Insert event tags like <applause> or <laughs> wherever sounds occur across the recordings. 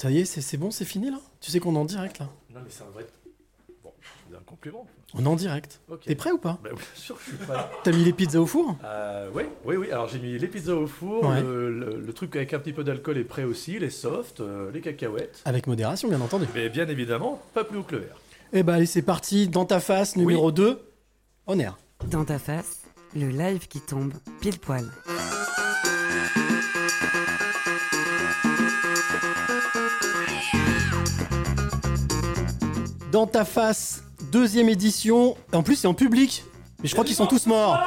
Ça y est, c'est c'est bon, c'est fini là? Tu sais qu'on est en direct là? Non, mais c'est un vrai. Bon, c'est un compliment. On est en direct. Ok. T'es prêt ou pas? Bah, bien sûr, je suis prêt. <laughs> T'as mis les pizzas au four? Euh, oui, oui, oui. Alors j'ai mis les pizzas au four, Ouais. le, le- le truc avec un petit peu d'alcool est prêt aussi, les softs, euh, les cacahuètes. Avec modération, bien entendu. Mais bien évidemment, pas plus haut que le verre. Eh bah allez, c'est parti. Dans ta face, numéro 2. On air. Dans ta face, le live qui tombe pile poil. Dans ta face, deuxième édition. En plus, c'est en public. Mais je crois qu'ils sont tous morts.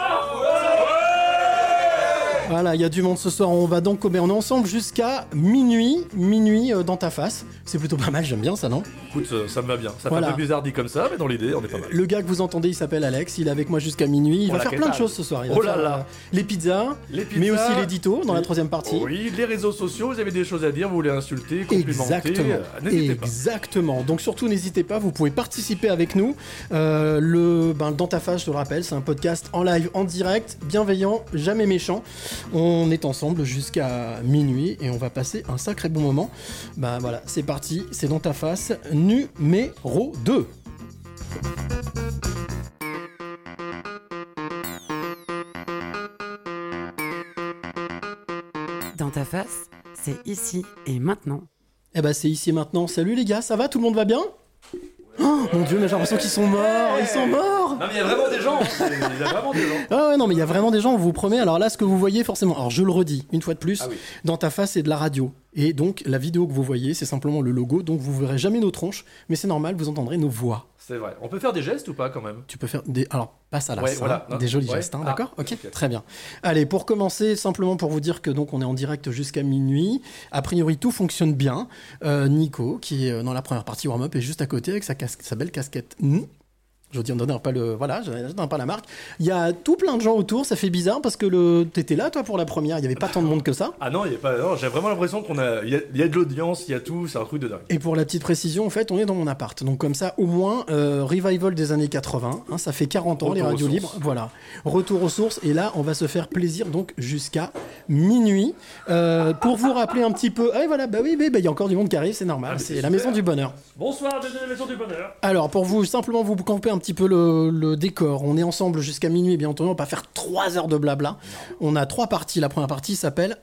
Voilà, il y a du monde ce soir. On va donc, mais on est ensemble jusqu'à minuit, minuit euh, dans ta face. C'est plutôt pas mal, j'aime bien ça, non? Écoute, euh, ça me va bien. Ça Voilà. fait un peu bizarre dit comme ça, mais dans l'idée, on est pas mal. Le gars que vous entendez, il s'appelle Alex. Il est avec moi jusqu'à minuit. Il va la faire plein de quétale. choses ce soir. Il va Oh là faire, là. euh, les pizzas, Les pizzas, mais aussi l'édito dans la troisième partie. Oui, les réseaux sociaux, vous avez des choses à dire, vous voulez insulter, complimenter. Exactement. euh, N'hésitez pas. Exactement. Donc surtout n'hésitez pas, vous pouvez participer avec nous. Euh, le ben, dans ta face, je te le rappelle, c'est un podcast en live, en direct, bienveillant, jamais méchant. On est ensemble jusqu'à minuit et on va passer un sacré bon moment. Ben voilà, c'est parti, c'est dans ta face, numéro 2. Dans ta face, c'est ici et maintenant. Eh ben c'est ici et maintenant. Salut les gars, ça va? Tout le monde va bien? Oh mon dieu, mais j'ai l'impression qu'ils sont morts, ils sont morts Non, mais il y a vraiment des gens. hein, <laughs> Il y a vraiment des gens. Ah ouais, non, mais il y a vraiment des gens, on vous promet. Alors là, ce que vous voyez, forcément, alors je le redis, une fois de plus, Ah oui. dans ta face, c'est de la radio. Et donc, la vidéo que vous voyez, c'est simplement le logo, donc vous verrez jamais nos tronches, mais c'est normal, vous entendrez nos voix. C'est vrai. On peut faire des gestes ou pas quand même? Tu peux faire des. Alors, passe à la Ouais, hein, voilà. des jolis Ouais. gestes, hein, Ah, d'accord? Ok, ok. très bien. Allez, pour commencer, simplement pour vous dire que donc on est en direct jusqu'à minuit. A priori, tout fonctionne bien. Euh, Nico, qui est euh, dans la première partie warm-up, est juste à côté avec sa, casque- sa belle casquette. Je dis, on donne pas le, voilà, je pas la marque. Il y a tout plein de gens autour, ça fait bizarre parce que le, t'étais là toi pour la première, il y avait pas tant de monde que ça. Ah non, il y a pas. non, J'ai vraiment l'impression qu'on a. Il y, a- il y a de l'audience, il y a tout, c'est un truc de dingue. Et pour la petite précision, en fait, on est dans mon appart. Donc comme ça, au moins, euh, revival des années 80. hein, ça fait 40 ans, Retour les radios libres. Voilà. Retour aux sources. Et là, on va se faire plaisir donc jusqu'à minuit. Euh, pour vous rappeler un petit peu... Ah, et voilà, bah oui, mais bah, il y a encore du monde qui arrive, c'est normal. Ah, c'est la maison du bonheur. Bonsoir, bienvenue à la Maison du Bonheur. Alors, pour vous, simplement vous camper un petit peu le, le décor. On est ensemble jusqu'à minuit, bien entendu. On va pas faire 3 heures de blabla. On a trois parties. La première partie s'appelle...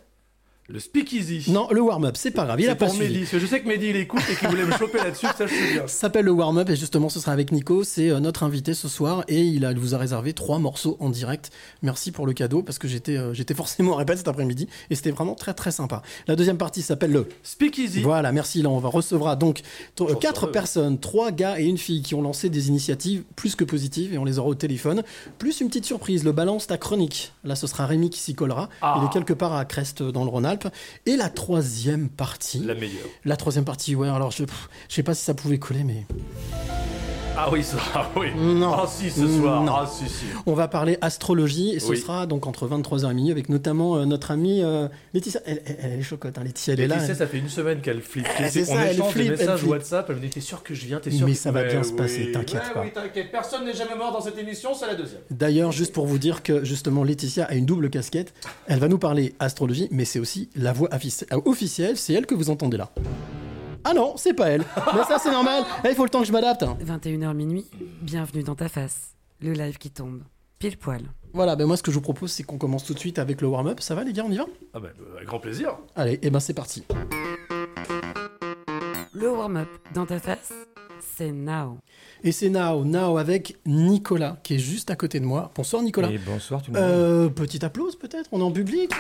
Le speakeasy. Non, le warm-up, c'est pas grave. Il a pas pour suivi. Mehdi. Parce que je sais que Mehdi il écoute et qu'il voulait me choper là-dessus, ça je sais bien. Ça s'appelle le warm-up et justement ce sera avec Nico, c'est euh, notre invité ce soir et il, a, il vous a réservé trois morceaux en direct. Merci pour le cadeau parce que j'étais euh, j'étais forcément en répète cet après-midi et c'était vraiment très très sympa. La deuxième partie s'appelle le Speakeasy. voilà, merci. Là, on va recevra donc euh, quatre personnes, trois gars et une fille qui ont lancé des initiatives plus que positives et on les aura au téléphone. Plus une petite surprise, le balance ta chronique. Là, ce sera Rémi qui s'y collera. Ah. Il est quelque part à Crest dans le Rhône-Alpes. Et la troisième partie. La meilleure. La troisième partie, ouais, alors je, je sais pas si ça pouvait coller, mais Ah oui, ah <laughs> oui. Non. Ah si, ce soir. Non. Ah si, si. on va parler astrologie et ce Oui. sera donc entre 23h et minuit avec notamment euh, notre amie euh, Laetitia. Elle, elle- elle est chocotte, hein, Laetitia, elle est là. elle- ça fait une semaine qu'elle flippe. Ah, c'est on ça, elle échange flippe, des elle messages. WhatsApp, elle me dit T'es sûr que je viens T'es sûr Mais que- ça va bien Ouais, se passer, oui. t'inquiète Ouais, pas. Oui, t'inquiète. Personne n'est jamais mort dans cette émission, c'est la deuxième. D'ailleurs, juste pour vous dire que justement Laetitia a une double casquette, elle va nous parler astrologie, mais c'est aussi la voix euh, officielle, c'est elle que vous entendez là. Ah non, c'est pas elle. <laughs> Mais ça c'est normal. Eh, Il faut le temps que je m'adapte. 21h minuit, bienvenue dans ta face. Le live qui tombe pile poil. Voilà, ben moi ce que je vous propose c'est qu'on commence tout de suite avec le warm-up. Ça va les gars, on y va? Ah ben, euh, avec grand plaisir. Allez, et ben c'est parti. Le warm-up dans ta face, c'est now. Et c'est Now, Now avec Nicolas qui est juste à côté de moi. Bonsoir Nicolas. Et bonsoir tout le monde. Euh, petit applause peut-être, on est en public?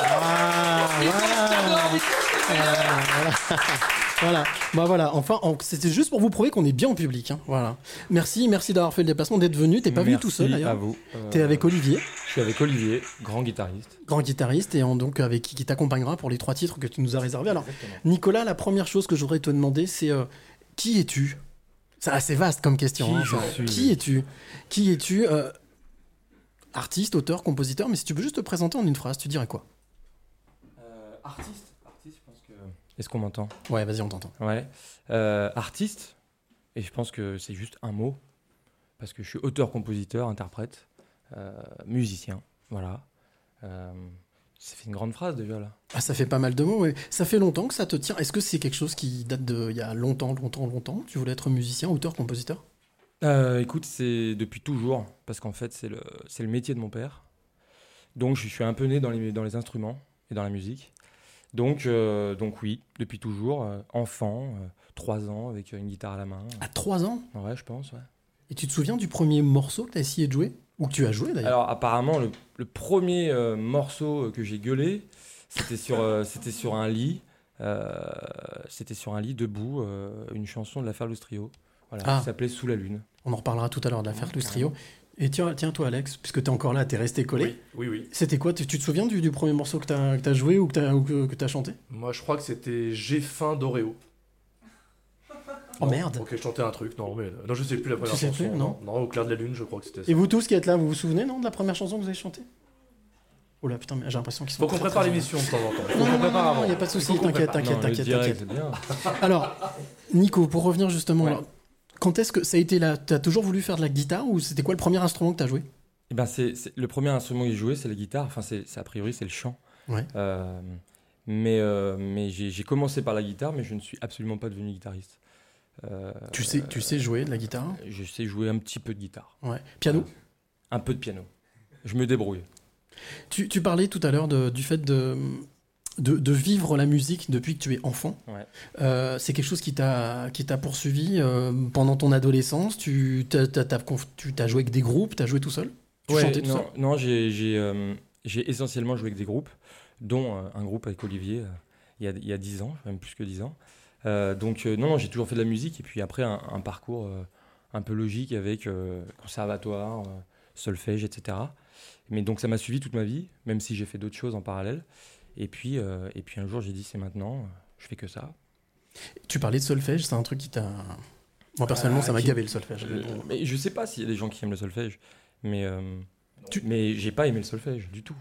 Ah, voilà. Voilà, voilà. <laughs> Voilà. Bah voilà, enfin, en- c'était juste pour vous prouver qu'on est bien en public. hein. Voilà. Merci, merci d'avoir fait le déplacement, d'être venu. T'es pas venu tout seul à d'ailleurs. vous. Euh, T'es avec Olivier, Je suis avec Olivier, grand guitariste. grand guitariste, et en- donc avec qui, qui t'accompagnera pour les trois titres que tu nous as réservés. Alors, Nicolas, la première chose que je voudrais te demander, c'est euh, qui es-tu? C'est assez vaste comme question. Qui hein, suis? Qui es-tu? Qui es-tu euh, Artiste, auteur, compositeur, mais si tu peux juste te présenter en une phrase, tu dirais quoi? Artiste Artiste, je pense que. Est-ce qu'on m'entend? Ouais, vas-y, on t'entend. Ouais. Euh, artiste, et je pense que c'est juste un mot, parce que je suis auteur, compositeur, interprète, euh, musicien, voilà. Euh, Ça fait une grande phrase déjà là. Ah, ça fait pas mal de mots, ouais. Ça fait longtemps que ça te tient. Est-ce que c'est quelque chose qui date de il y a longtemps, longtemps, longtemps? Tu voulais être musicien, auteur, compositeur? Écoute, c'est depuis toujours, parce qu'en fait, c'est le, métier de mon père. Donc, je suis un peu né dans les, dans les instruments et dans la musique. Donc, euh, donc oui, depuis toujours, euh, enfant, 3 ans, avec une guitare à la main. À 3 ans Ouais, je pense, ouais. Et tu te souviens du premier morceau que tu as essayé de jouer? Ou que tu as joué d'ailleurs? Alors, apparemment, le, le premier euh, morceau que j'ai gueulé, c'était sur, euh, c'était sur un lit. euh, c'était sur un lit debout, euh, une chanson de l'affaire Lustrio. Voilà, Ah. qui s'appelait Sous la Lune. On en reparlera tout à l'heure de l'affaire Lustrio. Et tiens, tiens, toi, Alex, puisque tu es encore là, tu es resté collé. Oui, oui, oui. C'était quoi? Tu, tu te souviens du, du premier morceau que tu as, joué ou que tu as, chanté? Moi, je crois que c'était J'ai faim d'Oreo. Oh Non, merde Ok, je chantais un truc, non, mais non, je sais plus la première sais chanson. plus, non? Non, au clair de la lune, je crois que c'était ça. Et vous tous qui êtes là, vous vous souvenez, non, de la première chanson que vous avez chantée? Oh là, putain, j'ai l'impression qu'ils sont. Faut qu'on prépare l'émission de temps en temps. Non, non, prépare non, avant. il n'y a pas de souci, t'inquiète, t'inquiète, Non, t'inquiète. Alors, Nico, pour revenir justement, Ouais. alors, quand est-ce que ça a été là T'as toujours voulu faire de la guitare ou c'était quoi le premier instrument que t'as joué? Eh ben c'est, le premier instrument que j'ai joué, c'est la guitare. Enfin, c'est, a priori, c'est le chant. Ouais. Euh, mais euh, mais j'ai, commencé par la guitare, mais je ne suis absolument pas devenu guitariste. Euh, Tu sais, tu sais jouer de la guitare? Je sais jouer un petit peu de guitare. Ouais. Piano? Un peu de piano. Je me débrouille. tu, tu parlais tout à l'heure du fait de, de, de vivre la musique depuis que tu es enfant. Ouais. Euh, c'est quelque chose qui t'a poursuivi euh, pendant ton adolescence. Tu tu t'as joué avec des groupes, t'as joué tout seul? Tu Ouais, chantais tout non, seul? non j'ai, euh, j'ai essentiellement joué avec des groupes, dont un groupe avec Olivier il, y a, il y a 10 ans, même plus que 10 ans. Donc non, non, j'ai toujours fait de la musique et puis après un, un parcours un peu logique avec conservatoire, solfège, etc. Mais donc ça m'a suivi toute ma vie, même si j'ai fait d'autres choses en parallèle. Et puis, euh, et puis un jour j'ai dit c'est maintenant, je fais que ça. Tu parlais de solfège, c'est un truc qui t'a. Moi personnellement, Ah, ça m'a gavé le solfège. Euh, mais je sais pas s'il y a des gens qui aiment le solfège, mais euh, Tu- mais j'ai pas aimé le solfège du tout.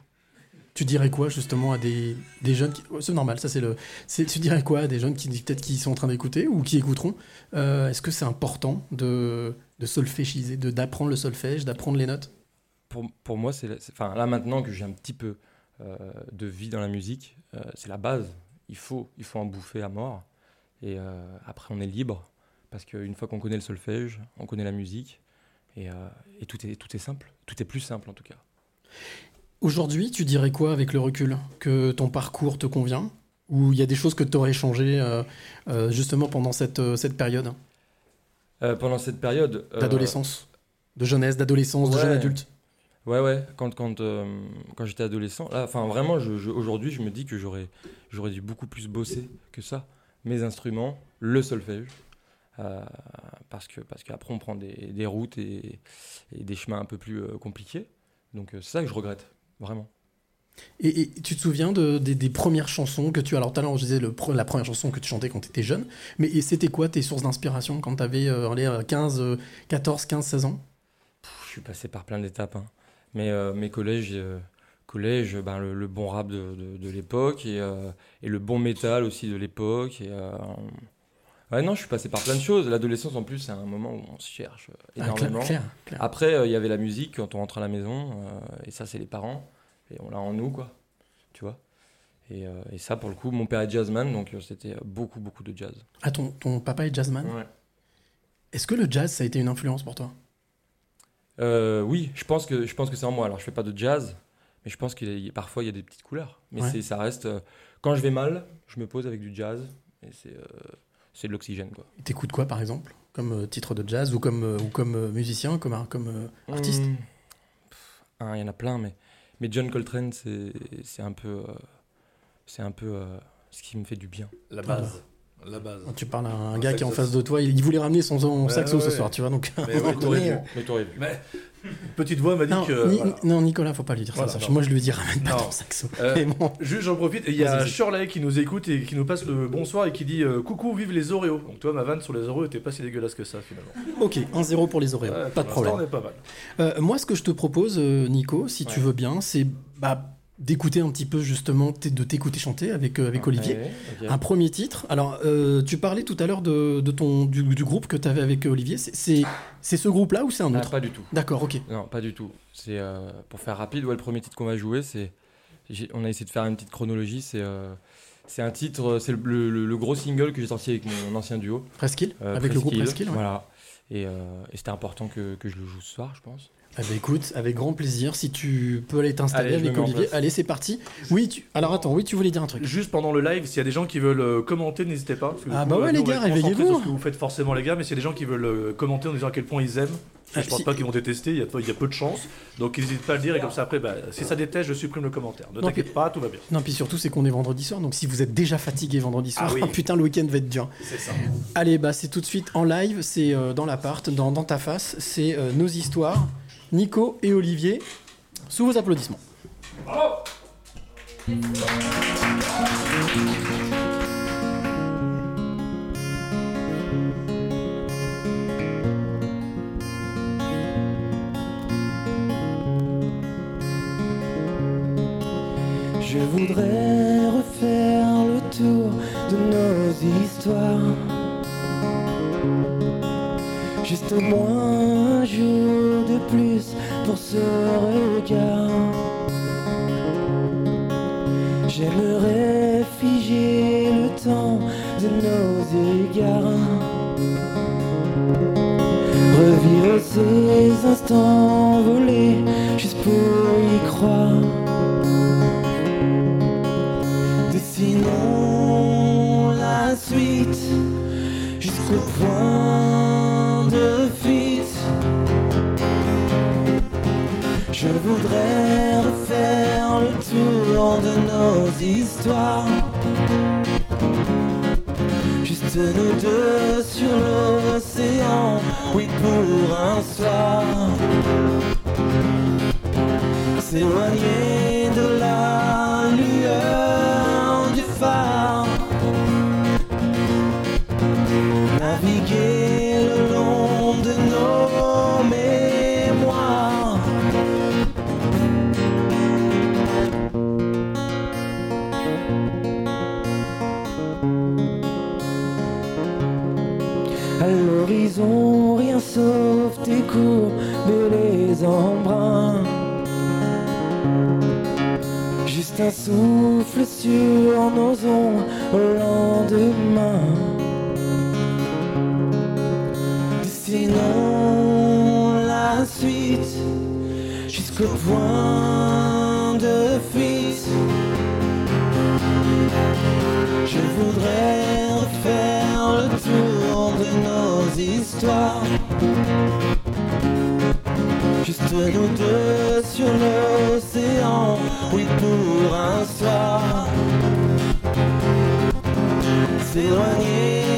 Tu dirais quoi justement à des, des jeunes qui... oh, C'est normal, ça c'est le... Tu dirais quoi à des jeunes qui peut-être qui sont en train d'écouter ou qui écouteront Euh, Est-ce que c'est important de, de solfégiser, de d'apprendre le solfège, d'apprendre les notes? Pour, pour moi, c'est, enfin, là maintenant que j'ai un petit peu de vie dans la musique, euh, c'est la base. Il faut, il faut en bouffer à mort. Et euh, après, on est libre. Parce qu'une fois qu'on connaît le solfège, on connaît la musique. Et, euh, et tout, est, tout est simple. Tout est plus simple en tout cas. Aujourd'hui, tu dirais quoi avec le recul Que ton parcours te convient? Ou il y a des choses que tu aurais changées euh, euh, justement pendant cette, euh, cette période? Euh, pendant cette période. euh, d'adolescence De jeunesse, d'adolescence, de jeune adulte Ouais, ouais, quand, quand, euh, quand j'étais adolescent, là, enfin vraiment, je, je- aujourd'hui, je me dis que j'aurais, j'aurais dû beaucoup plus bosser que ça. Mes instruments, le solfège, euh, parce, que, parce qu'après, on prend des, des routes et, et des chemins un peu plus euh, compliqués. Donc, c'est ça que je regrette, vraiment. Et, et tu te souviens de, des, des premières chansons que tu... Alors tout à l'heure, je disais le, la première chanson que tu chantais quand tu étais jeune, mais et c'était quoi tes sources d'inspiration quand tu avais 15, euh, 14, 15, 16 ans? Pff, je suis passé par plein d'étapes. hein. Mais euh, mes collèges, euh, collège, ben, le, le bon rap de, de- de l'époque et, euh, et le bon métal aussi de l'époque. Et, ouais, non, je suis passé par plein de choses. L'adolescence, en plus, c'est un moment où on se cherche Ah, énormément. clair, clair, clair. Après, euh, il y avait la musique quand on rentre à la maison, euh, et ça, c'est les parents, et on l'a en nous, quoi, tu vois. Et, euh, et ça, pour le coup, mon père est jazzman, donc c'était beaucoup, beaucoup de jazz. Ah, ton, ton papa est jazzman? Ouais. Est-ce que le jazz, ça a été une influence pour toi? Euh, oui, je pense que je pense que c'est en moi. Alors, je fais pas de jazz, mais je pense qu'il parfois il y a des petites couleurs. Mais Ouais. ça reste. euh, quand je vais mal, je me pose avec du jazz, et c'est, euh, c'est de l'oxygène, quoi. T'écoutes quoi, par exemple Comme titre de jazz ou comme, ou comme musicien, comme, comme artiste? Pff, hein, Il y en a plein, mais, mais John Coltrane, c'est, un peu, c'est un peu ce qui me fait du bien. La base. La base. Tu parles à un Un gars qui est en face de toi, il, il voulait ramener son, son saxo ouais, ce soir, tu vois, donc... Mais <laughs> ouais, on t'aurais est, vu. euh, Mais t'aurais vu. Mais petite voix m'a dit Non, que. Ni- voilà. non, Nicolas, faut pas lui dire Voilà, ça. non. Moi, je lui dis ramène pas Non. ton saxo. Euh, Mais bon. Juste, j'en profite. et Il y a. Shirley qui nous écoute et qui nous passe le bonsoir et qui dit euh, Coucou, vive les Oreos. Donc, toi, ma vanne sur les Oreos était pas si dégueulasse que ça, finalement. Ok, 1-0 pour les Oreos, Ouais, pas de problème. On est pas mal. Euh, moi, ce que je te propose, Nico, si tu veux bien, c'est bah, d'écouter un petit peu justement, de t'écouter chanter avec, euh, avec Olivier. Un premier titre. Alors, euh, tu parlais tout à l'heure de, de ton, du, du groupe que tu avais avec Olivier. C'est- C'est ce groupe-là ou c'est un Ah, autre? pas du tout. D'accord, ok. Non, pas du tout. C'est euh, pour faire rapide. Ouais, le premier titre qu'on va jouer, c'est on a essayé de faire une petite chronologie. C'est euh, c'est un titre, c'est le, le- le gros single que j'ai sorti avec mon ancien duo. Presqu'île euh, Avec le groupe Presqu'île. Ouais. Voilà. Et, euh, et c'était important que, que je le joue ce soir, je pense. Eh ben, écoute, avec grand plaisir. Si tu peux aller t'installer me avec en Olivier. Allez, c'est parti. Oui, tu... alors attends, oui, tu voulais dire un truc. Juste pendant le live, s'il y a des gens qui veulent euh, commenter, n'hésitez pas. Ah bah ouais, nous, les gars, réveillez-vous. ce que vous faites forcément, les gars, mais s'il y a des gens qui veulent euh, commenter en disant à quel point ils aiment, Ah, je pense si- pas qu'ils vont détester, il y, a, il y a peu de chance. Donc n'hésite pas à le dire et comme ça après, bah, si ça déteste, je supprime le commentaire. Ne t'inquiète pas, tout va bien. Non, puis surtout, c'est qu'on est vendredi soir, donc si vous êtes déjà fatigué vendredi soir, Ah oui. <laughs> putain, le week-end va être dur. C'est ça. Allez, bah c'est tout de suite en live, c'est euh, dans l'appart, dans, dans ta face, c'est euh, nos histoires. Nico et Olivier, sous vos applaudissements. Je voudrais refaire le tour de nos histoires. Juste au moins un jour ce regard. J'aimerais figer le temps de nos égards. Revivre ces instants nos souffle sur nos ongles au lendemain. Dessinons la suite jusqu'au point de fuite. Je voudrais refaire le tour de nos histoires. Juste nous deux sur l'océan, oui pour un soir. S'éloigner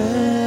Je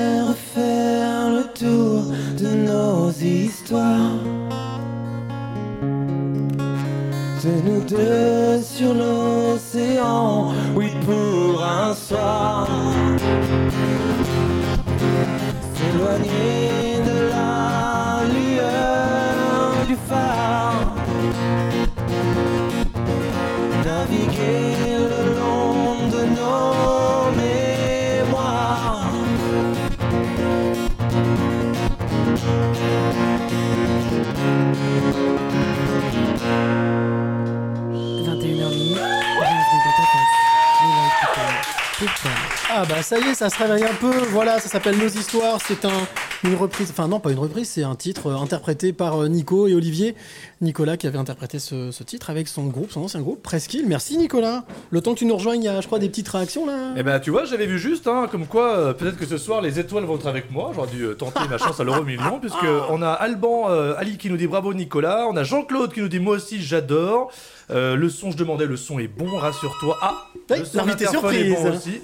ça se réveille un peu. Voilà, ça s'appelle Nos Histoires. C'est un, une reprise, enfin non pas une reprise, c'est un titre euh, interprété par euh, Nico et Olivier. Nicolas qui avait interprété ce, ce titre avec son groupe, son ancien groupe, Presqu'île. Merci Nicolas. Le temps que tu nous rejoignes, il y a je crois des petites réactions là. Eh ben tu vois, j'avais vu juste, hein, comme quoi euh, peut-être que ce soir les étoiles vont être avec moi. J'aurais dû euh, tenter ma chance à l'euro million, puisque on a Alban euh, Ali qui nous dit bravo Nicolas, on a Jean-Claude qui nous dit moi aussi j'adore. Le son, je demandais, le son est bon, rassure-toi. Ah, Oui, l'invité est surprise. bon aussi.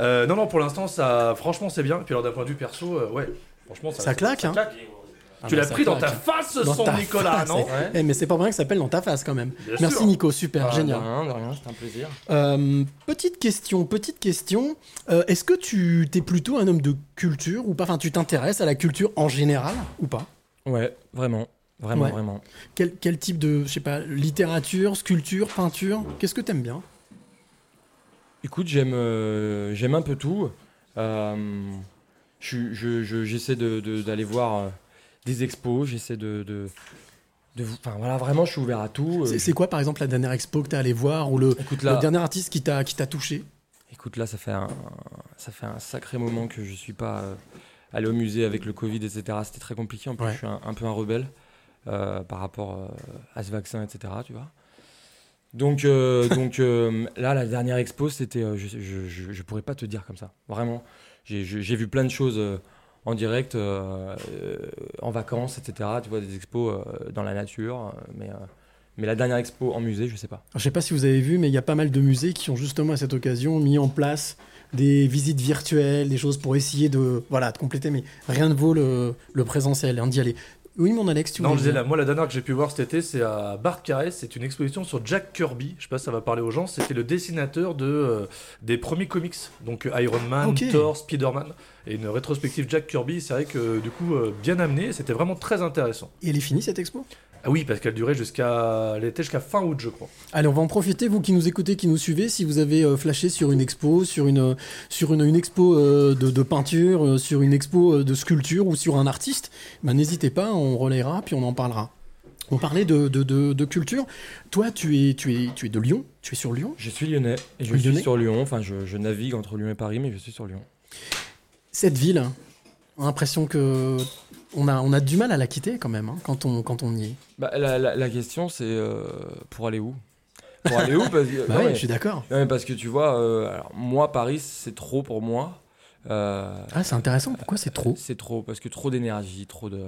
Euh, non, non, pour l'instant, ça, franchement, c'est bien. Et puis alors d'un point de vue perso, euh, ouais, franchement, ça, Ça claque, hein. Ah tu bah, l'as ça pris dans ta claque. face, Dans son ta Nicolas, face, non Ouais. Eh, mais c'est pas pour rien que ça s'appelle dans ta face quand même. Bien Merci sûr. Nico, super, Ah, génial. De rien, de rien, c'était un plaisir. Euh, petite question, petite question. Euh, Est-ce que tu es plutôt un homme de culture ou pas? Enfin, tu t'intéresses à la culture en général ou pas? Ouais, vraiment. Vraiment, Ouais. vraiment. quel, quel type de, je sais pas, littérature, sculpture, peinture? Qu'est-ce que t'aimes bien? Écoute, j'aime euh, j'aime un peu tout. Euh, je- je- J'essaie de- d'aller voir euh, des expos, j'essaie de, de, Enfin voilà, vraiment, je suis ouvert à tout. C'est quoi par exemple la dernière expo que t'es allé voir ou le, Écoute le là, dernier artiste qui t'a qui t'a touché? Écoute là, ça fait un, ça fait un sacré moment que je suis pas euh, allé au musée avec le Covid, etc. C'était très compliqué. En plus, Ouais. je suis un, un peu un rebelle euh, par rapport euh, à ce vaccin, etc. Tu vois. Donc, euh, <laughs> donc euh, là, la dernière expo, c'était, euh, je, je, je, je pourrais pas te dire comme ça. Vraiment, j'ai vu plein de choses en direct, en vacances, etc. Tu vois des expos dans la nature, mais, mais la dernière expo en musée, je sais pas. Alors, Je sais pas si vous avez vu, mais il y a pas mal de musées qui ont justement à cette occasion mis en place des visites virtuelles, des choses pour essayer de voilà de compléter, mais rien ne vaut le, le présentiel, hein, d'y aller. Oui, mon Alex, tu Non, je là, moi la dernière que j'ai pu voir cet été, c'est à Barcarès. C'est une exposition sur Jack Kirby. Je sais pas si ça va parler aux gens. C'était le dessinateur de euh, des premiers comics, donc euh, Iron Man, Ok. Thor, Spider-Man, et une rétrospective Jack Kirby. C'est vrai que du coup euh, bien amené. C'était vraiment très intéressant. Et elle est finie cette expo? Oui, parce qu'elle durait jusqu'à, elle était jusqu'à fin août, je crois. Allez, on va en profiter, vous qui nous écoutez, qui nous suivez, si vous avez euh, flashé sur une expo, sur une, sur une, une expo euh, de, de peinture, euh, sur une expo euh, de sculpture ou sur un artiste, ben, n'hésitez pas, on relayera, puis on en parlera. On parlait de, de, de, de culture. Toi, tu es, tu, es, tu es de Lyon Tu es sur Lyon Je suis lyonnais et je Lyonnais suis sur Lyon. Enfin, je, je navigue entre Lyon et Paris, mais je suis sur Lyon. Cette ville, on a l'impression que on a, on a du mal à la quitter quand même, hein, quand, on, quand on y est. Bah, la, la- la question, c'est euh, pour aller où? Pour aller où? Parce que, <laughs> Bah mais- je suis d'accord. parce que tu vois, euh, alors, moi, Paris, c'est trop pour moi. Euh, Ah, c'est intéressant, pourquoi c'est trop? C'est trop, parce que trop d'énergie, trop de,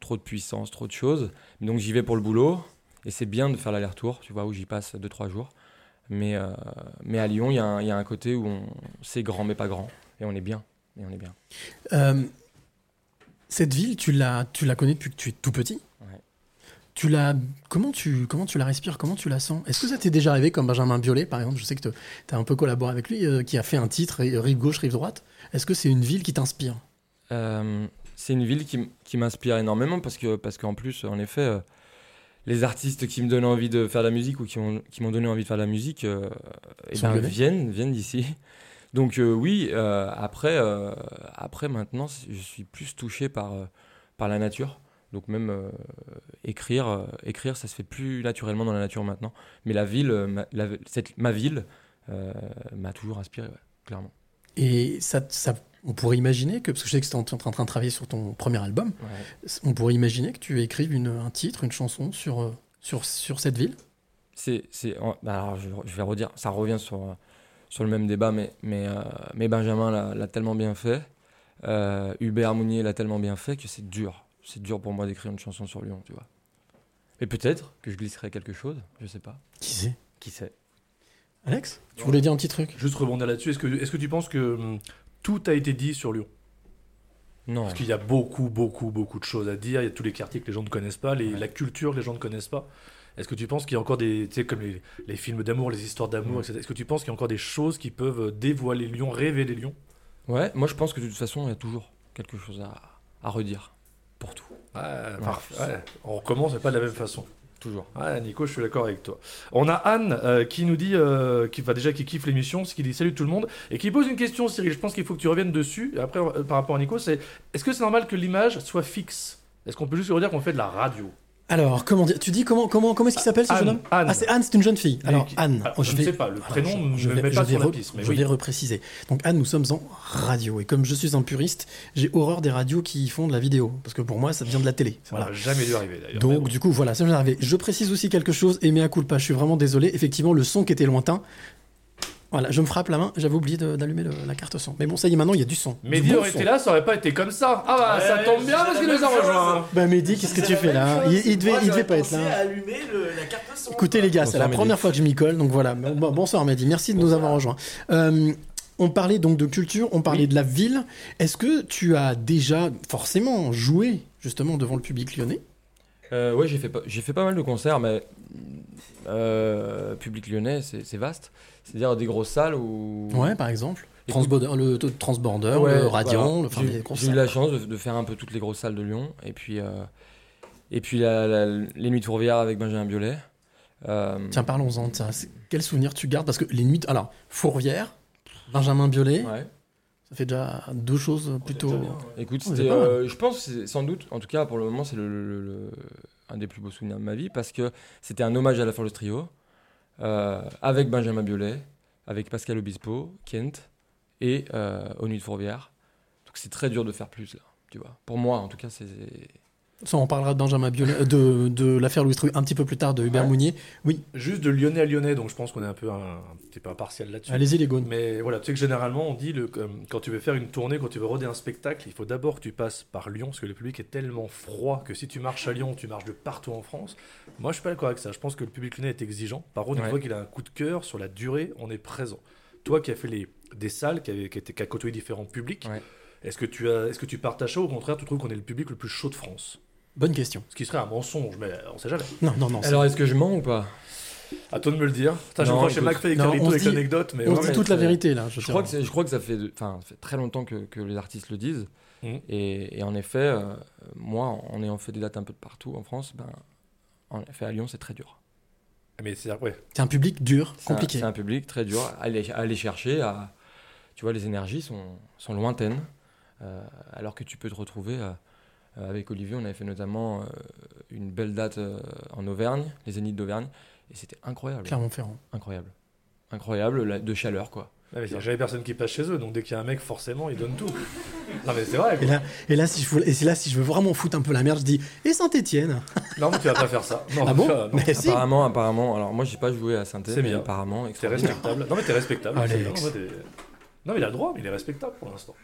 trop de puissance, trop de choses. Donc j'y vais pour le boulot, et c'est bien de faire l'aller-retour, tu vois, où j'y passe 2-3 jours. Mais, mais à Lyon, il y, a un- il y a un côté où on, c'est grand, mais pas grand. Et on est bien. Et on est bien. Cette ville, tu la, tu la connais depuis que tu es tout petit Ouais. Tu la, comment tu, comment tu la respires Comment tu la sens? Est-ce que ça t'est déjà arrivé comme Benjamin Biolay, par exemple Je sais que tu as un peu collaboré avec lui, euh, qui a fait un titre, euh, rive gauche, rive droite. Est-ce que c'est une ville qui t'inspire? Euh, c'est une ville qui, qui m'inspire énormément parce que parce qu'en plus, en effet, euh, les artistes qui me donnent envie de faire de la musique ou qui m'ont qui donné envie de faire de la musique, eh ben, viennent viennent d'ici. Donc euh, oui, euh, après euh, après maintenant, je suis plus touché par par la nature. Donc même écrire écrire, ça se fait plus naturellement dans la nature maintenant. Mais la ville, ma, la- cette- ma ville, m'a toujours inspiré, ouais, clairement. Et ça, ça, on pourrait imaginer que, parce que je sais que tu es en train de travailler sur ton premier album, Ouais. on pourrait imaginer que tu écrives une, un titre, une chanson sur, sur, sur cette ville? C'est, alors je, je vais redire, ça revient sur, sur le même débat, mais, mais, euh, mais Benjamin l'a, tellement bien fait, euh, Hubert Mounier l'a tellement bien fait que c'est dur. C'est dur pour moi d'écrire une chanson sur Lyon, tu vois. Mais peut-être que je glisserai quelque chose, je sais pas. Qui c'est? Qui sait Alex? Tu voulais dire un petit truc? Juste rebondir là-dessus. Est-ce que, est-ce que tu penses que hum, tout a été dit sur Lyon? Non. Parce qu'il y a beaucoup, beaucoup, beaucoup de choses à dire. Il y a tous les quartiers que les gens ne connaissent pas, les- Ouais. la culture que les gens ne connaissent pas. Est-ce que tu penses qu'il y a encore des, tu sais, comme les, les films d'amour, les histoires d'amour, etc. Est-ce que tu penses qu'il y a encore des choses qui peuvent dévoiler Lyon, révéler Lyon Ouais, moi je pense que de toute façon, il y a toujours quelque chose à, à redire. Pour tout. Ouais, On recommence, mais pas de la même façon. Toujours. Ouais, Nico, je suis d'accord avec toi. On a Anne euh, qui nous dit, euh, qui va déjà qui kiffe l'émission, qui dit salut tout le monde, et qui pose une question, Cyril. Je pense qu'il faut que tu reviennes dessus. Et après, euh, par rapport à Nico, c'est est-ce que c'est normal que l'image soit fixe? Est-ce qu'on peut juste redire qu'on fait de la radio? Alors, comment dire Tu dis comment, comment, comment est-ce qu'il s'appelle ce Anne, jeune homme? Anne. Ah, c'est Anne, c'est une jeune fille. Alors, Anne, Ah, oh, je ne sais pas, le prénom Alors, ne met pas vais sur la re- piste, mais je oui. vais repréciser. Donc, Anne, nous sommes en radio. Et comme je suis un puriste, j'ai horreur des radios qui font de la vidéo. Parce que pour moi, ça vient de la télé. Ça Voilà. n'a jamais dû arriver d'ailleurs. Donc, bon. du coup, voilà, ça vient d'arriver. Je précise aussi quelque chose, et mea culpa, je suis vraiment désolé. Effectivement, le son qui était lointain. Voilà, je me frappe la main, j'avais oublié d'allumer la carte son. Mais bon, ça y est, maintenant, il y a du son. Mehdi bon aurait son. été là, ça aurait pas été comme ça. Ah bah, ça tombe bien parce qu'il nous a rejoint. Bah, Mehdi, qu'est-ce que tu fais là il, il devait, il devait pas être là. allumer le- la carte son. Écoutez les gars, c'est la Mehdi. première fois que je m'y colle, donc voilà. Bon- bonsoir Mehdi, merci de nous avoir rejoints. Euh, on parlait donc de culture, on parlait Oui. de la ville. Est-ce que tu as déjà forcément joué justement devant le public lyonnais? Euh, ouais, j'ai fait, pas- j'ai fait pas mal de concerts, mais euh, public lyonnais, c'est c'est vaste. C'est-à-dire des grosses salles où. Ouais, par exemple. Transborder, le Transborder, Ouais, le Radiant, voilà. le, enfin, J'ai- des grosses J'ai eu la chance de, de faire un peu toutes les grosses salles de Lyon. Et puis, euh, et puis la- la- les Nuits de Fourvière avec Benjamin Biolay. Euh, Tiens, parlons-en Quel souvenir tu gardes? Parce que les nuits. Alors, Fourvière, Benjamin Biolay, ouais. ça fait déjà deux choses plutôt. Écoute, Oh, euh, je pense, sans doute, en tout cas pour le moment, c'est le, le- le- un des plus beaux souvenirs de ma vie parce que c'était un hommage à la Force Trio euh, avec Benjamin Biolay, avec Pascal Obispo, Kent et euh, de Fourvière. Donc c'est très dur de faire plus là, tu vois. Pour moi, en tout cas, c'est. Ça, on parlera de Benjamin Biolay, euh, de, de l'affaire Louis Truc un petit peu plus tard, de Hubert Ouais. Mounier. Oui, Juste de lyonnais à lyonnais, donc je pense qu'on est un peu un, un petit peu impartial là-dessus. allez-y les Gaunes. Mais voilà, tu sais que généralement on dit le, quand tu veux faire une tournée, quand tu veux roder un spectacle, il faut d'abord que tu passes par Lyon, parce que le public est tellement froid que si tu marches à Lyon, tu marches de partout en France. Moi je suis pas d'accord avec ça, je pense que le public lyonnais est exigeant. Par contre, une Ouais. fois qu'il a un coup de cœur sur la durée, on est présent. Toi qui as fait les, des salles, qui, avait, qui, a côtoyé différents publics, Ouais. est-ce que, tu as, est-ce que tu partages ça ou au contraire tu trouves qu'on est le public le plus chaud de France? Bonne question. Ce qui serait un mensonge, mais on sait jamais. Non, non, non. Alors, est-ce que je mens ou pas? À toi de me le dire. Putain, je Non, me vois chez écoute. McFly et Non, Carlito on se avec dit- l'anecdote, mais on se dit toute la vérité là. Je, Je crois, que c'est- je crois que ça fait, de- enfin, ça fait très longtemps que, que les artistes le disent. Mhm. Et, et en effet, euh, moi, en ayant fait des dates un peu de partout en France, ben, en effet, à Lyon, c'est très dur. Mais c'est ouais. C'est un public dur, C'est un- compliqué. C'est un, public très dur à aller, à aller chercher. À, tu vois, les énergies sont, sont lointaines. euh, alors que tu peux te retrouver. Avec Olivier, on avait fait notamment euh, une belle date euh, en Auvergne, les Zéniths d'Auvergne. Et c'était incroyable. Clermont-Ferrand. Incroyable. Incroyable, la- de chaleur, quoi. Ah, mais il n'y a jamais personne qui passe chez eux, donc dès qu'il y a un mec, forcément, il donne tout. <laughs> non, mais c'est vrai. Et quoi. là, et là, si je veux, et c'est là, si je veux vraiment foutre un peu la merde, je dis et Saint-Étienne? Non, mais tu vas pas faire ça. <laughs> Non, Ah bon tu vas- non. Mais si. Apparemment, apparemment. Alors, moi, j'ai pas joué à saint C'est mais bien. apparemment, T'es respectable. Non, mais t'es respectable. Non, mais il a le droit, mais il est respectable pour l'instant.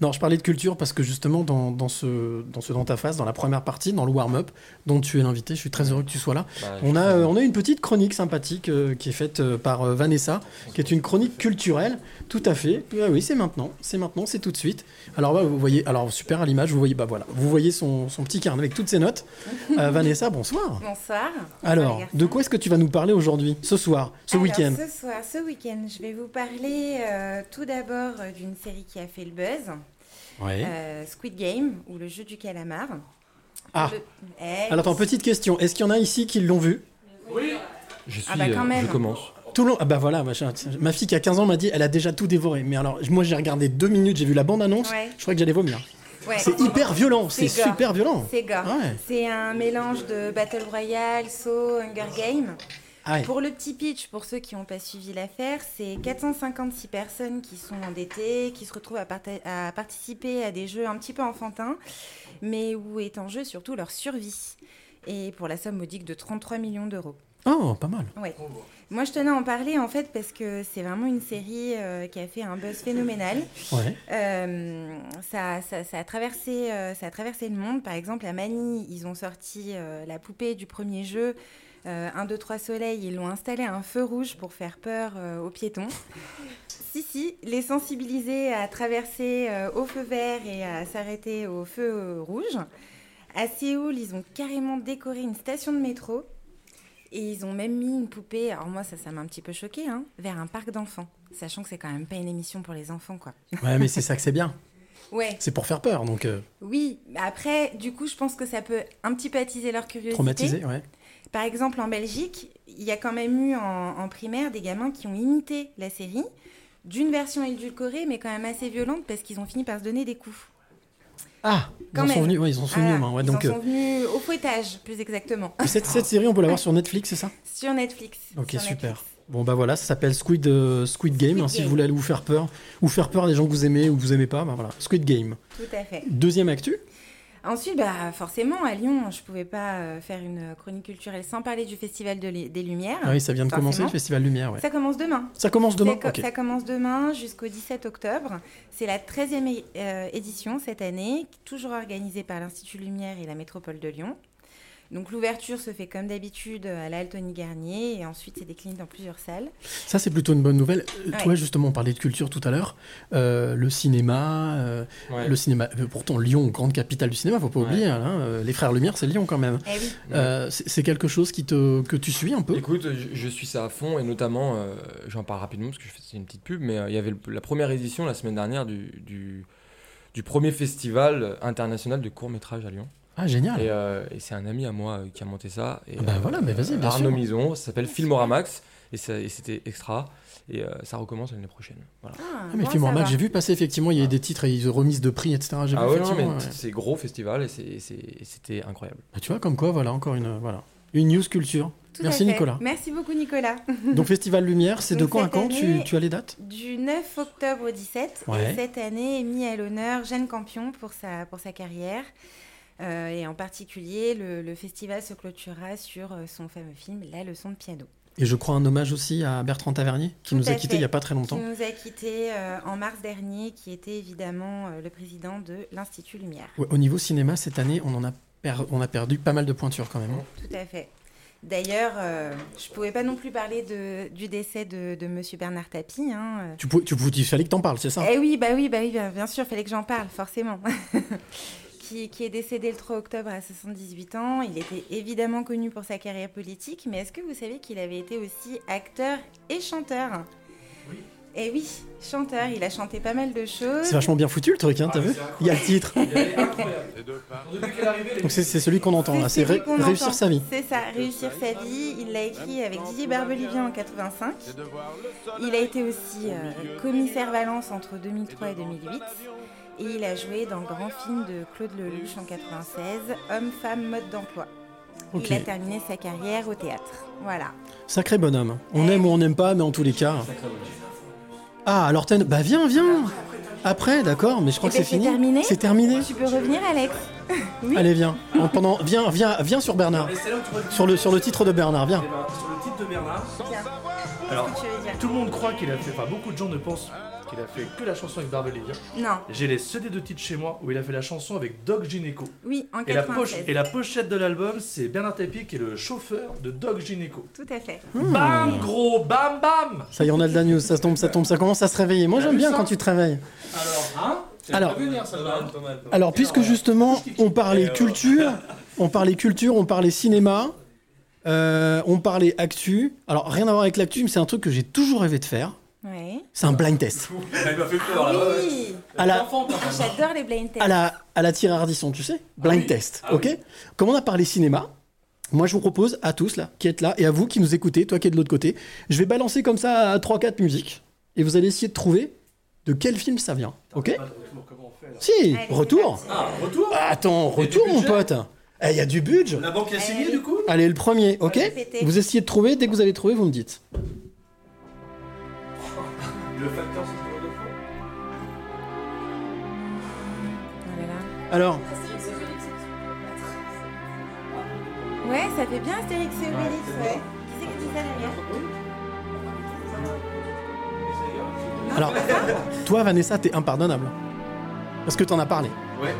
Non, je parlais de culture parce que justement, dans, dans ce, dans ce dans ta face, dans la première partie, dans le warm-up, dont tu es l'invité, je suis très heureux que tu sois là. Bah, On a, euh, on a une petite chronique sympathique euh, qui est faite euh, par euh, Vanessa, qui est une chronique culturelle, tout à fait. Ah oui, c'est maintenant, c'est maintenant, c'est tout de suite. Alors là, vous voyez, alors super à l'image, vous voyez, bah voilà, vous voyez son, son petit carnet avec toutes ses notes. Euh, <laughs> Vanessa, bonsoir. Bonsoir. Alors, de quoi est-ce que tu vas nous parler aujourd'hui, ce soir, ce week-end Ce soir, ce week-end, je vais vous parler euh, tout d'abord d'une série qui a fait le buzz, Euh, Squid Game ou le jeu du calamar. Ah. Le- Eh, Alors attends, petite question, est-ce qu'il y en a ici qui l'ont vu? Je suis, Ah bah, quand euh, même. je commence. Tout le long. Ah bah voilà, machin. ma fille qui a 15 ans m'a dit, elle a déjà tout dévoré. Mais alors, moi j'ai regardé deux minutes, j'ai vu la bande-annonce, Ouais. je crois que j'allais vomir. ouais. C'est hyper violent, c'est super violent. C'est gore. Ouais. C'est un mélange de Battle Royale, Saw, Hunger Game. Ah ouais. Pour le petit pitch, pour ceux qui n'ont pas suivi l'affaire, c'est 456 personnes qui sont endettées, qui se retrouvent à, participer à des jeux un petit peu enfantins, mais où est en jeu surtout leur survie. Et pour la somme modique de 33 millions d'euros. Oh, pas mal. Ouais. Moi, je tenais à en parler en fait parce que c'est vraiment une série euh, qui a fait un buzz phénoménal. Ouais. Euh, ça, ça- ça a traversé, euh, ça a traversé le monde. Par exemple, à Manille, ils ont sorti euh, la poupée du premier jeu. Euh, 1, 2, 3 soleil, ils l'ont installé à un feu rouge pour faire peur euh, aux piétons. <laughs> Si, si, les sensibiliser à traverser euh, au feu vert et à s'arrêter au feu euh, rouge. À Séoul, ils ont carrément décoré une station de métro. Et ils ont même mis une poupée, alors moi ça, ça m'a un petit peu choqué, hein, vers un parc d'enfants. Sachant que c'est quand même pas une émission pour les enfants, quoi. <laughs> Ouais, mais c'est ça que c'est bien. Ouais, C'est pour faire peur, donc euh, oui. mais Après, du coup, je pense que ça peut un petit peu attiser leur curiosité. traumatisé, ouais. Par exemple, en Belgique, il y a quand même eu en, en primaire des gamins qui ont imité la série d'une version édulcorée, mais quand même assez violente parce qu'ils ont fini par se donner des coups. Ah, ils en sont venus, ouais, ils en sont venus, ouais, ils donc, en euh, sont venus au fouettage, plus exactement, cette, cette série, on peut la voir sur Netflix, c'est ça? Sur Netflix. Ok, sur super. Netflix. Bon, bah voilà, ça s'appelle Squid, euh, Squid Game. Squid hein, si Game. vous voulez aller vous faire peur, ou faire peur à des gens que vous aimez ou que vous aimez pas, bah voilà, Squid Game. Tout à fait. Deuxième actu Ensuite, bah, forcément, à Lyon, je pouvais pas euh, faire une chronique culturelle sans parler du Festival de des Lumières. Ah oui, ça vient de commencer, le. Festival Lumière, ouais. Ça commence demain. Ça commence demain Ça, co- Ok. ça commence demain jusqu'au 17 octobre. C'est la 13e é- euh, édition cette année, toujours organisée par l'Institut Lumière et la Métropole de Lyon. Donc l'ouverture se fait comme d'habitude à la Tony Garnier et ensuite c'est décliné dans plusieurs salles. Ça, c'est plutôt une bonne nouvelle. Euh, Ouais. Toi, justement, on parlait de culture tout à l'heure. Euh, le cinéma, euh, Ouais. le cinéma. euh, Pourtant, Lyon, grande capitale du cinéma, faut pas Ouais. oublier. hein, euh, les frères Lumière, c'est Lyon quand même. Eh oui. Euh, c'est c'est quelque chose qui te, que tu suis un peu? Écoute, je, je suis ça à fond et notamment, euh, j'en parle rapidement parce que je fais une petite pub, mais euh, il y avait le- la première édition la semaine dernière du, du, du premier festival international de court métrage à Lyon. Ah, génial. Et, euh, et c'est un ami à moi euh, qui a monté ça. Et, bah voilà, mais vas-y, bien Arnaud sûr. Mison, ça s'appelle Filmoramax et, et c'était extra. Et euh, ça recommence l'année prochaine. Voilà. Ah, Ah, mais bon, film en ça max, va. j'ai vu passer effectivement, il y a eu des titres et ils remises de prix, etc. J'ai Ah vu ouais, non, mais ouais. c'est gros festival et c'était incroyable. Bah, tu vois, comme quoi, voilà, encore une, voilà, une news culture. Tout Merci. Nicolas. Merci beaucoup Nicolas. <laughs> Donc Festival Lumière, c'est de quand à quand tu, as les dates? Du 9 octobre au 17, Ouais. et cette année est mis à l'honneur Jeanne Campion pour sa, pour sa carrière. Euh, et en particulier, le, le festival se clôturera sur euh, son fameux film La leçon de piano, Et je crois un hommage aussi à Bertrand Tavernier, qui Tout nous a quittés il n'y a pas très qui longtemps. nous a quittés euh, en mars dernier, qui était évidemment euh, le président de l'Institut Lumière. Ouais, au niveau cinéma, cette année, on, en a, per- on a perdu pas mal de pointures quand même. hein. Tout à fait. D'ailleurs, euh, je ne pouvais pas non plus parler de, du décès de, de Monsieur Bernard Tapie. Hein. Tu, pouvais- tu, pouvais- il fallait que t'en parles, c'est ça? Eh oui, bah oui, bah oui, bien, bien sûr, fallait que j'en parle, forcément. <laughs> qui, qui est décédé le 3 octobre à 78 ans. Il était évidemment connu pour sa carrière politique, mais est-ce que vous savez qu'il avait été aussi acteur et chanteur? Oui. Eh oui, chanteur, il a chanté pas mal de choses. C'est vachement bien foutu le truc, hein, t'as vu? Il y a le titre. Donc c'est celui qu'on entend là, c'est ré- réussir entend. sa vie. C'est ça, réussir sa vie. Il l'a écrit avec Didier Barbelivien en 85. Il a été aussi euh, commissaire Valence entre 2003 et 2008. Et il a joué dans le grand film de Claude Lelouch en 96, Homme, femme, mode d'emploi. Il a terminé sa carrière au théâtre. Voilà. sacré bonhomme. On aime ou on n'aime pas, mais en tous les cas. Ah, alors t'as- bah viens, viens Après, d'accord, mais je crois Eh que ben, c'est c'est fini. terminé C'est terminé Tu peux revenir, Alex <laughs> Oui. Allez, viens. En- pendant, viens, viens, viens sur Bernard. C'est Sur le, sur le titre de Bernard, viens. Eh ben, sur le titre de Bernard, Tiens. Alors Qu'est-ce que tu veux dire tout le monde croit qu'il a fait, enfin beaucoup de gens ne pensent qu'il a fait que la chanson avec Barbelivien. Non. J'ai les CD de titres chez moi où il a fait la chanson avec Doc Gineco. Oui, en Et la, poche, 96. et la pochette de l'album, c'est Bernard Tapie qui est le chauffeur de Doc Gineco. Tout à fait. Hmm. Bam, gros, bam, bam Ça y est, on a le news, ça tombe, ça tombe, ça commence à se réveiller. Moi, j'aime bien quand tu te réveilles. Alors, hein C'est Alors- pas venir, ça va. Alors, puisque justement, on parlait culture, on parlait culture, on parlait cinéma, euh, on parlait actu. Alors, rien à voir avec l'actu, mais c'est un truc que j'ai toujours rêvé de faire. Ouais. C'est un blind test. <laughs> Oui À la, J'adore les blind tests. à la, à la tire Ardisson, tu sais? Blind test, ok? Comme on a parlé cinéma, moi je vous propose à tous là, qui êtes là, et à vous qui nous écoutez, toi qui es de l'autre côté, je vais balancer comme ça 3-4 musiques, et vous allez essayer de trouver de quel film ça vient, ok? Si, Allez, retour. Ah, retour? Ah, Attends, retour mon budget pote Eh, Il y a du budget La banque a signé Allez. du coup? Allez, le premier, ok. Vous essayez de trouver, dès que vous avez trouvé, vous me dites. Le facteur c'est là là. Alors, Ouais, ça fait bien Astérix et Obélix, ouais. Qui c'est qui dit ça derrière Non, alors, toi Vanessa, t'es impardonnable. Parce que t'en as parlé. Ouais.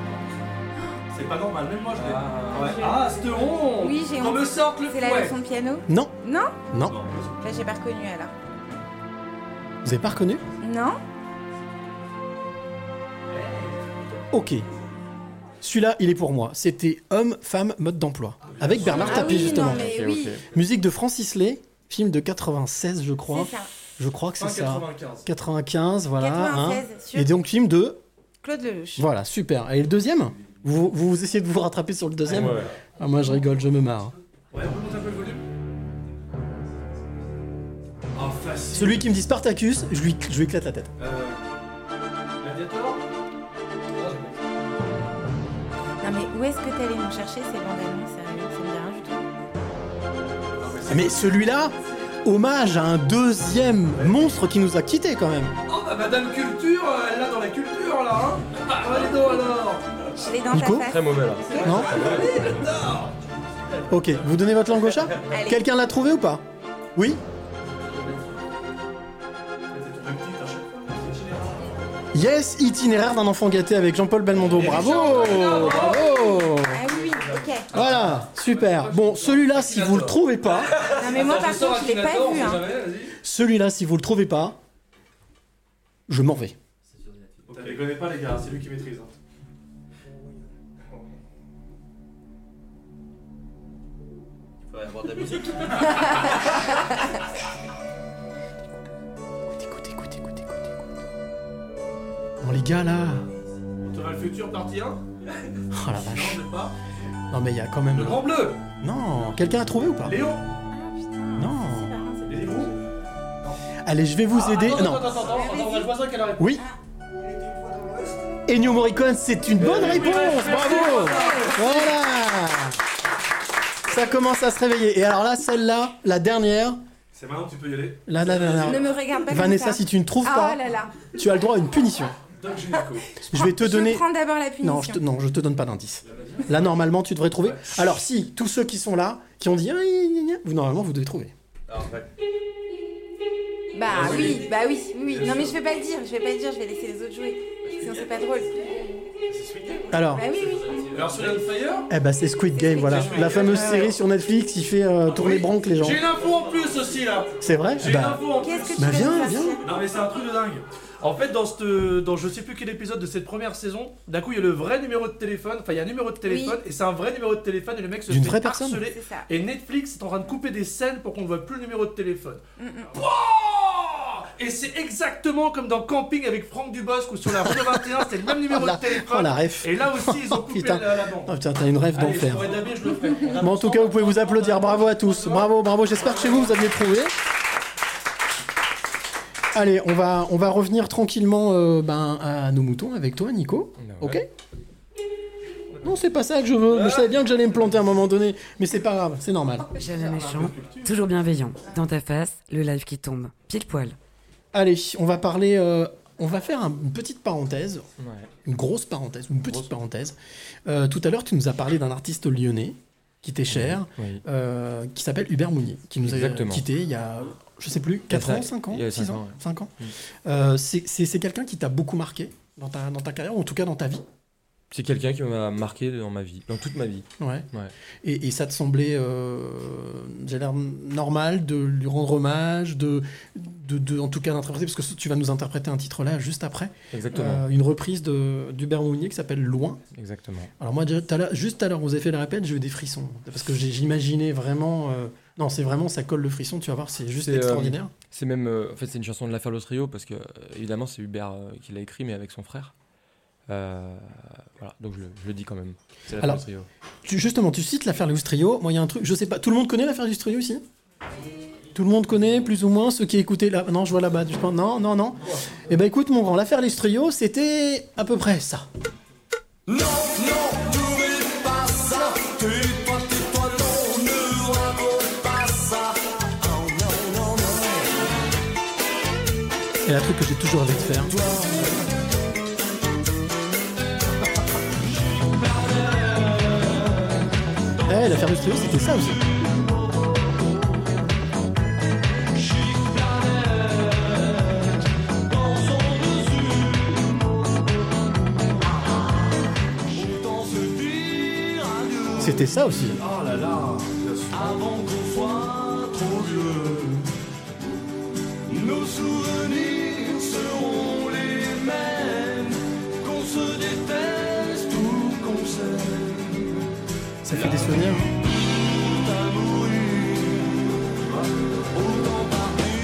C'est pas normal, même moi je l'ai. Ouais. Ah, c'était rond Oui, j'ai Qu'on honte. me sorte le C'est la fouet leçon de piano Non, Non non. Là, j'ai pas reconnu alors. Vous avez pas reconnu Non Ok. Celui-là, il est pour moi. C'était Homme, femme, mode d'emploi. Avec Bernard Ah Tapie, oui, justement. non, mais oui. Musique de Francis Lay, film de 96, je crois. C'est ça. Je crois que c'est ça. 95. 95, voilà. 96, hein. Et donc, film de. Claude Lelouch. Voilà, super. Et le deuxième? Vous, vous, vous essayez de vous rattraper sur le deuxième Ouais. Ah, Moi, je rigole, je me marre. Ouais, on un peu le volume Ah, facile. Celui qui me dit Spartacus, je lui, je lui éclate la tête. Euh. Gladiator Non mais où est-ce que t'allais nous chercher ces bandes annonces sérieux Ça me dit rien du tout. Mais celui-là, hommage à un deuxième monstre qui nous a quittés quand même. Oh bah Madame Culture, euh, elle l'a dans la culture là hein <laughs> Ah, Allez donc alors Je l'ai dans Nico ta face. Très mauvais là. Non Ok, vous donnez votre langue au chat? Allez. Quelqu'un l'a trouvé ou pas? Oui? Yes, itinéraire d'un enfant gâté avec Jean-Paul Belmondo. Bravo Bravo Ah oui, oui, ok. Voilà, super. Bon, celui-là, si vous le trouvez pas, Non, mais moi, par contre, je l'ai pas vu. Hein. celui-là, si vous le trouvez pas, je m'en vais. Les connais pas, les gars, c'est lui qui maîtrise. hein. Faut avoir de la musique. <laughs> Écoute, écoute, écoute, écoute, écoute. Bon, les gars, là. Tu auras le futur partie 1 <laughs> Oh la Non, vache. je sais pas. Non, mais il y a quand même. Le grand bleu Non, quelqu'un a trouvé ou pas? Léon Ah, putain. Non. Les Librou Allez, je vais vous Ah, aider. Attends, non. attends, attends, attends, attends, on a le voisin qui a la réponse. Oui. Ennio Morricone, c'est une bonne oui, réponse. Bravo. Voilà. Ça commence à se réveiller. Et alors là, celle-là, la dernière, C'est maintenant, tu peux y aller. la, la dernière. Ne me regarde pas Vanessa, comme ça. si tu ne trouves Ah pas, là là. tu as le droit à une punition. Doc Gynéco. Je vais te donner. Je prends d'abord la punition. Non, je te, non, je te donne pas d'indice. Là, normalement, tu devrais trouver. Alors, si tous ceux qui sont là, qui ont dit, Ah, gna, gna, gna, vous normalement, vous devez trouver. Alors, ouais. Bah oui, bah oui, oui. Non mais je vais pas le dire, je vais pas le dire, je vais laisser les autres jouer. Sinon c'est pas drôle. Alors, Bah oui, oui. Alors, sur Fire eh ben, c'est Squid Game, voilà, la fameuse série sur Netflix qui fait euh, tourner branque les gens. J'ai une info en plus aussi là C'est vrai? J'ai une Bah, info en plus Qu'est-ce que tu Bah, viens, viens. Non mais c'est un truc de dingue. En fait dans cette, dans je sais plus quel épisode de cette première saison, d'un coup il y a le vrai numéro de téléphone, enfin il y a un numéro de téléphone et c'est un vrai numéro de téléphone et le mec se D'une fait vraie personne harceler. C'est. Et Netflix est en train de couper des scènes pour qu'on ne voit plus le numéro de téléphone. Mm, mm. Et c'est exactement comme dans Camping avec Franck Dubosc ou sur la rue de 21, c'était le même numéro Oh la- de téléphone. oh la ref. Et là aussi ils ont coupé Putain. la, la bande. Oh, putain, t'as une rêve d'enfer. Bon, en tout cas, vous pouvez vous applaudir. Bravo à tous. Bravo, bravo. J'espère que chez vous, vous aviez trouvé. Allez, on va, on va revenir tranquillement euh, ben, à nos moutons avec toi, Nico. Ok Non, c'est pas ça que je veux. Je savais bien que j'allais me planter à un moment donné, mais c'est pas grave, c'est normal. Jamais méchant, toujours bienveillant. Dans ta face, le live qui tombe. Pile poil. Allez, on va parler. euh, on va faire un- une petite parenthèse, Ouais. une grosse parenthèse, une petite parenthèse. Euh, tout à l'heure, tu nous as parlé d'un artiste lyonnais qui t'est cher, Oui. euh, qui s'appelle Hubert Mounier, qui nous a Exactement. quitté il y a, je sais plus, Il y a 4 ans, cinq- 5 ans, il y a 6 cinq ans, ans, ouais. 5 ans. Mm. Euh, c'est quelqu'un qui t'a beaucoup marqué dans ta, dans ta carrière, ou en tout cas dans ta vie. C'est quelqu'un qui m'a marqué dans ma vie, dans toute ma vie. Ouais. Ouais. Et, et ça te semblait, euh, j'ai l'air normal de lui rendre hommage, de, de, de- en tout cas d'interpréter, parce que tu vas nous interpréter un titre là juste après, Exactement. euh, une reprise d'Hubert Mounier qui s'appelle Loin. Exactement. Alors moi, déjà, juste à l'heure, vous avez fait la répète, j'ai eu des frissons, parce que j'imaginais vraiment, euh, non, c'est vraiment, ça colle le frisson, tu vas voir, c'est juste euh, extraordinaire. C'est même, euh, en fait, c'est une chanson de l'affaire Le Trio parce que euh, évidemment c'est Hubert euh, qui l'a écrit, mais avec son frère. Euh, voilà, donc je le, je le dis quand même. C'est l'affaire Alors, Le Trio. Tu- justement, tu cites l'affaire Lustrio. Moi, il y a un truc, je sais pas, tout le monde connaît l'affaire Lustrio ici? Tout le monde connaît, plus ou moins, ceux qui écoutaient là. Non, je vois là-bas. Je pense, non, non, non. Eh ben, écoute, mon grand, l'affaire Lustrio, c'était à peu près ça. Non, non, n'oublie Et un truc que j'ai toujours envie de faire. Eh, l'affaire Lustrio, c'était ça aussi. C'était ça aussi. Oh là là Nos souvenirs seront les mêmes. Qu'on se déteste ou qu'on s'aime. Ça fait des souvenirs. à mourir. Autant partir.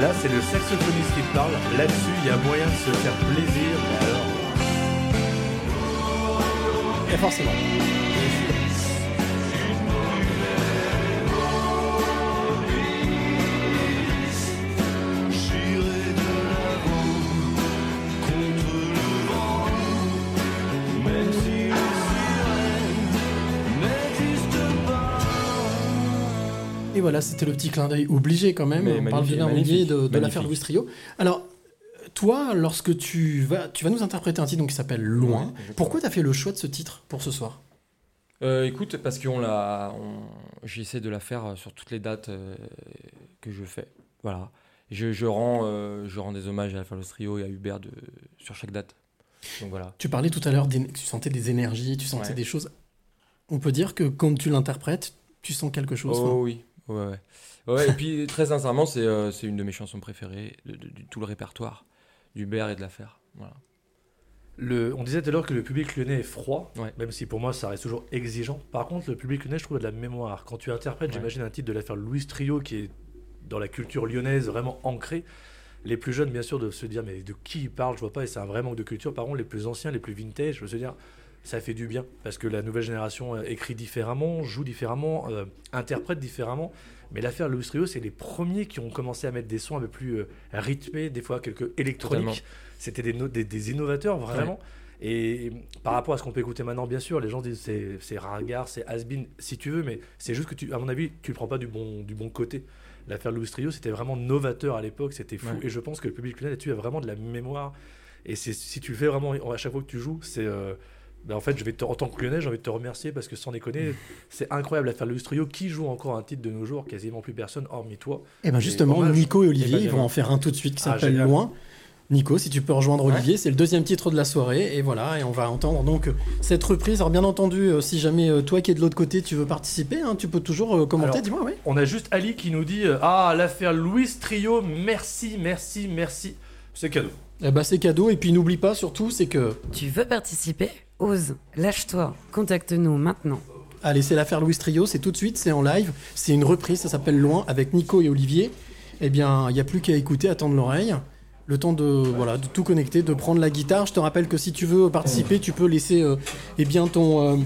Là, c'est le saxophoniste qui parle. Là-dessus, il y a moyen de se faire plaisir. Mais alors, Et forcément. Et voilà, c'était le petit clin d'œil obligé quand même. Mais On parle de de, l'affaire Louis Trio. Alors, toi, lorsque tu vas, tu vas nous interpréter un titre donc, qui s'appelle Loin, pourquoi tu as fait le choix de ce titre pour ce soir? Euh, écoute, parce l'a, on- j'essaie de la faire euh, sur toutes les dates euh, que je fais. Voilà. Je, je rends, euh, je rends des hommages à l'affaire Le Trio et à Hubert de, sur chaque date. Donc voilà. Tu parlais tout à l'heure, tu sentais des énergies, tu sentais Ouais. des choses. On peut dire que quand tu l'interprètes, tu sens quelque chose. Oh oui, ouais, ouais. Ouais, et puis très sincèrement, c'est euh, une de mes chansons préférées de, de- de tout le répertoire d'Hubert et de l'affaire. Voilà. Le, on disait tout à l'heure que le public lyonnais est froid, Ouais. même si pour moi ça reste toujours exigeant. Par contre, le public lyonnais, je trouve, a de la mémoire. Quand tu interprètes, Ouais. j'imagine un titre de l'affaire Louis Trio qui est dans la culture lyonnaise vraiment ancré. Les plus jeunes, bien sûr, doivent se dire mais de qui il parle? Je vois pas, et c'est un vrai manque de culture. Par contre, les plus anciens, les plus vintage, je veux se dire ça fait du bien parce que la nouvelle génération euh, écrit différemment, joue différemment, euh, interprète différemment. Mais l'affaire Louis Trio, c'est les premiers qui ont commencé à mettre des sons un peu plus euh, rythmés, des fois quelques électroniques. C'était des, des, des innovateurs vraiment. Et par rapport à ce qu'on peut écouter maintenant, bien sûr, les gens disent c'est c'est ringard, c'est has-been, si tu veux, mais c'est juste que tu, à mon avis, tu le prends pas du bon, du bon côté. L'affaire Louis Trio, c'était vraiment novateur à l'époque, c'était fou. Ouais. Et je pense que le public là-dessus a vraiment de la mémoire. Et c'est si tu le fais vraiment à chaque fois que tu joues, c'est euh, ben, en fait, je vais te, en tant que lyonnais, j'ai envie de te remercier parce que sans déconner, <laughs> c'est incroyable l'affaire Louis Trio. Qui joue encore un titre de nos jours Quasiment plus personne, hormis toi. Et ben justement. Nico et Olivier, Eh ben, ils vont en faire un tout de suite qui Ah, s'appelle génial. Loin. Nico, si tu peux rejoindre Ouais. Olivier, c'est le deuxième titre de la soirée. Et voilà, et on va entendre donc euh, cette reprise. Alors bien entendu, euh, si jamais euh, toi qui es de l'autre côté, tu veux participer, hein, tu peux toujours commenter, dis-moi, oui. On a juste Ali qui nous dit Ah, l'affaire Louis Trio, merci, merci, merci. C'est cadeau. Eh ben, c'est cadeau. Et puis n'oublie pas surtout, c'est que... Tu veux participer? Ose, lâche-toi, contacte-nous maintenant. Allez, c'est l'affaire Louis Trio, c'est tout de suite, c'est en live. C'est une reprise, ça s'appelle Loin, avec Nico et Olivier. Eh bien, il n'y a plus qu'à écouter, attendre l'oreille. Le temps de, voilà, tout connecter, de prendre la guitare. Je te rappelle que si tu veux participer, tu peux laisser, euh, eh bien, euh,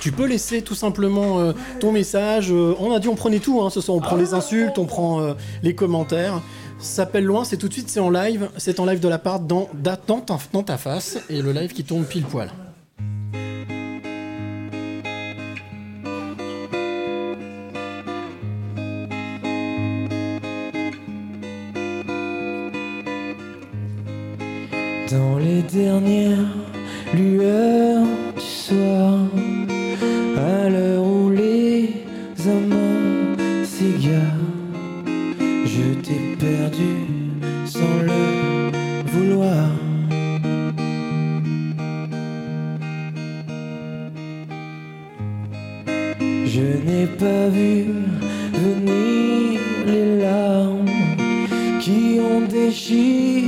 tu peux laisser tout simplement euh, ton message. On a dit on prenait tout, hein, ce soir on prend les insultes, on prend les commentaires. Ça s'appelle Loin, c'est tout de suite, c'est en live. C'est en live de la part dans, dans, ta, face. Et le live qui tombe pile poil. Dernières lueurs du soir, à l'heure où les amants s'égarent, je t'ai perdu sans le vouloir. Je n'ai pas vu venir les larmes qui ont déchiré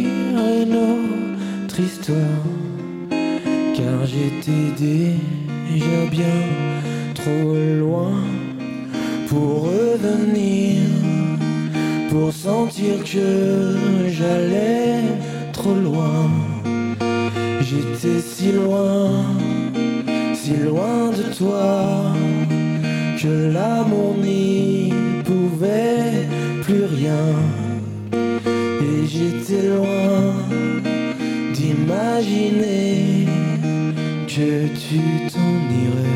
Car j'étais déjà bien trop loin pour revenir, pour sentir que j'allais trop loin. J'étais si loin, si loin de toi, que l'amour n'y pouvait plus rien. Et j'étais loin d'imaginer que tu t'en irais.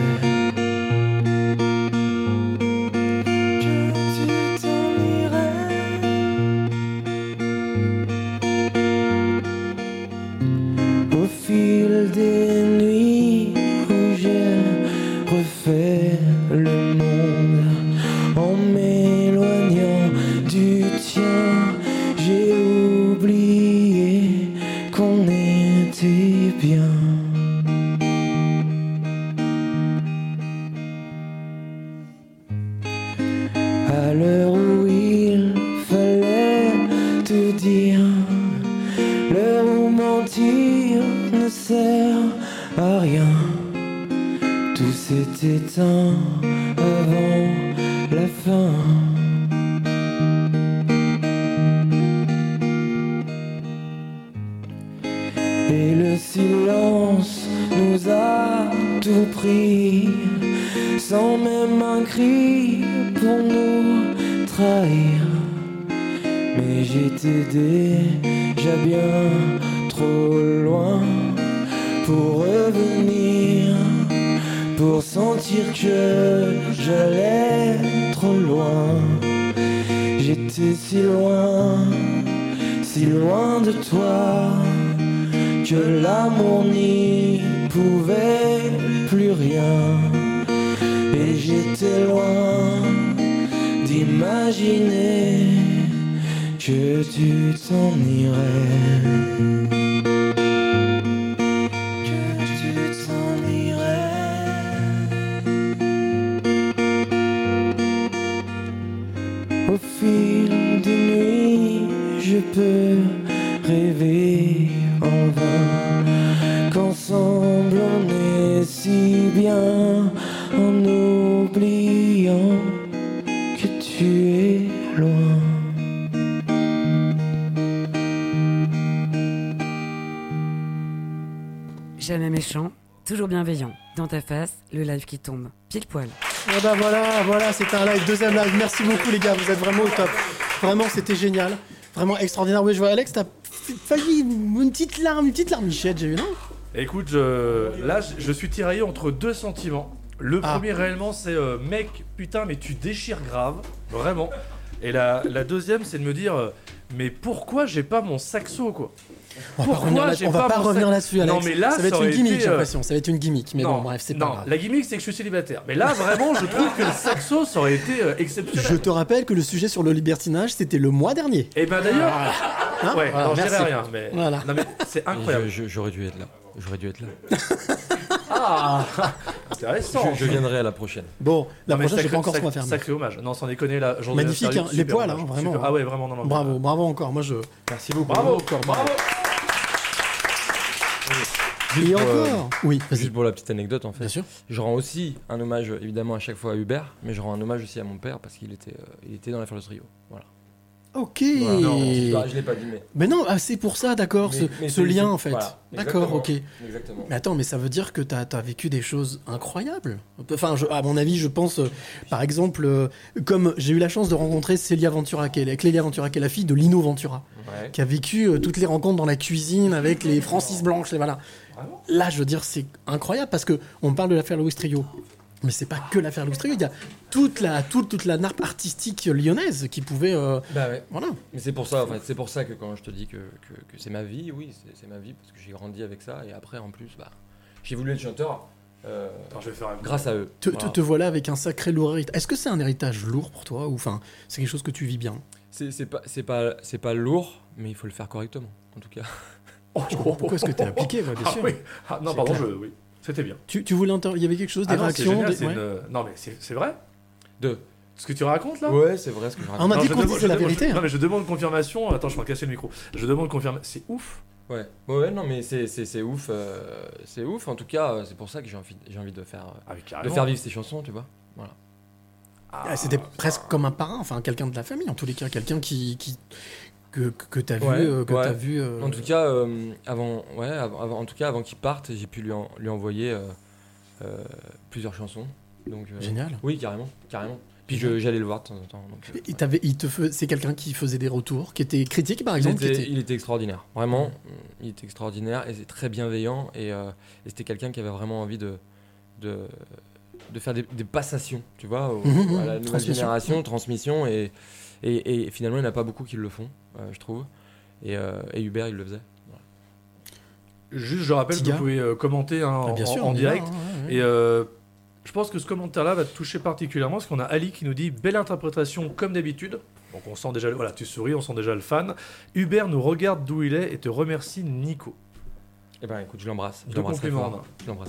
Jamais méchant, toujours bienveillant. Dans ta face, le live qui tombe. Pile poil. Eh ben voilà, voilà, c'était un live, deuxième live. Merci beaucoup les gars, vous êtes vraiment au top. Vraiment, c'était génial. Vraiment extraordinaire. Oui, je vois Alex, t'as failli une petite larme, une petite larmichette, j'ai vu, non? Écoute, je- là, je- je suis tiraillé entre deux sentiments. Le Ah. premier, réellement, c'est euh, mec, putain, mais tu déchires grave, vraiment. Et la, la deuxième, c'est de me dire, euh, mais pourquoi j'ai pas mon saxo, quoi? On va pas revenir, là- j'ai on va pas pas mon revenir sac- là-dessus, Alex. Non, mais là, ça va ça être une aurait gimmick, été, j'ai euh, l'impression. Ça va être une gimmick. Mais non, bon, bref, c'est pas non, grave. la gimmick, c'est que je suis célibataire. Mais là, vraiment, je trouve que le saxo, ça aurait été euh, exceptionnel. Je te rappelle que le sujet sur le libertinage, c'était le mois dernier. Et ben d'ailleurs, Hein ouais, Voilà, non, je dirais merci. rien, mais, Voilà. non, mais c'est incroyable. je- je- J'aurais dû être là. J'aurais dû être là. <laughs> Ah, intéressant. Je, je viendrai à la prochaine. Bon, la Non, mais prochaine, je sais sacré- pas encore ce qu'on va faire. mais- Sacré hommage. Non, sans déconner, là. journée Magnifique, hein, les super poils, hein, hommage, vraiment, super. Ah ouais, vraiment, non, non. Bravo, bravo encore. Moi, je. Merci beaucoup. Bravo, encore, bravo. Et pour, euh, encore Oui, vas-y. Juste pour la petite anecdote, en fait. Bien sûr. Je rends aussi un hommage, évidemment, à chaque fois à Hubert, mais je rends un hommage aussi à mon père parce qu'il était, euh, il était dans la Fearless Trio. Voilà. Ok. Voilà. Non, je l'ai pas dit, mais. Mais non, ah, c'est pour ça, d'accord, ce, mais ce c'est- lien en fait. voilà, d'accord, ok. exactement. Mais attends, mais ça veut dire que tu as, vécu des choses incroyables. Enfin, je- à mon avis, je pense, euh, par exemple, euh, comme j'ai eu la chance de rencontrer Célia Ventura, qui est, Clélia Ventura, qui est la fille de Lino Ventura, Ouais. qui a vécu euh, toutes les rencontres dans la cuisine avec les Francis Blanche, les voilà. Là, je veux dire, c'est incroyable parce que on parle de l'affaire Louis Trio. Mais c'est pas que l'affaire Louis Trio, il y a toute la, toute, toute la nappe artistique lyonnaise qui pouvait. euh, Bah ouais. voilà. Mais c'est pour ça, en fait, c'est pour ça que quand je te dis que, que, que c'est ma vie, oui, c'est- ma vie parce que j'ai grandi avec ça et après en plus, bah, j'ai voulu être chanteur euh, Attends, je vais faire un grâce à eux. Te, Voilà. te, te voilà avec un sacré lourd héritage. Est-ce que c'est un héritage lourd pour toi ou enfin c'est quelque chose que tu vis bien? C'est c'est pas, c'est pas, c'est pas lourd, mais il faut le faire correctement, en tout cas. Pourquoi est-ce que tu es impliqué ouais, bien Ah sûr. oui. Ah, non, pardon, clair. je, oui. C'était bien. Tu, tu voulais inter- Il y avait quelque chose, des Ah non, réactions génial, des- c'est ouais. une- Non, mais c'est c'est vrai Deux. Ce que tu racontes là? Ouais, c'est vrai ce que je Ah, raconte. on a Non, dit qu'on disait la vérité. je- hein. Non, mais je demande confirmation. Attends, je vais casser le micro. Je demande confirmation. C'est ouf. Ouais. ouais, non, mais c'est, c'est, c'est ouf, euh, c'est ouf. En tout cas, euh, c'est pour ça que j'ai envie, j'ai envie de faire, euh, Ah, de faire vivre ces chansons, tu vois. Voilà. Ah, C'était presque comme un parrain, enfin quelqu'un de la famille en tous les cas, quelqu'un qui, qui que, que, t'as vu, Ouais, euh, ouais. vu. euh, En tout cas, euh, avant, ouais, avant, avant- en tout cas, avant qu'il parte, j'ai pu lui, en- lui envoyer euh, plusieurs chansons. Donc, génial. Oui, carrément, carrément. Puis j'allais le voir de temps en temps. donc, euh, Il il te c'est quelqu'un qui faisait des retours, qui était critique par il, exemple. qui était, était- il était extraordinaire, vraiment. Il était extraordinaire et c'est très bienveillant. Et, et c'était quelqu'un qui avait vraiment envie de, de, de faire des, des passations, tu vois, au- <laughs> à la nouvelle Transmission. génération, transmission. Et, et, et finalement, il n'y en a pas beaucoup qui le font, je trouve. Et, euh, et Hubert, il le faisait. Juste, je rappelle que vous pouvez euh, commenter hein, Ah, en, bien sûr, en on est direct. hein, ouais, ouais. Et euh, je pense que ce commentaire-là va te toucher particulièrement parce qu'on a Ali qui nous dit belle interprétation comme d'habitude. Donc on sent déjà, voilà, tu souris, on sent déjà le fan. Hubert nous regarde d'où il est et te remercie Nico. Eh ben, écoute, je l'embrasse. Je Deux l'embrasse très compliments, fort.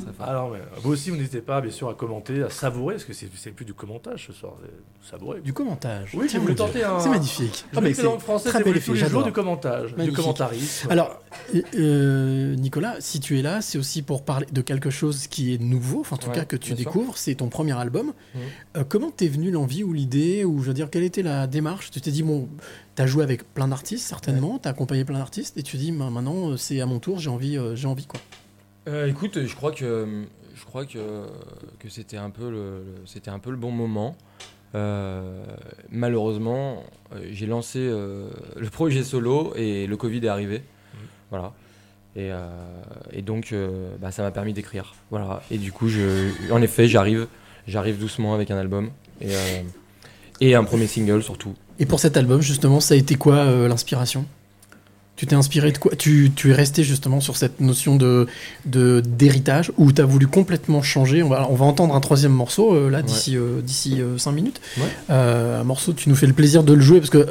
Je fort. Alors, mais, vous aussi, vous n'hésitez pas, bien sûr, à commenter, à savourer, parce que c'est c'est plus du commentage ce soir, c'est savourer. Du commentage. Oui, Tiens, vous voulez tenter un. C'est magnifique. Mais la langue française, très c'est tous les jours du commentage, du commentarisme. Alors, euh, euh, Nicolas, si tu es là, c'est aussi pour parler de quelque chose qui est nouveau, enfin en tout Ouais, cas que tu découvres, c'est ton premier album. Mhm. Euh, comment t'es venu l'envie ou l'idée, ou je veux dire, quelle était la démarche? Tu t'es dit, bon, t'as joué avec plein d'artistes certainement, t'as accompagné plein d'artistes, et tu dis, bah, maintenant euh, c'est à mon tour, j'ai envie, euh, j'ai envie quoi. Euh, écoute, je crois que je crois que, que c'était un peu le, le- c'était un peu le bon moment. Euh, malheureusement, j'ai lancé euh, le projet solo et le Covid est arrivé. Voilà. Et, euh, et donc, euh, bah, ça m'a permis d'écrire. Voilà. Et du coup, je, en effet, j'arrive, j'arrive doucement avec un album et, euh, et un premier single surtout. Et pour cet album, justement, ça a été quoi euh, l'inspiration? Tu t'es inspiré de quoi? Tu, tu es resté justement sur cette notion de d'héritage ou t'as voulu complètement changer? On va, on va entendre un troisième morceau euh, là d'ici d'ici 5 minutes. Ouais. Euh, un morceau, tu nous fais le plaisir de le jouer parce que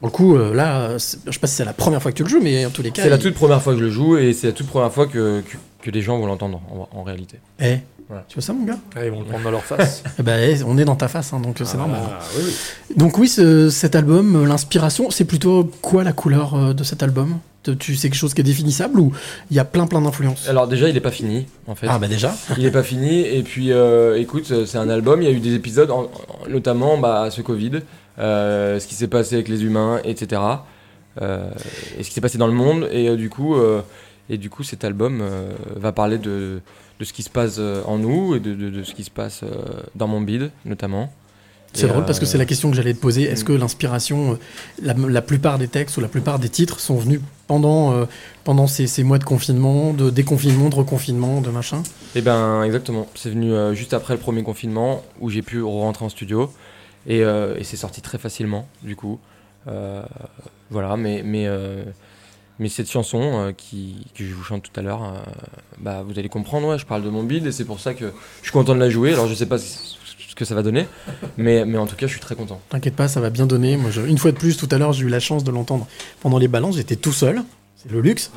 pour le coup, là, c'est- je sais pas si c'est la première fois que tu le joues, mais en tous les cas. C'est la il- toute première fois que je le joue et c'est la toute première fois que, que, que des gens vont l'entendre en, en réalité. Eh, Voilà. Tu vois ça, mon gars? Ah, ils vont le prendre dans leur face. <laughs> Eh ben, eh, on est dans ta face, hein, donc c'est normal. Ah, oui, oui. Donc oui, ce- cet album, euh, l'inspiration, c'est plutôt quoi la couleur euh, de cet album? Tu- sais quelque chose qui est définissable ou il y a plein plein d'influences? Alors déjà, il est pas fini, en fait. Ah bah déjà. <laughs> Il est pas fini. Et puis, euh, écoute, euh, c'est un album. Il y a eu des épisodes, en- en- notamment bah, ce Covid, euh, ce qui s'est passé avec les humains, etc. Euh, et ce qui s'est passé dans le monde. Et euh, du coup, euh, et du coup, cet album euh, va parler de, de ce qui se passe euh, en nous et de, de- de ce qui se passe euh, dans mon bide, notamment. C'est drôle parce que euh, c'est la question que j'allais te poser. Est-ce mm. que l'inspiration, euh, la, la plupart des textes ou la plupart des titres sont venus pendant, euh, pendant ces, ces mois de confinement, de déconfinement, de reconfinement, de machin? Eh ben exactement. C'est venu euh, juste après le premier confinement où j'ai pu rentrer en studio et, euh, et c'est sorti très facilement du coup. Euh, voilà, mais mais euh, mais cette chanson euh, qui que je vous chante tout à l'heure, euh, bah vous allez comprendre. Ouais, je parle de mon bide et c'est pour ça que je suis content de la jouer. Alors je sais pas ce que ça va donner, mais mais en tout cas je suis très content. T'inquiète pas, ça va bien donner. Moi, je- une fois de plus, tout à l'heure, j'ai eu la chance de l'entendre pendant les balances. J'étais tout seul. C'est le luxe.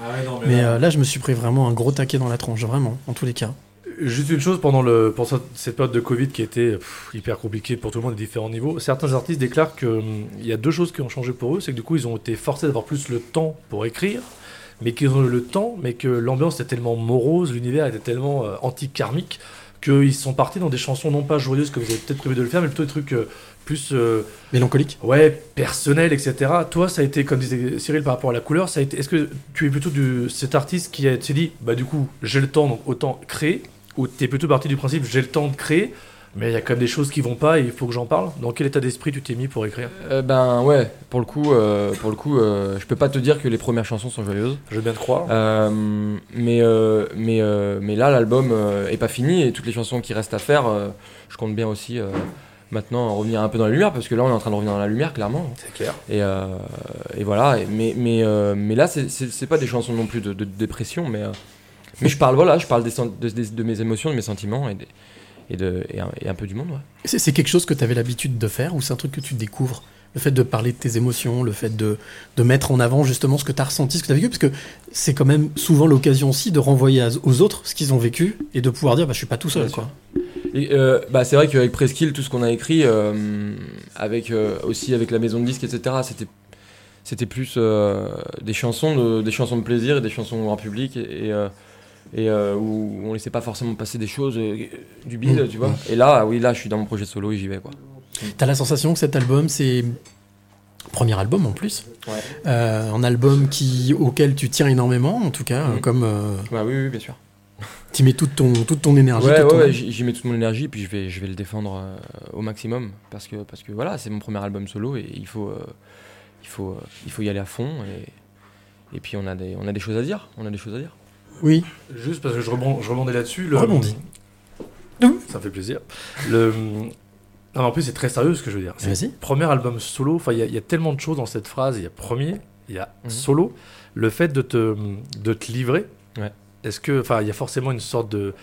Mais euh, là, je me suis pris vraiment un gros taquet dans la tronche, vraiment, en tous les cas. Juste une chose, pendant le, pour cette- période de Covid qui était pff, hyper compliquée pour tout le monde à différents niveaux, certains artistes déclarent qu'il y a deux choses qui ont changé pour eux. C'est que du coup, ils ont été forcés d'avoir plus le temps pour écrire, mais qu'ils ont eu le temps, mais que l'ambiance était tellement morose, l'univers était tellement euh, anti-karmique, qu'ils sont partis dans des chansons non pas joyeuses comme vous avez peut-être prévu de le faire, mais plutôt des trucs euh, plus euh, Mélancolique ouais personnels, etc. Toi, ça a été, comme disait Cyril par rapport à la couleur, ça a été. Est-ce que tu es plutôt du, cet artiste qui a- s'est dit, bah du coup, j'ai le temps, donc autant créer, ou t'es plutôt parti du principe, j'ai le temps de créer, mais il y a quand même des choses qui vont pas et il faut que j'en parle. Dans quel état d'esprit tu t'es mis pour écrire? Euh, ben ouais, pour le coup, euh, pour le coup, euh, je peux pas te dire que les premières chansons sont joyeuses. Je veux bien te croire. Euh, mais, mais, mais là, l'album est pas fini et toutes les chansons qui restent à faire, je compte bien aussi maintenant revenir un peu dans la lumière parce que là, on est en train de revenir dans la lumière, clairement. C'est clair. Et, et voilà. Et- mais, mais, mais là, c'est- pas des chansons non plus de, de dépression, mais, mais je parle, voilà, je parle des, de, de- de mes émotions, de mes sentiments et, des- et, de, et, un, et un peu du monde. Ouais. C'est quelque chose que tu avais l'habitude de faire ou c'est un truc que tu découvres? Le fait de parler de tes émotions, le fait de, de mettre en avant justement ce que tu as ressenti, ce que tu as vécu, parce que c'est quand même souvent l'occasion aussi de renvoyer à- aux autres ce qu'ils ont vécu et de pouvoir dire bah, je suis pas tout seul. Quoi. Et, euh, bah, c'est vrai qu'avec Presqu'île, tout ce qu'on a écrit, euh, avec, euh, aussi avec la maison de disques, etc., c'était, c'était plus des, chansons de, des chansons de plaisir et des chansons grand public, et, et, et, euh, où on laissait pas forcément passer des choses euh, du bide, Mmh. tu vois. Et là, oui, là, je suis dans mon projet solo et j'y vais, quoi. T'as la sensation que cet album, c'est premier album en plus, Ouais. Euh, un album qui auquel tu tiens énormément, en tout cas, Mhm. comme Ouais, oui, oui, bien sûr. tu mets toute ton toute ton énergie. Ouais, ouais, ouais, j'y mets toute mon énergie, puis je vais, je vais le défendre au maximum, parce que, parce que voilà, c'est mon premier album solo, et il faut, il faut, il faut y aller à fond, et, et puis on a, des, on a des choses à dire, on a des choses à dire. Oui, Juste parce que je, rebond- je là-dessus. Le... Rebondis. Ça me fait plaisir. Le... Non, mais en plus, c'est très sérieux ce que je veux dire. C'est vas-y. premier album solo. Enfin, il y, a- il y a tellement de choses dans cette phrase. Il y a premier, il y a Mhm. solo. Le fait de te, de te livrer. Ouais. Est-ce que, enfin, il y a forcément une sorte de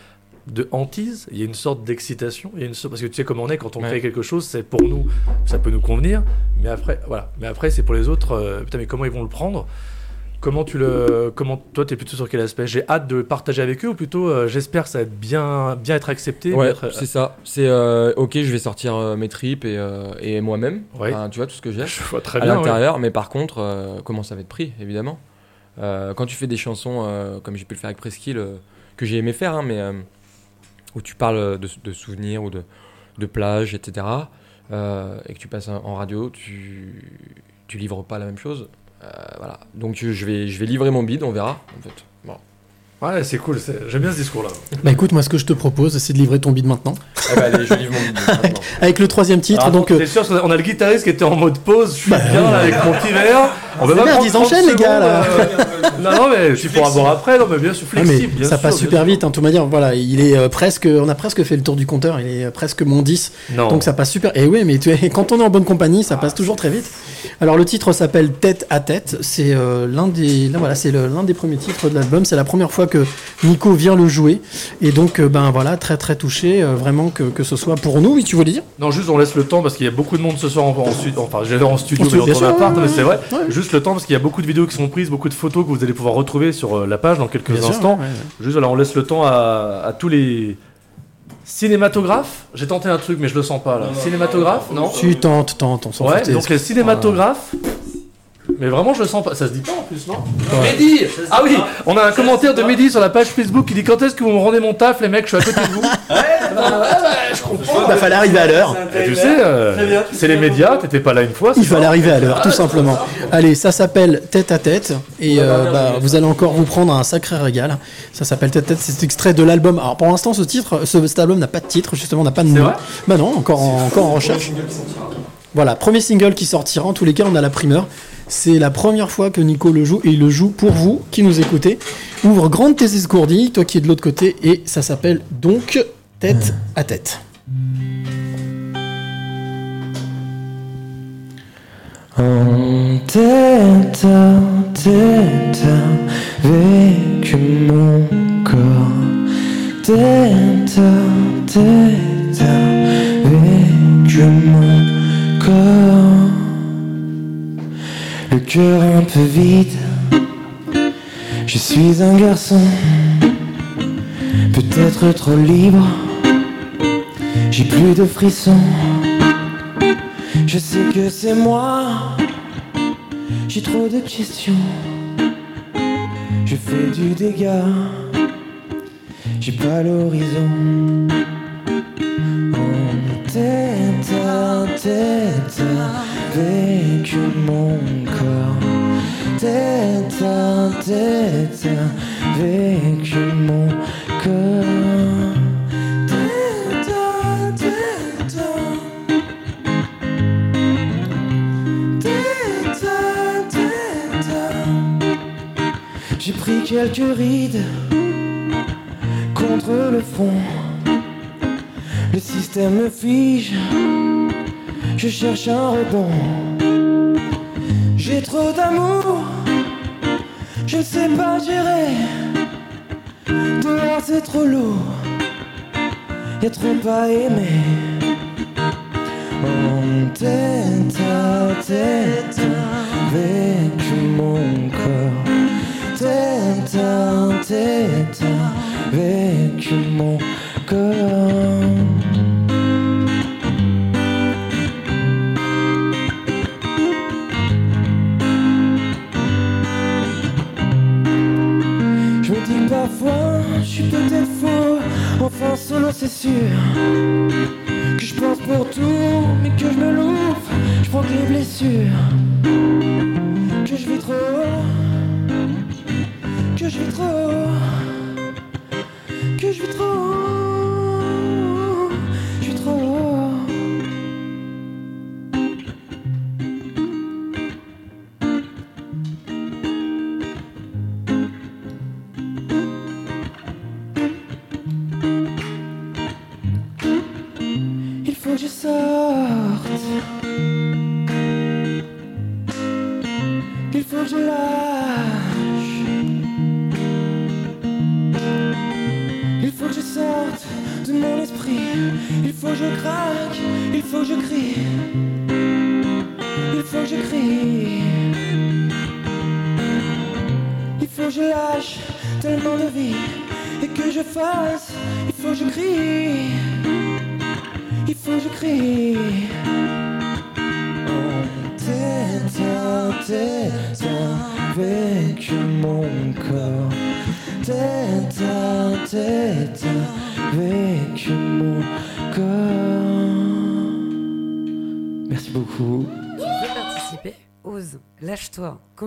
de hantise, il y a une sorte d'excitation, il y a une sorte parce que tu sais comment on est quand on Ouais. crée quelque chose, c'est pour nous, ça peut nous convenir, mais après, voilà, mais après c'est pour les autres. euh, putain, mais comment ils vont le prendre? Comment tu le, comment toi t'es plutôt sur quel aspect? J'ai hâte de le partager avec eux ou plutôt euh, j'espère que ça va être bien, bien être accepté. Ouais, être- c'est ça. C'est euh, ok, je vais sortir euh, mes tripes et, euh, et moi-même, Ouais. Enfin, tu vois, tout ce que j'ai. Je vois très à bien. l'intérieur, mais par contre, euh, comment ça va être pris, évidemment. Euh, quand tu fais des chansons, euh, comme j'ai pu le faire avec euh, que j'ai aimé faire, hein, mais euh, où tu parles de, de souvenirs ou de, de plage, etc., euh, et que tu passes en en radio, tu, tu livres pas la même chose. Euh, voilà. Donc je vais, je vais livrer mon bide, on verra. En fait. Bon. Ouais, c'est cool. J'aime bien ce discours-là. Bah écoute, moi ce que je te propose, c'est de livrer ton bide maintenant. Ah bah, allez, je livre mon bide. maintenant. <laughs> Avec le troisième titre, Alors, donc. euh, sûr on a le guitariste qui était en mode pause. Je suis Bah, bien là, avec mon petit verre. On va pas merde, ils enchaînent, 30 les gars, là. secondes, euh, non, non, mais tu pourras boire après. Non, mais bien sûr, Ah, mais flexible. bien ça sûr, passe bien super sûr. vite, hein, toute manière. Voilà, il est euh, presque, on a presque fait le tour du compteur. Il est euh, presque mon 10, Non. donc ça passe super. Et oui, mais tu quand on est en bonne compagnie, ça passe toujours très vite. Alors le titre s'appelle Tête à tête. C'est euh, l'un des, là, voilà, c'est l'un des premiers titres de l'album. C'est la première fois que Nico vient le jouer, et donc euh, ben voilà, très très touché, euh, vraiment que, que ce soit pour nous. Oui, tu voulais dire? Non, juste on laisse le temps parce qu'il y a beaucoup de monde ce soir en, en studio. Enfin, j'allais en studio, En studio, mais dans ton appart, mais c'est vrai. ouais. Juste le temps parce qu'il y a beaucoup de vidéos qui sont prises, beaucoup de photos que vous allez pouvoir retrouver sur euh, la page dans quelques Bien sûr, instants. ouais, ouais. Juste voilà, on laisse le temps à, à tous les Cinématographe J'ai tenté un truc, mais je le sens pas là. Cinématographe Non Tu tentes, tentes, on s'en Ouais, fout, donc les cinématographes. Mais vraiment, je le sens pas. Ça se dit pas en plus, non Mehdi Ah oui On a un commentaire de Mehdi sur la page Facebook qui dit Quand est-ce que vous me rendez mon taf, les mecs Je suis à côté de vous. <laughs> je comprends. Bah, fallait arriver à l'heure. Et tu sais, euh, c'est les médias, t'étais pas là une fois. Il fallait arriver à l'heure, tout simplement. Allez, ça s'appelle Tête à Tête. Et euh, bah, vous allez encore vous prendre un sacré régal. Ça s'appelle Tête à Tête. C'est extrait de l'album. Alors pour l'instant, ce titre, ce, cet album n'a pas de titre, justement, n'a pas de nom. vrai bah non, encore en, encore en recherche. Voilà, premier single qui sortira. En tous les cas, on a la primeur. C'est la première fois que Nico le joue et il le joue pour vous qui nous écoutez. Ouvre grande tes escourdilles, toi qui es de l'autre côté, et ça s'appelle donc Tête à Tête. En tête à tête avec mon corps Tête à tête avec mon corps Le cœur un peu vide. Je suis un garçon. Peut-être trop libre. J'ai plus de frissons. Je sais que c'est moi, j'ai trop de questions. Je fais du dégât, j'ai pas l'horizon. En tête à tête avec mon corps. À tête avec mon corps. À tête. J'ai pris quelques rides contre le fond. Le système me fige. Je cherche un rebond. J'ai trop d'amour. Je ne sais pas gérer. Dehors c'est trop lourd. Y'a trop à aimer. À tête avec mon corps. Tête à tête avec mon corps. Solo c'est sûr que je pense pour tout, mais que je me loupe, je prends que les blessures, que je vis trop, que je vis trop, que je vis trop, je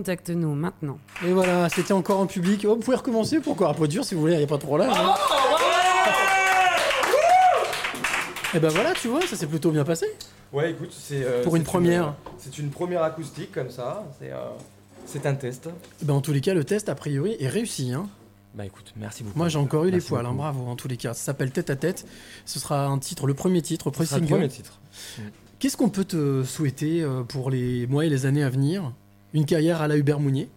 contacte-nous maintenant. Et voilà, c'était encore en public. Oh, vous pouvez recommencer pour encore applaudir si vous voulez, il n'y a pas de problème. hein. Et ben voilà, tu vois, ça s'est plutôt bien passé. Ouais, écoute, c'est. euh, Pour une c'est première. C'est une première acoustique comme ça. C'est euh, c'est un test. Eh ben, en tous les cas, le test, a priori, est réussi. Hein. Bah écoute, merci beaucoup. Moi, j'ai encore eu les Merci poils, hein, beaucoup. bravo, en tous les cas. Ça s'appelle Tête à Tête. Ce sera un titre, le premier titre, le premier le single. premier titre. Qu'est-ce qu'on peut te souhaiter euh, pour les mois et les années à venir? Une carrière à la Hubert Mounier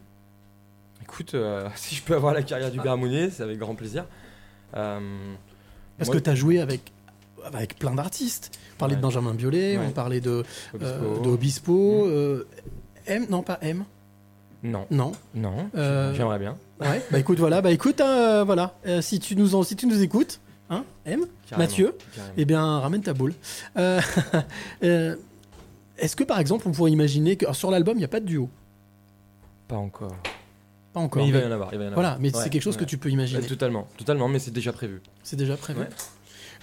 Écoute, euh, <laughs> si je peux avoir la carrière du Mounier, c'est avec grand plaisir. Euh, Parce moi, que tu as joué avec, avec plein d'artistes. On parlait Ouais. de Benjamin Biolay, Ouais. on parlait de, Obispo. euh, de Obispo. Mm. M, non pas M, Non, non. non, j'aimerais bien. Ouais, bah écoute, voilà, bah écoute, hein, voilà. Si tu nous en, si tu nous écoutes, Hein M Carrément, Mathieu carrément. Eh bien, ramène ta boule. Euh, <laughs> Est-ce que par exemple, on pourrait imaginer que alors, sur l'album, il n'y a pas de duo Pas encore. Pas encore. mais il va mais- y en avoir. il va y en Voilà, avoir. mais Ouais, c'est quelque chose que tu peux imaginer. Euh, Totalement, totalement, mais c'est déjà prévu. C'est déjà prévu. Ouais.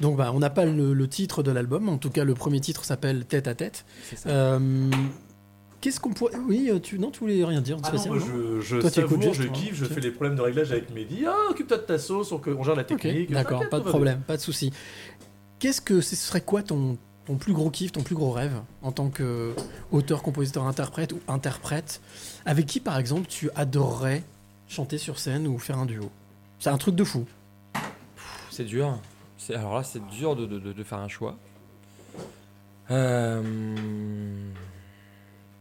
Donc, bah, on n'a pas le, le titre de l'album. En tout cas, le premier titre s'appelle Tête à tête. C'est ça. Euh, Qu'est-ce qu'on pourrait. Oui, euh, tu... non, tu voulais rien dire Ah non, moi, je, je Toi, tu écoutes savoure, juste, je toi, kiffe, je fais les problèmes de réglage avec Mehdi. Ah, occupe-toi de ta sauce, on, on gère la technique. d'accord, pas de problème, pas de souci. Qu'est-ce que ce serait quoi ton, ton plus gros kiff, ton plus gros rêve en tant que auteur, compositeur, interprète ou interprète Avec qui, par exemple, tu adorerais chanter sur scène ou faire un duo? C'est un truc de fou. C'est dur. C'est- Alors là, c'est dur de, de- de- de faire un choix. Euh,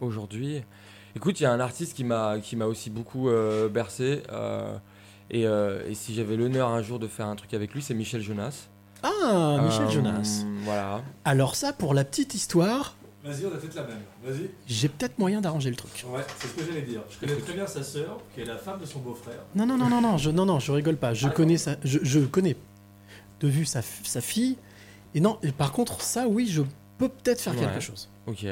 Aujourd'hui, écoute, il y a un artiste qui m'a qui m'a aussi beaucoup euh, bercé. euh, et, et si j'avais l'honneur un jour de faire un truc avec lui, c'est Michel Jonas. Ah, Michel Jonas. Voilà. Alors ça, pour la petite histoire, Vas-y, on a peut-être la même. Vas-y. j'ai peut-être moyen d'arranger le truc. Ouais, c'est ce que j'allais dire. Je connais très bien sa sœur, qui est la femme de son beau-frère. Non, non, non, non, non, je, non, non, je rigole pas. Je connais sa, je, je connais de vue sa, sa fille. Et non, et par contre, ça, oui, je peux peut-être faire Ouais. quelque chose. Ok.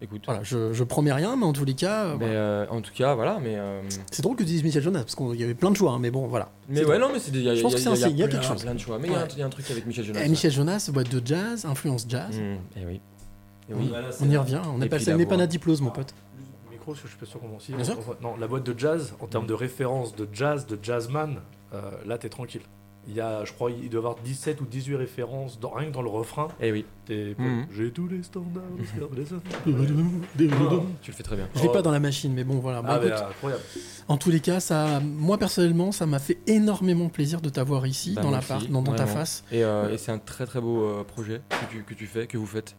Écoute. Voilà, je, je promets rien, mais en tous les cas, euh, Mais voilà. euh, en tout cas, voilà. Mais euh, c'est drôle que tu dises Michel Jonas, parce qu'il y avait plein de choix, hein, mais bon, voilà. mais ouais, drôle. non, mais c'est Je pense que c'est un signe, il y a plein- quelque chose. plein de choix. Mais il y a un- Ouais. il y, a un truc avec Michel Jonas. Eh, Michel Jonas, boîte de jazz, influence jazz. ouais. Mm, eh oui. On, oui. Voilà, on y revient, on appelle ça une voix. épanadyplose, mon pote. Le micro, je suis pas sûr comment aussi. Bien sûr. Non, la boîte de jazz, en termes de référence de jazz, de jazzman, euh, là, t'es tranquille. Il y a, je crois, il doit y avoir 17 ou 18 références, dans, rien que dans le refrain. Eh oui. T'es- Mhm. J'ai tous les standards. les <laughs> Tu le fais très bien. Je l'ai Oh. pas dans la machine, mais bon, voilà. Bon, Ah, mais écoute, incroyable. en tous les cas, ça, moi personnellement, ça m'a fait énormément plaisir de t'avoir ici, Bah, dans moi la part, aussi, dans, dans ta vraiment. face. Et, euh, et c'est un très très beau euh, projet que tu, que tu fais, que vous faites.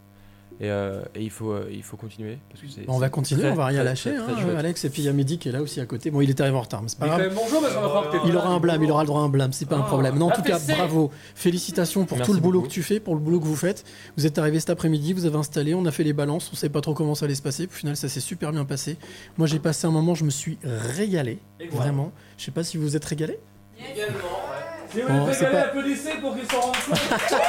Et, euh, et il, faut, euh, il faut continuer. Parce que c'est, On va continuer, très, on va rien très, lâcher, très, très hein. Alex. Et puis il y a Mehdi qui est là aussi à côté. Bon, il est arrivé en retard, mais c'est pas grave. bonjour, Il aura un blâme, il aura le droit à un blâme, c'est pas un Ah, problème. Non, en tout cas, bravo. Félicitations pour Merci tout le boulot beaucoup. que tu fais, pour le boulot que vous faites. Vous êtes arrivé cet après-midi, vous avez installé, on a fait les balances, on savait pas trop comment ça allait se passer. Puis, au final, ça s'est super bien passé. Moi, j'ai passé un moment, je me suis régalé. Vraiment. Je sais pas si vous êtes régalé. Également, ouais. Si vous êtes régalé, applaudissez pour qu'ils s'en rendent compte. <laughs>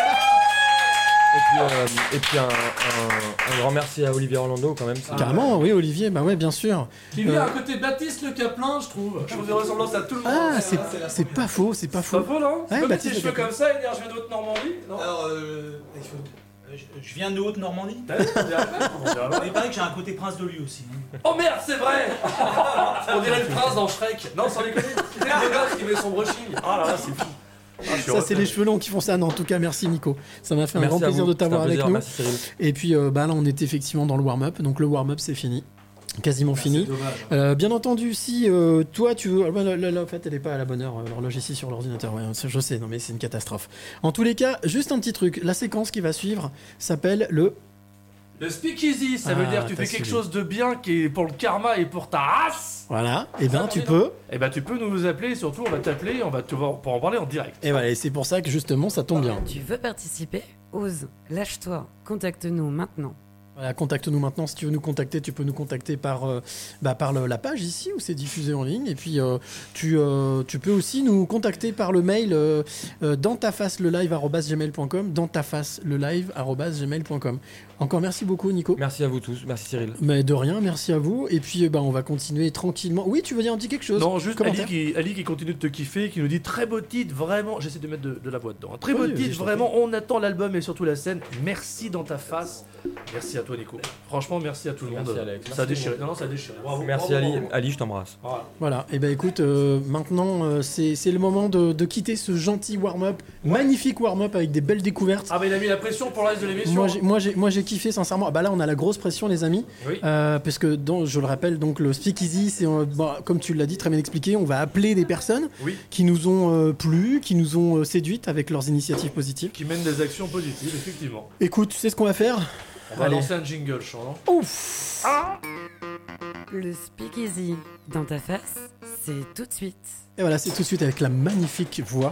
Et puis, euh, et puis un, un- un grand merci à Olivier Orlando quand même. c'est- Carrément, oui, Olivier, bah ouais, bien sûr. Qui lui Euh, a un côté Baptiste le Caplin, je trouve. Je trouve des ressemblances à tout le monde. Ah, c'est c'est pas faux, c'est pas C'est pas faux. faux, non C'est Ouais, tes le cheveux Caplin. comme ça et dire je viens de Haute-Normandie Non Alors, euh, il faut- euh, je, je viens de Haute-Normandie. Il paraît que j'ai un côté prince de lui aussi. hein. Oh merde, c'est vrai On dirait le prince dans Shrek. Non, sans déconner. C'est le gosse qui met son brushing. Ah là là, c'est fou. Ah, Ça, c'est les cheveux longs qui font ça. Non, en tout cas, merci Nico. Ça m'a fait un Merci grand plaisir de t'avoir avec plaisir. nous. Merci. Et puis euh, bah, là, on est effectivement dans le warm-up. Donc le warm-up, c'est fini. Quasiment fini. C'est dommage. Euh, bien entendu, si euh, toi tu veux. ah, bah, là, là, là, en fait, elle est pas à la bonne heure, euh, l'horloge ici sur l'ordinateur. Ouais, je sais, non mais c'est une catastrophe. En tous les cas, juste un petit truc. La séquence qui va suivre s'appelle le. Le speakeasy, ça veut Ah, dire que tu t'as fais quelque suivi. chose de bien qui est pour le karma et pour ta race. Voilà. Et bien, Ça, tu peux. Et ben tu peux nous appeler surtout on va t'appeler on va te voir pour en parler en direct. Et voilà. Et c'est pour ça que justement, ça tombe bien. Tu veux participer? Ose, lâche-toi, contacte-nous maintenant. Voilà, contacte-nous maintenant. Si tu veux nous contacter, tu peux nous contacter par, euh, bah, par le- la page ici où c'est diffusé en ligne. Et puis, euh, tu, euh, tu peux aussi nous contacter par le mail euh, euh, dans ta face le live gmail.com. Dans ta face le live gmail.com. Encore merci beaucoup, Nico. Merci à vous tous. Merci Cyril. Mais de rien, merci à vous. Et puis, euh, bah, on va continuer tranquillement. Oui, tu veux dire un petit quelque chose Non, juste Ali qui, Ali qui continue de te kiffer, qui nous dit très beau titre, vraiment. J'essaie de mettre de, de la voix dedans. hein. Très beau Oui, titre, vraiment. On attend l'album et surtout la scène. Merci dans ta face. Merci à toi, Nico. Franchement, merci à tout le Merci, monde. Alex. Ça a Merci, déchiré. Non, non, ça a déchiré. Bravo, Merci bravo, Ali. bravo. Ali, je t'embrasse. Voilà. Voilà, et ben écoute, euh, maintenant euh, c'est c'est le moment de, de quitter ce gentil warm-up, magnifique warm-up avec des belles découvertes. Ah, mais il a mis la pression pour le reste de l'émission. Moi j'ai, moi, j'ai, kiffé sincèrement. Ah bah là on a la grosse pression les amis, Oui. euh, parce que dans, je le rappelle donc le speakeasy c'est euh, bah, comme tu l'as dit très bien expliqué, on va appeler des personnes Oui. qui nous ont euh, plu, qui nous ont euh, séduites avec leurs initiatives positives. Qui mène des actions positives, effectivement. Écoute, tu sais ce qu'on va faire? On va Allez. lancer un jingle, non Ouf Le speakeasy dans ta face, c'est tout de suite. Et voilà, c'est tout de suite avec la magnifique voix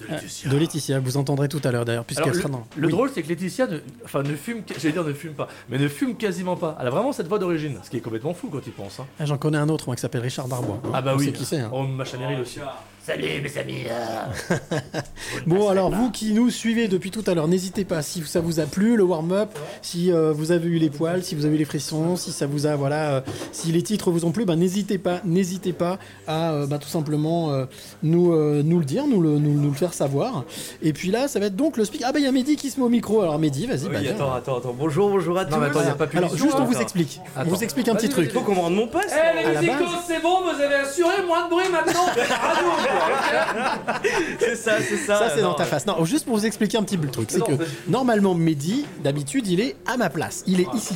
De euh, de Laetitia. Vous entendrez tout à l'heure d'ailleurs, puisqu'elle Alors, sera dans. Le Oui. drôle, c'est que Laetitia ne, enfin, ne fume, j'allais dire ne fume pas, mais ne fume quasiment pas. Elle a vraiment cette voix d'origine, ce qui est complètement fou quand tu penses. Hein. Ah, J'en connais un autre moi qui s'appelle Richard Darbois. Ah bah On oui. sait qui c'est. hein. Oh, Macha Meryl aussi. Salut mes amis. <laughs> Bon, alors vous qui nous suivez depuis tout à l'heure, n'hésitez pas si ça vous a plu le warm-up, si euh, vous avez eu les poils, si vous avez eu les frissons, si ça vous a voilà, euh, si les titres vous ont plu, ben n'hésitez pas, n'hésitez pas à euh, ben, tout simplement euh, nous euh, nous le dire, nous le nous, nous le faire savoir. Et puis là, ça va être donc le speak. Ah bah il y a Mehdi qui se met au micro. Alors Mehdi, vas-y. Oui, bah, viens. attends, attends, attends. Bonjour, bonjour à tous. Non, mais attends, y a pas de Alors juste on hein. vous explique, on vous explique un petit truc. Faut qu'on me rende mon poste. Eh les musicos, c'est bon, vous avez assuré moins de bruit maintenant <laughs> <laughs> C'est ça, c'est ça. Ça, c'est dans ta face. Non, juste pour vous expliquer un petit peu le truc, c'est que normalement, Mehdi, d'habitude, il est à ma place. Il est ici,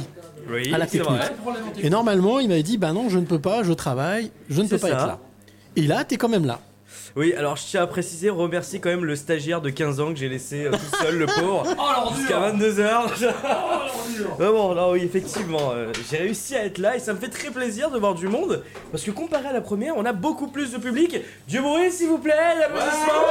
Oui, à la technique. vrai. Et normalement, il m'avait dit Bah non, je ne peux pas, je travaille, je ne peux pas ça. être là. Et là, t'es quand même là. Oui, alors je tiens à préciser, remercier quand même le stagiaire de 15 ans que j'ai laissé euh, tout seul, le pauvre, <laughs> Oh jusqu'à l'ordure 22h. Oh Vraiment, là oui, effectivement, euh, j'ai réussi à être là et ça me fait très plaisir de voir du monde parce que comparé à la première, on a beaucoup plus de public. Dieu bruit, s'il vous plaît, l'applaudissement.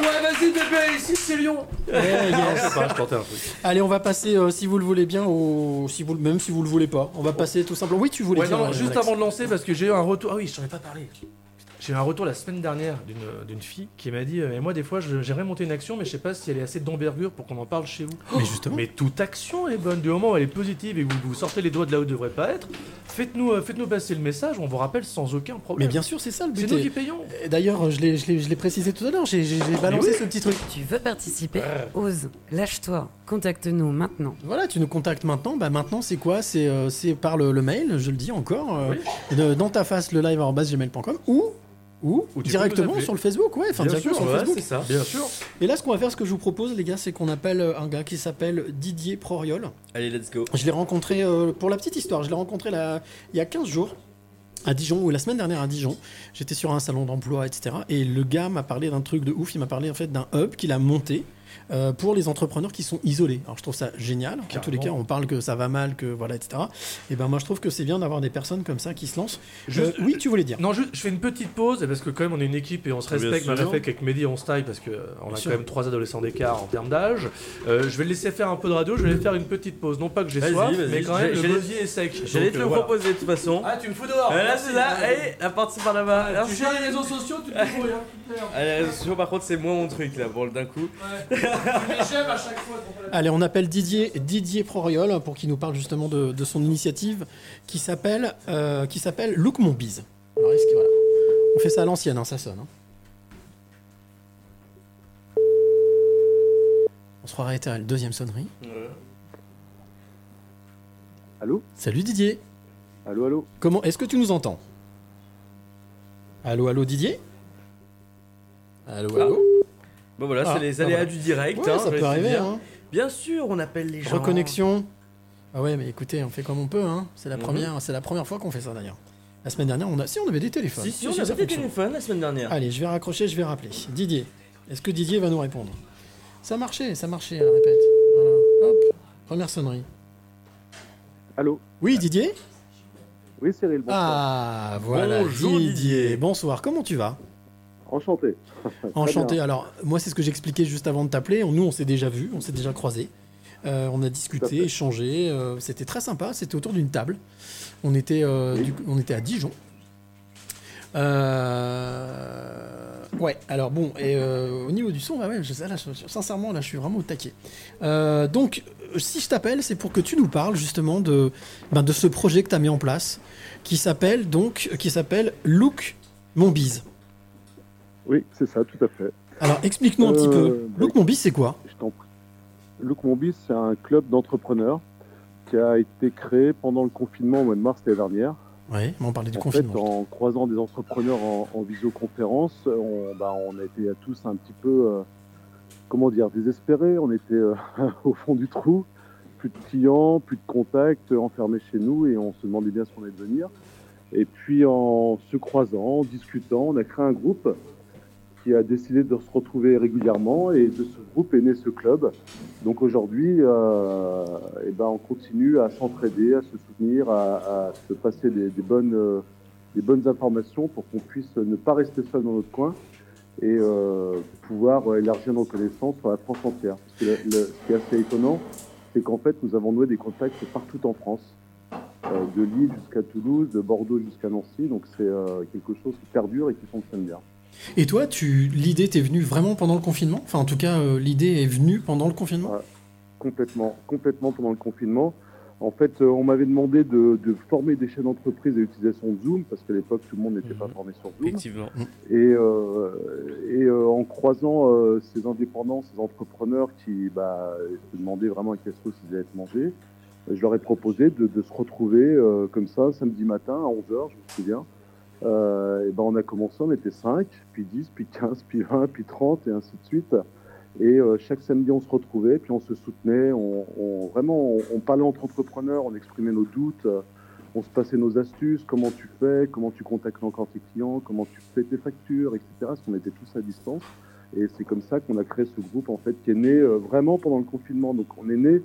Ouais, vas-y bébé, ici c'est Lyon Eh, yes. Je sais pas, je tentais un truc. Allez, on va passer, euh, si vous le voulez bien, au... si vous... même si vous le voulez pas. On va passer tout simplement. Oui, tu voulais Ouais, dire. non, juste Alex. avant de lancer, parce que j'ai eu un retour. Ah oui, je t'en ai pas parlé. J'ai eu un retour la semaine dernière d'une d'une fille qui m'a dit euh, Et moi, des fois, j'aimerais monter une action, mais je sais pas si elle est assez d'envergure pour qu'on en parle chez vous. Mais justement. Mais toute action est bonne. Du moment où elle est positive et que vous, vous sortez les doigts de là où elle devrait pas être, faites-nous euh, faites-nous passer le message, on vous rappelle sans aucun Mais problème. bien sûr, c'est ça le c'est but. nous Et- qui payons. D'ailleurs, je l'ai- je l'ai je l'ai précisé tout à l'heure, j'ai balancé oui. ce petit truc. Tu veux participer Ose, lâche-toi, contacte-nous maintenant. Voilà, tu nous contactes maintenant. Bah maintenant, c'est quoi? C'est euh, c'est par le, le mail, je le dis encore, euh, de- dans ta face le live gmail.com ou ou, directement sur le Facebook, ouais, enfin directement sûr, sur Ouais, Facebook. ça. Bien sûr. Et là, ce qu'on va faire, ce que je vous propose, les gars, c'est qu'on appelle euh, un gars qui s'appelle Didier Proriol. Allez, let's go. Je l'ai rencontré, euh, pour la petite histoire, je l'ai rencontré là, il y a 15 jours à Dijon, ou la semaine dernière à Dijon. J'étais sur un salon d'emploi, etc. Et le gars m'a parlé d'un truc de ouf. Il m'a parlé en fait d'un hub qu'il a monté euh, pour les entrepreneurs qui sont isolés. Alors je trouve ça génial. En tous les cas, Carrément. on parle que ça va mal, que voilà, etc. Et ben moi, je trouve que c'est bien d'avoir des personnes comme ça qui se lancent. Euh, oui, tu voulais dire. Non, juste, je fais une petite pause, parce que quand même on est une équipe et on se respecte, malgré fait qu'avec Mehdi on se taille parce qu'on a sûr. quand même trois adolescents d'écart en termes d'âge. Euh, je vais le laisser faire un peu de radio, je vais faire une petite pause. Non pas que j'ai soif, vas-y. mais quand même J'ai- le gosier est sec. J'allais te euh, le voilà. proposer de toute façon. Ah, tu me fous dehors Euh, là, c'est là. Allez, la porte c'est par là-bas. Tu Merci. gères les réseaux sociaux, tu te débrouilles, hein, les réseaux sociaux, par contre, c'est moins mon truc là, pour le d'un coup. Ouais. <laughs> À chaque fois. Allez, on appelle Didier, Didier Proriol pour qu'il nous parle justement de, de son initiative qui s'appelle euh, qui s'appelle Look Mon Bise. Alors, est-ce que- voilà. On fait ça à l'ancienne, hein, ça sonne. hein. On se croirait à la deuxième sonnerie. Allô? Salut Didier. Allô, allô? Comment est-ce que tu nous entends? Allô, allô Didier? Allô, Ah. Bon voilà, Ah, c'est les ah, aléas voilà. du direct. Ouais, hein, ça peut arriver. Hein. Bien sûr, on appelle les gens. Reconnexion. Ah ouais, mais écoutez, on fait comme on peut. Hein. C'est la Mhm. première, c'est la première fois qu'on fait ça d'ailleurs. La semaine dernière, on a, si on avait des téléphones. Si, si, Si, on avait des téléphones la semaine dernière. Allez, je vais raccrocher, je vais rappeler. Didier, est-ce que Didier va nous répondre? Ça marchait, ça marchait. Elle répète. Voilà. Hop, première sonnerie. Allô? Oui, Didier? Oui, Cyril, bonsoir. Ah, voilà. Bonjour, Didier. Bonsoir. Comment tu vas? Enchanté. <laughs> Enchanté. bien. Alors, moi, c'est ce que j'expliquais juste avant de t'appeler. Nous, on s'est déjà vus, on s'est déjà croisés. Euh, on a discuté, échangé. euh, c'était très sympa. C'était autour d'une table. On était, euh, Oui. du- on était à Dijon. Ouais, alors bon, et euh, au niveau du son, bah ouais, je sais, là, je- sincèrement, là, je suis vraiment au taquet. Donc, si je t'appelle, c'est pour que tu nous parles justement de, ben, de ce projet que tu as mis en place, qui s'appelle donc, qui s'appelle Look Mon Bise. Oui, c'est ça, tout à fait. Alors, explique-nous un petit Euh, peu. bah, Look Mon Bise, c'est quoi? Je t'en prie. Look Mombis, c'est un club d'entrepreneurs qui a été créé pendant le confinement au mois de mars l'année dernière. Ouais, on parlait du en confinement. fait, en croisant des entrepreneurs en, en visioconférence, on, bah, on a été à tous un petit peu, euh, comment dire, désespérés. On était euh, <laughs> au fond du trou, plus de clients, plus de contacts, enfermés chez nous, et on se demandait bien ce qu'on allait devenir. Et puis, en se croisant, en discutant, on a créé un groupe qui a décidé de se retrouver régulièrement, et de ce groupe est né ce club. Donc aujourd'hui, euh, eh ben, on continue à s'entraider, à se soutenir, à, se passer des, bonnes, euh, des bonnes informations pour qu'on puisse ne pas rester seul dans notre coin et euh, pouvoir élargir nos connaissances sur la France entière. Ce qui est assez étonnant, c'est qu'en fait, nous avons noué des contacts partout en France. euh, de Lille jusqu'à Toulouse, de Bordeaux jusqu'à Nancy. Donc c'est euh, quelque chose qui perdure et qui fonctionne bien. Et toi, tu l'idée t'est venue vraiment pendant le confinement? Enfin, en tout cas, euh, l'idée est venue pendant le confinement? Complètement, complètement pendant le confinement. En fait, euh, on m'avait demandé de, de former des chaînes d'entreprise à l'utilisation de Zoom, parce qu'à l'époque, tout le monde n'était pas formé sur Zoom. Effectivement. Et, euh, et euh, en croisant euh, ces indépendants, ces entrepreneurs qui bah, se demandaient vraiment à quelle sauce ils allaient être mangés, je leur ai proposé de, de se retrouver euh, comme ça, samedi matin à 11h, je me souviens. Euh, et ben on a commencé, on était 5, puis 10, puis 15, puis 20, puis 30, et ainsi de suite. Et euh, chaque samedi, on se retrouvait, puis on se soutenait. On, on- vraiment, on, parlait entre entrepreneurs, on exprimait nos doutes, euh, on se passait nos astuces, comment tu fais, comment tu contactes encore tes clients, comment tu fais tes factures, etc. Parce qu'on était tous à distance. Et c'est comme ça qu'on a créé ce groupe, en fait, qui est né euh, vraiment pendant le confinement. Donc, on est né,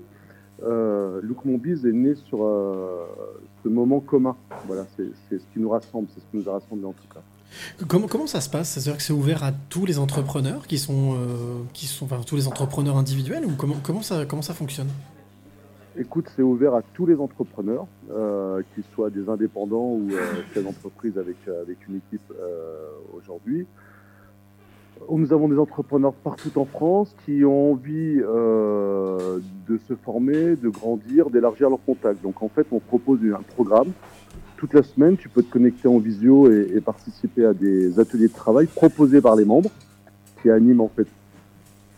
euh, Look Mon Biz est né sur euh, ce moment commun. Voilà, c'est ce qui nous rassemble, c'est ce qui nous a rassemblés en tout cas. Comment, comment ça se passe? C'est-à-dire que c'est ouvert à tous les entrepreneurs qui sont, euh, qui sont enfin, tous les entrepreneurs individuels ou comment, comment, ça, comment ça fonctionne? Écoute, c'est ouvert à tous les entrepreneurs, euh, qu'ils soient des indépendants ou chefs d'entreprise avec, avec une équipe aujourd'hui. Nous avons des entrepreneurs partout en France qui ont envie euh, de se former, de grandir, d'élargir leurs contacts. Donc en fait, on propose un programme. Toute la semaine, tu peux te connecter en visio et, participer à des ateliers de travail proposés par les membres qui animent en fait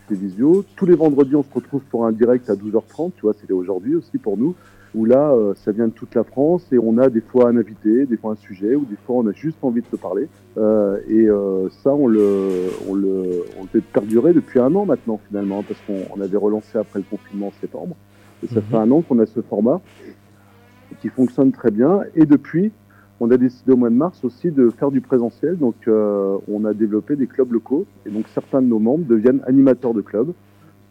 ces visios. Tous les vendredis, on se retrouve pour un direct à 12h30, tu vois, c'était aujourd'hui aussi pour nous, où là, euh, ça vient de toute la France et on a des fois un invité, des fois un sujet, ou des fois on a juste envie de se parler. Euh, et euh, ça, on le, on, le, on le fait perdurer depuis un an maintenant, finalement, parce qu'on on avait relancé après le confinement en septembre. Et ça fait un an qu'on a ce format qui fonctionne très bien. Et depuis, on a décidé au mois de mars aussi de faire du présentiel. Donc, euh, on a développé des clubs locaux. Et donc, certains de nos membres deviennent animateurs de clubs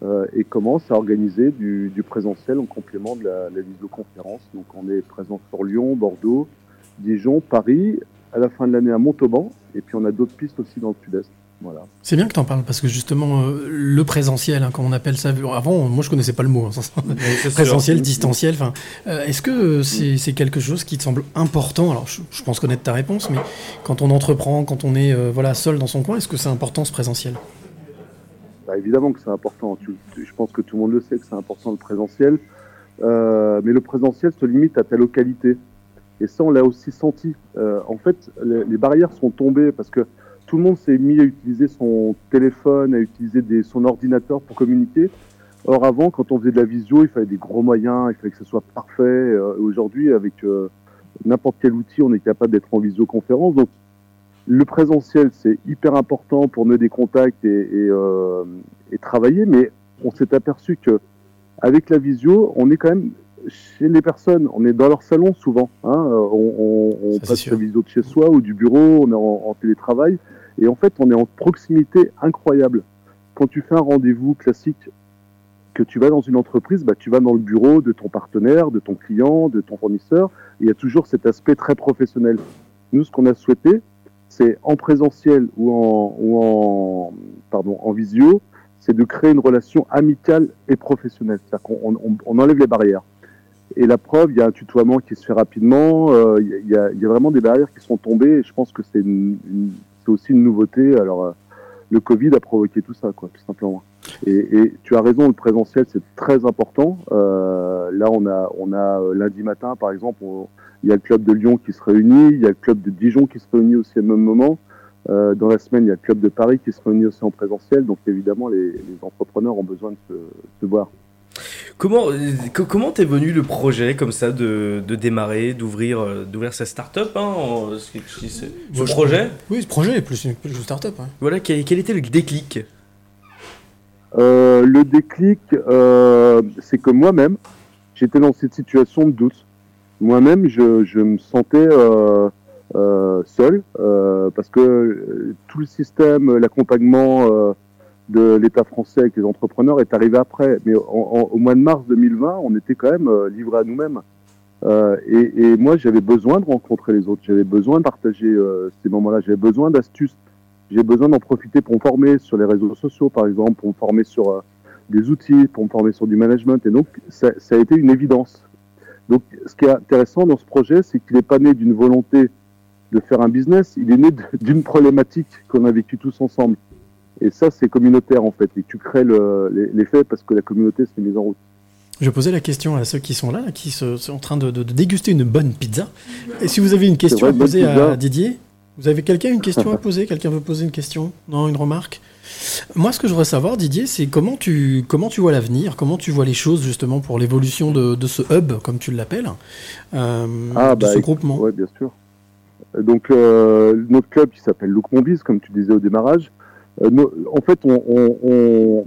euh, et commencent à organiser du, du présentiel en complément de la, la visioconférence. Donc, on est présent sur Lyon, Bordeaux, Dijon, Paris, à la fin de l'année à Montauban. Et puis, on a d'autres pistes aussi dans le sud-est. Voilà. C'est bien que tu en parles parce que justement, euh, le présentiel, hein, comme on appelle ça, avant, moi je connaissais pas le mot. hein, <laughs> présentiel, distanciel. Enfin, euh, est-ce que c'est c'est quelque chose qui te semble important? Alors, je, je pense connaître ta réponse, mais quand on entreprend, quand on est euh, voilà seul dans son coin, est-ce que c'est important ce présentiel? Bah, évidemment que c'est important. Je pense que tout le monde le sait que c'est important le présentiel. Euh, mais le présentiel se limite à ta localité. Et ça, on l'a aussi senti. Euh, en fait, les, barrières sont tombées parce que tout le monde s'est mis à utiliser son téléphone, à utiliser son ordinateur pour communiquer. Or, avant, quand on faisait de la visio, il fallait des gros moyens, il fallait que ce soit parfait. Euh, Aujourd'hui, avec n'importe quel outil, on est capable d'être en visioconférence. Donc, le présentiel, c'est hyper important pour nouer des contacts et, et, euh, et travailler, mais on s'est aperçu que avec la visio, on est quand même chez les personnes, on est dans leur salon souvent. Hein, on on, passe la visio de chez soi ou du bureau, on est en, en télétravail, et en fait, on est en proximité incroyable. Quand tu fais un rendez-vous classique, que tu vas dans une entreprise, bah, tu vas dans le bureau de ton partenaire, de ton client, de ton fournisseur, il y a toujours cet aspect très professionnel. Nous, ce qu'on a souhaité, c'est en présentiel ou en, ou en, pardon, en visio, c'est de créer une relation amicale et professionnelle. C'est-à-dire qu'on on, on enlève les barrières. Et la preuve, il y a un tutoiement qui se fait rapidement, euh, il, y a- il y a, vraiment des barrières qui sont tombées, et je pense que c'est aussi une nouveauté. Alors, euh, le Covid a provoqué tout ça, quoi, tout simplement. Et, et tu as raison, le présentiel, c'est très important. Euh, là, on a, on a euh, lundi matin, par exemple, on- il y a le club de Lyon qui se réunit, il y a le club de Dijon qui se réunit aussi au même moment. Euh, dans la semaine, il y a le club de Paris qui se réunit aussi en présentiel. Donc, évidemment, les, les entrepreneurs ont besoin de se, se voir. Comment euh, co- comment t'es venu le projet comme ça de, de démarrer, d'ouvrir euh, d'ouvrir sa start-up hein, en- ce ce ce projet? Oui, ce projet est plus une, plus une start-up. ouais. Voilà, quel, quel était le déclic? Euh, le déclic, euh, c'est que moi-même, j'étais dans cette situation de doute. Moi-même, je, je me sentais euh, euh, seul euh, parce que tout le système, l'accompagnement de l'État français avec les entrepreneurs est arrivé après. Mais en- en- au mois de mars 2020, on était quand même livrés à nous-mêmes. Euh, et, et moi, j'avais besoin de rencontrer les autres. J'avais besoin de partager euh, ces moments-là. J'avais besoin d'astuces. J'ai besoin d'en profiter pour me former sur les réseaux sociaux, par exemple, pour me former sur euh, des outils, pour me former sur du management. Et donc, ça, ça a été une évidence. Donc, ce qui est intéressant dans ce projet, c'est qu'il n'est pas né d'une volonté de faire un business, il est né <laughs> d'une problématique qu'on a vécue tous ensemble. Et ça, c'est communautaire en fait. Et tu crées le- l'effet parce que la communauté s'est mise en route. Je posais la question à ceux qui sont là, qui se- sont en train de, de- de déguster une bonne pizza. Et si vous avez une question vrai, à poser à. Didier, vous avez quelqu'un une question à poser? Quelqu'un veut poser une question? Non, une remarque? Moi, ce que je voudrais savoir, Didier, c'est comment tu, comment tu vois l'avenir? Comment tu vois les choses justement pour l'évolution de, de ce hub, comme tu l'appelles, euh, Ah, de bah, ce groupement? Ouais, bien sûr. Euh, Donc, euh, notre club qui s'appelle Look Mon Biz, comme tu disais au démarrage, euh, no- en fait, on, on- on-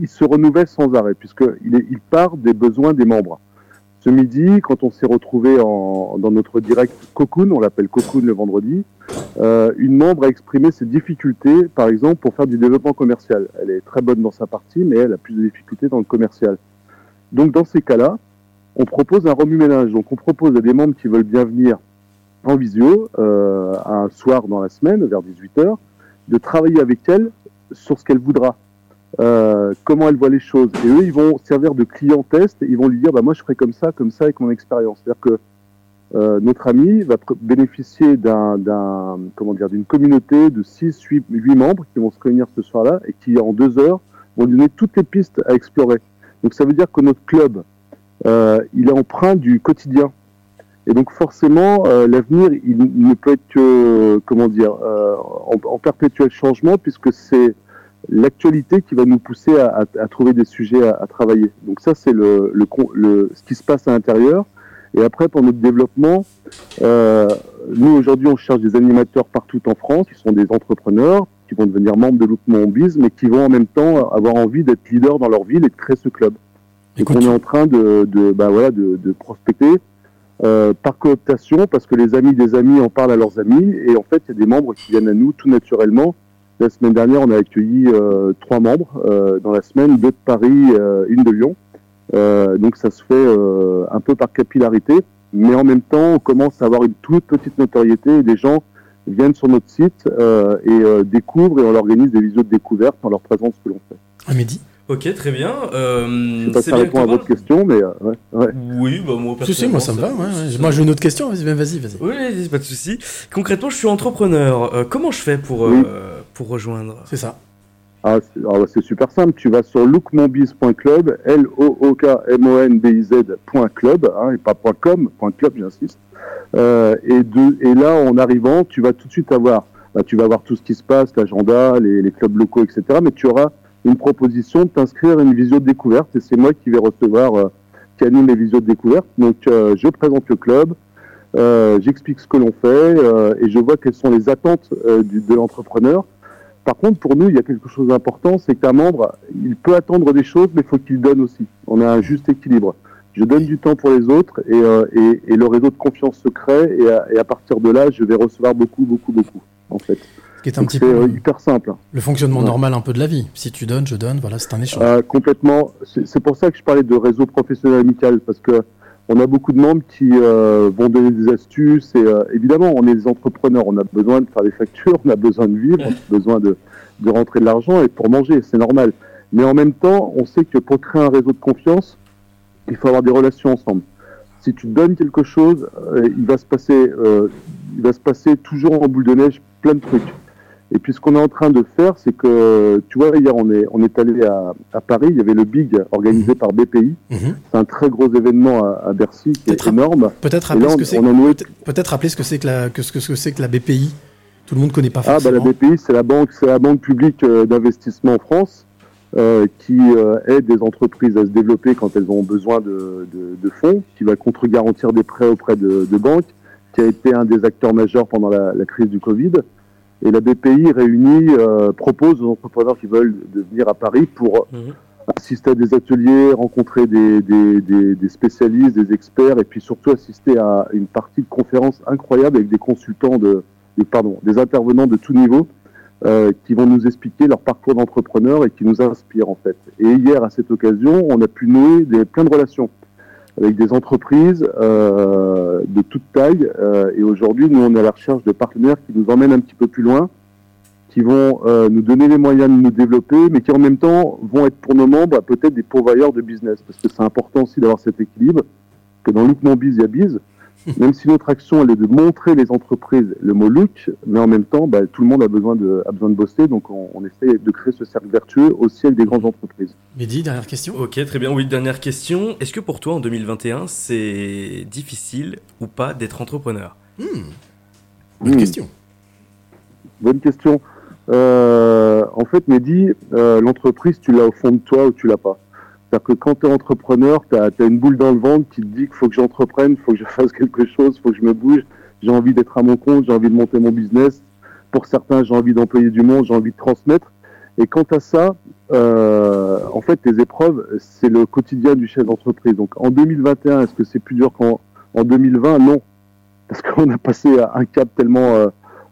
il se renouvelle sans arrêt, puisqu'il il part des besoins des membres. Ce midi, quand on s'est retrouvé dans notre direct Cocoon, on l'appelle Cocoon le vendredi, euh, une membre a exprimé ses difficultés, par exemple, pour faire du développement commercial. Elle est très bonne dans sa partie, mais elle a plus de difficultés dans le commercial. Donc, dans ces cas-là, on propose un remue-ménage. Donc, on propose à des membres qui veulent bien venir en visio, euh, un soir dans la semaine, vers 18h, de travailler avec elle sur ce qu'elle voudra, euh, comment elle voit les choses. Et eux, ils vont servir de client test, ils vont lui dire, bah, moi, je ferai comme ça, comme ça, avec mon expérience. C'est-à-dire que euh, notre ami va bénéficier d'un, d'une communauté de 6, 8, 8 membres qui vont se réunir ce soir-là et qui, en deux heures, vont lui donner toutes les pistes à explorer. Donc, ça veut dire que notre club, euh, il est empreint du quotidien. Et donc forcément, l'avenir, il ne peut être que, comment dire, en perpétuel changement, puisque c'est l'actualité qui va nous pousser à, à- à trouver des sujets à, à travailler. Donc ça, c'est le, le, le- ce qui se passe à l'intérieur. Et après, pour notre développement, euh, nous aujourd'hui, on cherche des animateurs partout en France, qui sont des entrepreneurs, qui vont devenir membres de Loupement Biz, mais qui vont en même temps avoir envie d'être leaders dans leur ville et de créer ce club. Donc Écoute, on est en train de, de, bah voilà, de, de prospecter euh, par cooptation, parce que les amis des amis en parlent à leurs amis, et en fait, il y a des membres qui viennent à nous tout naturellement. La semaine dernière, on a accueilli euh, trois membres euh, dans la semaine, deux de Paris, euh, une de Lyon. Euh, donc ça se fait euh, un peu par capillarité, mais en même temps, on commence à avoir une toute petite notoriété et des gens viennent sur notre site euh, et euh, découvrent et on organise des visios de découverte en leur présence ce que l'on fait. Amédi Ok, très bien. Euh, Je sais pas si ça répond à votre question, mais euh, ouais, ouais. Oui, bah moi Si, si, moi ça me va. ouais, ouais. Moi j'ai une autre question, vas-y, vas-y. vas-y. Oui, pas de souci. Concrètement, je suis entrepreneur. Euh, comment je fais pour, euh, Oui. Pour rejoindre C'est ça. Ah, c'est ah, super simple. Tu vas sur lookmonbiz.club, L-O-O-K-M-O-N-B-I-Z.club, hein, et pas .com, .club, j'insiste. Euh, et, de, et là, en arrivant, tu vas tout de suite avoir, bah, tu vas avoir tout ce qui se passe, l'agenda, les, les clubs locaux, etc. Mais tu auras une proposition de t'inscrire à une visio de découverte, et c'est moi qui vais recevoir, euh, qui anime les visios de découverte. Donc, euh, je présente le club, euh, j'explique ce que l'on fait, euh, et je vois quelles sont les attentes euh, du, de l'entrepreneur. Par contre, pour nous, il y a quelque chose d'important, c'est qu'un membre, il peut attendre des choses, mais il faut qu'il donne aussi. On a un juste équilibre. Je donne du temps pour les autres et, euh, et, et le réseau de confiance se crée et à, et à partir de là, je vais recevoir beaucoup, beaucoup, beaucoup, en fait. Ce qui est un Donc petit peu euh, hyper simple. le fonctionnement Ouais. normal un peu de la vie. Si tu donnes, je donne, voilà, c'est un échange. Euh, complètement. C'est c'est pour ça que je parlais de réseau professionnel amical parce que on a beaucoup de membres qui euh, vont donner des astuces et euh, évidemment on est des entrepreneurs, on a besoin de faire des factures, <laughs> on a besoin de vivre, on a besoin de, de rentrer de l'argent et pour manger, c'est normal. Mais en même temps, on sait que pour créer un réseau de confiance, il faut avoir des relations ensemble. Si tu donnes quelque chose, euh, il va se passer, euh, il va se passer toujours en boule de neige plein de trucs. Et puis ce qu'on est en train de faire, c'est que, tu vois, hier on est, on est allé à, à Paris, il y avait le Big organisé par BPI. Mhm. C'est un très gros événement à, à Bercy qui est énorme. Peut-être rappeler là, ce que on peut- Peut-être rappeler ce que c'est que la que ce que que c'est que la BPI. Tout le monde connaît pas Ah bah la forcément. BPI c'est la banque c'est la banque publique euh, d'investissement en France euh, qui euh, aide des entreprises à se développer quand elles ont besoin de, de, de fonds, qui va contre-garantir des prêts auprès de, de banques, qui a été un des acteurs majeurs pendant la, la crise du Covid. Et la BPI réunit, euh, propose aux entrepreneurs qui veulent de venir à Paris pour Mhm. assister à des ateliers, rencontrer des, des, des, des spécialistes, des experts, et puis surtout assister à une partie de conférences incroyable avec des consultants de, de- pardon, des intervenants de tout niveau euh, qui vont nous expliquer leur parcours d'entrepreneur et qui nous inspirent en fait. Et hier, à cette occasion, on a pu nouer des, plein de relations avec des entreprises euh, de toute taille. euh, et aujourd'hui, nous, on est à la recherche de partenaires qui nous emmènent un petit peu plus loin, qui vont euh, nous donner les moyens de nous développer, mais qui en même temps vont être pour nos membres peut-être des pourvoyeurs de business, parce que c'est important aussi d'avoir cet équilibre. que dans Look Mon Biz, il y a Biz. Même si notre action, elle est de montrer les entreprises, le mot look, mais en même temps, bah, tout le monde a besoin de, a besoin de bosser, donc on, on essaie de créer ce cercle vertueux aussi avec des grandes entreprises. Mehdi, dernière question. Ok, très bien. Oui, dernière question. Est-ce que pour toi, en 2021, c'est difficile ou pas d'être entrepreneur? Hmm. Bonne Hmm. question. Bonne question. Euh, en fait, Mehdi, euh, l'entreprise, tu l'as au fond de toi ou tu l'as pas? C'est-à-dire que quand tu es entrepreneur, tu as, une boule dans le ventre qui te dit qu'il faut que j'entreprenne, il faut que je <laughs> fasse quelque chose, il faut que je me bouge, j'ai envie d'être à mon compte, j'ai envie de monter mon business. Pour certains, j'ai envie d'employer du monde, j'ai envie de transmettre. Et quant à ça, euh, en fait, tes épreuves, c'est le quotidien du chef d'entreprise. Donc en 2021, est-ce que c'est plus dur qu'en en 2020 Non. Parce qu'on a passé un cap tellement euh,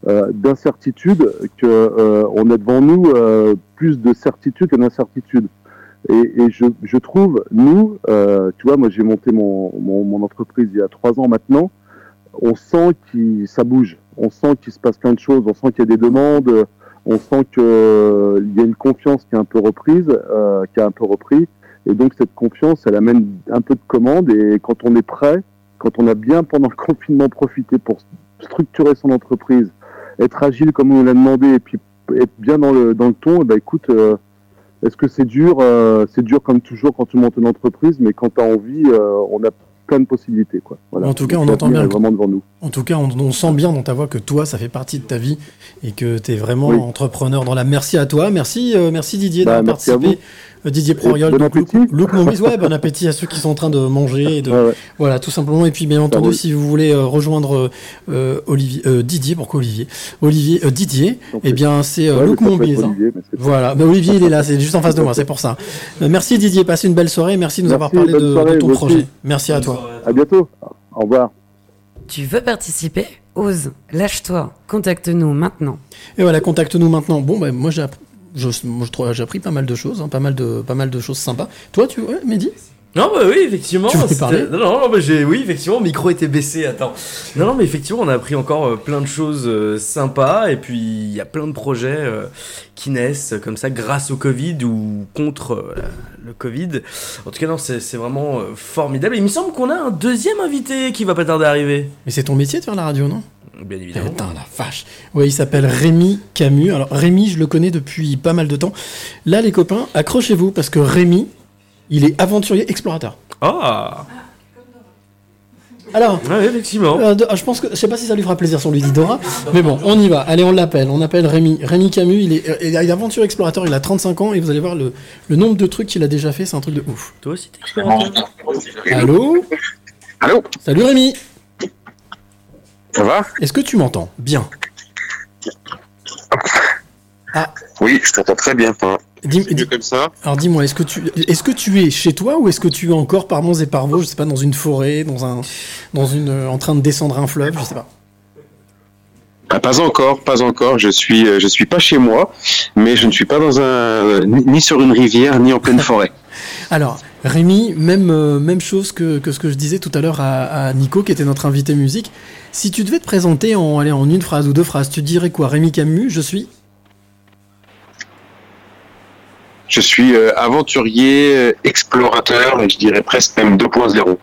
euh, d'incertitude que euh, a devant nous euh, plus de certitude que d'incertitude. Et, et je, je trouve, nous, euh, tu vois, moi j'ai monté mon, mon, mon entreprise il y a trois ans maintenant, on sent que ça bouge, on sent qu'il se passe plein de choses, on sent qu'il y a des demandes, on sent qu'il y a une confiance qui est un peu reprise, euh, qui a un peu repris, et donc cette confiance, elle amène un peu de commandes, et quand on est prêt, quand on a bien pendant le <laughs> confinement profité pour structurer son entreprise, être agile comme on l'a demandé, et puis être bien dans le, dans le ton, et ben écoute, euh, est-ce que c'est dur euh, C'est dur comme toujours quand tu montes une entreprise, mais quand tu as envie, euh, on a plein de possibilités. Quoi. Voilà. En tout cas, on entend bien est le- vraiment devant nous. En tout cas, on, on sent bien dans ta voix que toi, ça fait partie de ta vie et que tu es vraiment Oui. entrepreneur dans la. Merci à toi. Merci, euh, merci Didier Bah, d'avoir participé. Didier Proriol, bon donc, Luc-. Luc. Ouais, bon <laughs> appétit à ceux qui sont en train de manger. Et de, Ouais, ouais. Voilà, tout simplement. Et puis, bien entendu, si vous voulez euh, rejoindre euh, Olivier, euh, Didier, pourquoi Olivier? Olivier, euh, Didier, eh bien, c'est euh, ouais, Luc être hein. Mais Voilà, Olivier il est là, c'est juste en face de moi, c'est pour ça. Euh, merci Didier, passez une belle soirée, merci de nous Merci, avoir parlé de, soirée, de ton aussi. projet. Merci à toi. À bientôt. Au revoir. Tu veux participer? Ose, lâche-toi, contacte-nous maintenant. Et voilà, contacte-nous maintenant. Bon, bah, moi j'ai je- j'ai appris pas mal de choses, hein, pas, mal de, pas mal de choses sympas. Toi, tu ouais, Mehdi? Non, bah oui, effectivement. Tu parler? Non, non, non, bah j'ai, oui, effectivement, le micro était baissé. Attends. Non, non, mais effectivement, on a appris encore euh, plein de choses euh, sympas. Et puis, il y a plein de projets euh, qui naissent comme ça grâce au Covid ou contre le Covid. En tout cas, non, c'est, c'est vraiment formidable. Et il me semble qu'on a un deuxième invité qui va pas tarder à arriver. Mais c'est ton métier de faire la radio, non? Bien évidemment. Putain, la vache. Ouais, il s'appelle Rémi Camus. Alors, Rémi, je le connais depuis pas mal de temps. Là, les copains, accrochez-vous, parce que Rémi, il est aventurier explorateur. Ah, Alors, ouais, effectivement. Euh, de- je pense que je sais pas si ça lui fera plaisir sur lui dit Dora, mais bon, on y va. Allez, on l'appelle. On appelle Rémi. Rémi Camus. Il est, euh, il est aventure explorateur. Il a 35 ans et vous allez voir le, le nombre de trucs qu'il a déjà fait. C'est un truc de ouf. Toi aussi, t'es explorateur Allô. Allô Salut Rémi. Ça va Est-ce que tu m'entends bien Oui, je t'entends très bien. Dis- dis- comme ça Alors dis-moi, est-ce que tu est-ce que tu es chez toi ou est-ce que tu es encore par Mons et par Vaux, je sais pas, dans une forêt, dans un dans une euh, en train de descendre un fleuve, je sais pas. Ah, Pas encore, pas encore. Je suis, euh, je suis pas chez moi, mais je ne suis pas dans un, euh, ni sur une rivière, ni en pleine forêt. <laughs> Alors, Rémi, même, même chose que, que ce que je disais tout à l'heure à, à Nico, qui était notre invité musique. Si tu devais te présenter en, allez, en une phrase ou deux phrases, tu dirais quoi? Rémi Camus, je suis? Je suis euh, aventurier, euh, explorateur, et je dirais presque même 2.0.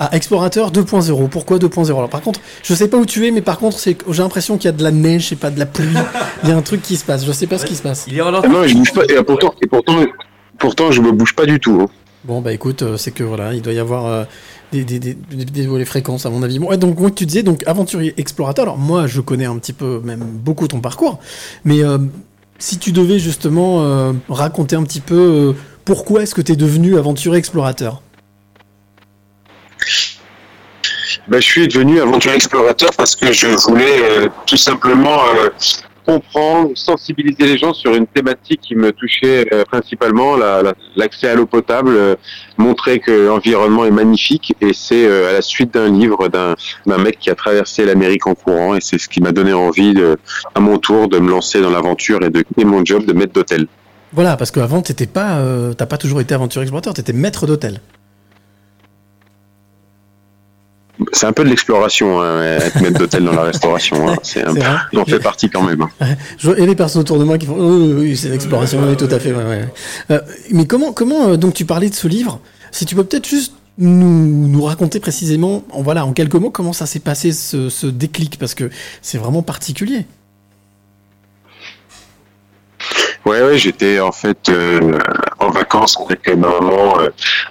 Ah, explorateur 2.0. Pourquoi 2.0 Alors, par contre, je sais pas où tu es, mais par contre, c'est j'ai l'impression qu'il y a de la neige, et pas de la pluie. Il y a un truc qui se passe. Je sais pas ce qui se passe. Il est en Ah non, je bouge pas. Et pourtant, et pourtant, pourtant, je me bouge pas du tout. hein. Bon, bah écoute, euh, c'est que voilà, il doit y avoir euh, des, des, des, des- fréquences, à mon avis. Bon, ouais, donc, tu disais, donc, aventurier explorateur. Alors, moi, je connais un petit peu, même beaucoup ton parcours, mais euh, si tu devais justement euh, raconter un petit peu euh, pourquoi est-ce que tu es devenu aventurier explorateur? Ben, je suis devenu aventurier explorateur parce que je voulais tout simplement comprendre, sensibiliser les gens sur une thématique qui me touchait euh, principalement, la- la- l'accès à l'eau potable, euh, montrer que l'environnement est magnifique et c'est euh, à la suite d'un livre d'un mec qui a traversé l'Amérique en courant et c'est ce qui m'a donné envie de, à mon tour de me lancer dans l'aventure et de quitter mon job de maître d'hôtel. Voilà, parce qu'avant, t'étais pas, t'as pas toujours été aventurier explorateur, t'étais maître d'hôtel. C'est un peu de l'exploration, hein, être maître d'hôtel dans la restauration. hein. <laughs> C'est un-. J'en fais partie quand même. hein. A des personnes autour de moi qui font oui, oui, oui, c'est l'exploration, oui, tout à fait. ouais, ouais. Euh, mais comment, comment euh, donc tu parlais de ce livre Si tu peux peut-être juste nous, nous raconter précisément, en, voilà, en quelques mots, comment ça s'est passé ce, ce déclic Parce que c'est vraiment particulier. Ouais, ouais, j'étais en fait euh, en vacances avec ma maman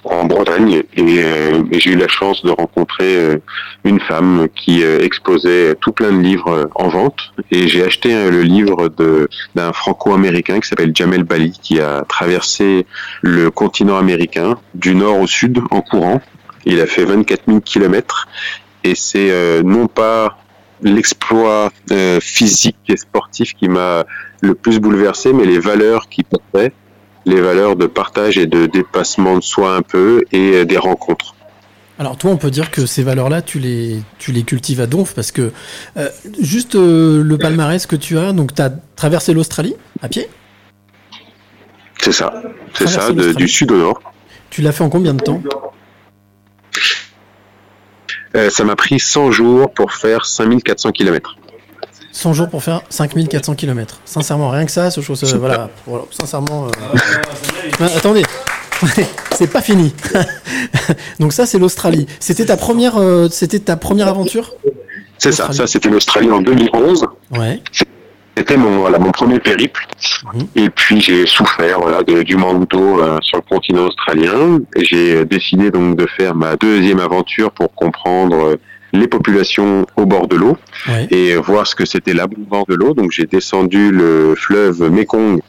en Bretagne. Et, euh, et j'ai eu la chance de rencontrer euh, une femme qui euh, exposait tout plein de livres en vente. Et j'ai acheté le livre d'un franco-américain qui s'appelle Jamel Bali qui a traversé le continent américain du nord au sud en courant. Il a fait 24 000 kilomètres. Et c'est euh, non pas l'exploit euh, physique et sportif qui m'a le plus bouleversé, mais les valeurs qui portaient, les valeurs de partage et de dépassement de soi un peu et euh, des rencontres. Alors toi, on peut dire que ces valeurs-là, tu les, tu les cultives à donf parce que euh, juste euh, le palmarès que tu as, donc tu as traversé l'Australie à pied, C'est ça, c'est ça, de- du sud au nord. tu l'as fait en combien de temps? Euh, ça m'a pris 100 jours pour faire 5400 km. 100 jours pour faire 5400 km. Sincèrement, rien que ça, ce chose, euh, voilà, voilà, sincèrement. euh, Ah, attendez, <laughs> c'est pas fini. <laughs> Donc ça, c'est l'Australie. C'était ta première, euh, c'était ta première aventure? C'est ça, ça c'était l'Australie en 2011. Ouais. C'était mon, voilà, mon premier périple. Mhm. Et puis j'ai souffert voilà, de- du manque d'eau euh, sur le continent australien. Et j'ai décidé donc de faire ma deuxième aventure pour comprendre les populations au bord de l'eau et voir ce que c'était l'abondance de l'eau. Donc j'ai descendu le fleuve Mekong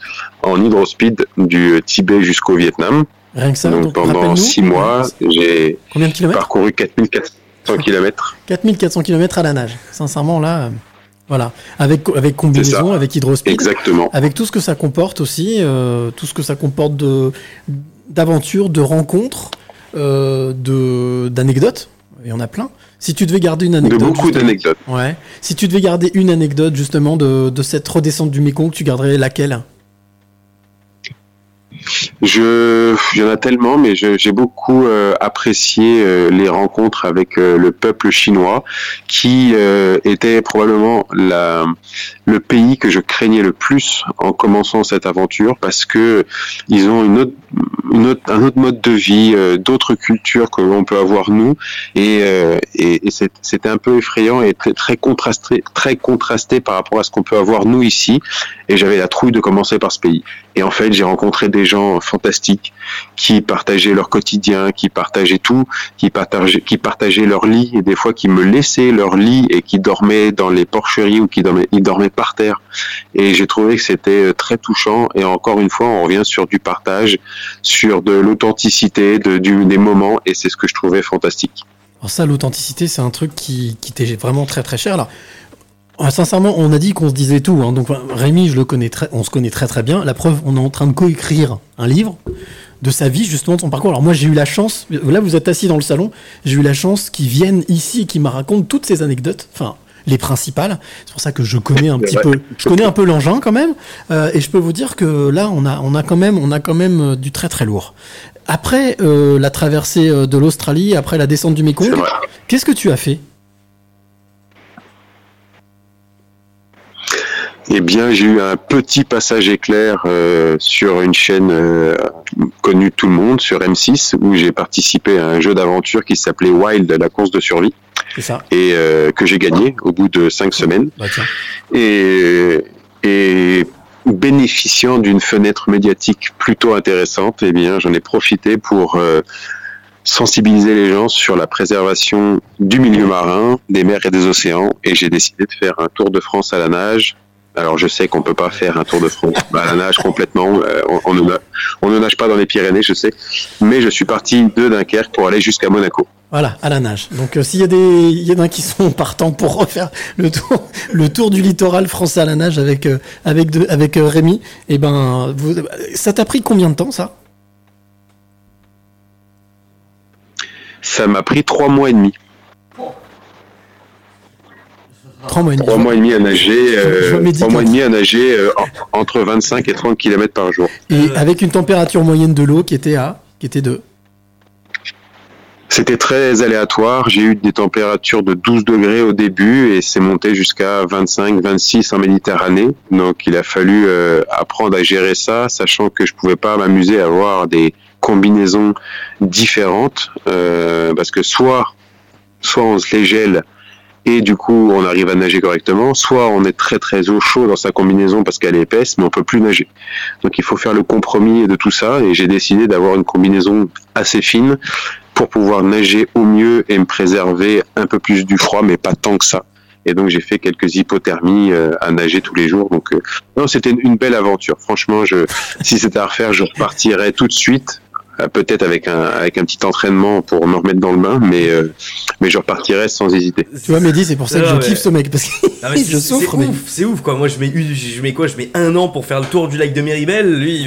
en hydrospeed du Tibet jusqu'au Vietnam. Rien que ça. donc donc, pendant six mois, j'ai parcouru 4400 kilomètres. 4400 km à la nage. Sincèrement, là, euh, voilà. Avec, avec combinaison, avec hydrospeed. Exactement. Avec tout ce que ça comporte aussi, euh, tout ce que ça comporte de d'aventures, de rencontres, euh, de d'anecdotes. Il y en a plein. Si tu devais garder une De anecdote. beaucoup justement- d'anecdotes. Ouais. Si tu devais garder une anecdote justement de, de cette redescente du Mekong, tu garderais laquelle? Je, il y en a tellement, mais j'ai beaucoup euh, apprécié euh, les rencontres avec euh, le peuple chinois, qui était probablement la, le pays que je craignais le plus en commençant cette aventure, parce que ils ont une autre, une autre- un autre mode de vie, euh, d'autres cultures que l'on peut avoir nous, et, euh, et, c'était un peu effrayant et très, très contrasté, très contrasté par rapport à ce qu'on peut avoir nous ici. Et j'avais la trouille de commencer par ce pays. Et en fait, j'ai rencontré des gens fantastiques qui partageaient leur quotidien, qui partageaient tout, qui partageaient, qui partageaient leur lit et des fois qui me laissaient leur lit et qui dormaient dans les porcheries ou qui dormaient, ils dormaient par terre. Et j'ai trouvé que c'était euh, très touchant. Et encore une fois, on revient sur du partage, sur de l'authenticité, des moments. Et c'est ce que je trouvais fantastique. Alors ça, l'authenticité, c'est un truc qui, qui t'est vraiment très très cher. Alors, euh, sincèrement, on a dit qu'on se disait tout. hein. Donc, Rémi, je le connais très, on se connaît très très bien. La preuve, on est en train de coécrire un livre de sa vie, justement, de son parcours. Alors moi, j'ai eu la chance. Là, vous êtes assis dans le salon. J'ai eu la chance qu'ils viennent ici et qu'ils me racontent toutes ces anecdotes. Enfin. Les principales, c'est pour ça que je connais un petit peu, je connais un peu l'engin quand même, Euh, et je peux vous dire que là on a, on a quand même, on a quand même euh, du très très lourd. Après euh, la traversée de l'Australie, après la descente du vrai. qu'est-ce que tu as fait? Eh bien, j'ai eu un petit passage éclair euh, sur une chaîne euh, connue de tout le monde, sur M6, où j'ai participé à un jeu d'aventure qui s'appelait Wild, la course de survie, ça. et euh, que j'ai gagné au bout de cinq semaines. Bah. Et, et bénéficiant d'une fenêtre médiatique plutôt intéressante, eh bien, j'en ai profité pour euh, sensibiliser les gens sur la préservation du milieu marin, des mers et des océans. Et j'ai décidé de faire un tour de France à la nage. Alors je sais qu'on peut pas faire un tour de France à la nage complètement. euh, on, on, ne, na- on ne nage pas dans les Pyrénées, je sais. Mais je suis parti de Dunkerque pour aller jusqu'à Monaco. Voilà, à la nage. Donc euh, s'il y a des, il y en a qui sont partants pour refaire le tour, <laughs> le tour du littoral français à la nage avec euh, avec de, avec Rémi, et ben, vous, ça t'a pris combien de temps ça? Ça m'a pris trois mois et demi. Trois mois et demi. Trois mois et demi à nager, euh, trois mois et demi à nager euh, en- entre 25 et 30 km par jour. Et avec une température moyenne de l'eau qui était à, qui était de. C'était très aléatoire. J'ai eu des températures de 12 degrés au début et c'est monté jusqu'à 25, 26 en Méditerranée. Donc il a fallu euh, apprendre à gérer ça, sachant que je pouvais pas m'amuser à voir des combinaisons différentes, euh, parce que soit, soit on se les gèle et du coup on arrive à nager correctement, soit on est très très au chaud dans sa combinaison parce qu'elle est épaisse, mais on peut plus nager. Donc il faut faire le compromis de tout ça, et j'ai décidé d'avoir une combinaison assez fine pour pouvoir nager au mieux et me préserver un peu plus du froid, mais pas tant que ça. Et donc j'ai fait quelques hypothermies euh, à nager tous les jours. Donc euh, non, c'était une, belle aventure. Franchement, je, si c'était à refaire, je repartirais tout de suite. Euh, Peut-être avec un avec un petit entraînement pour me remettre dans le bain, mais euh, mais je repartirais sans hésiter. Tu vois, Mehdi, c'est pour ça que Non, je mais- kiffe ce mec. Parce que mais <laughs> je souffre, c'est mais. ouf, c'est ouf quoi. Moi je mets, une- je mets quoi? Je mets un an pour faire le tour du lac de Méribel? Lui,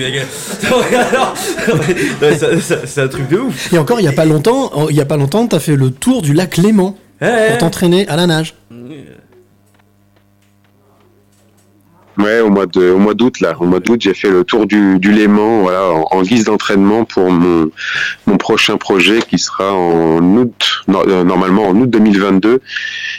c'est un truc de ouf. Et encore, il y a pas longtemps, il y a pas longtemps, t'as fait le tour du lac Léman Ouais, pour t'entraîner à la nage. Ouais, au mois de au mois d'août là, au mois d'août, j'ai fait le tour du, du Léman, voilà, en, guise d'entraînement pour mon mon prochain projet qui sera en août, euh, normalement en août 2022,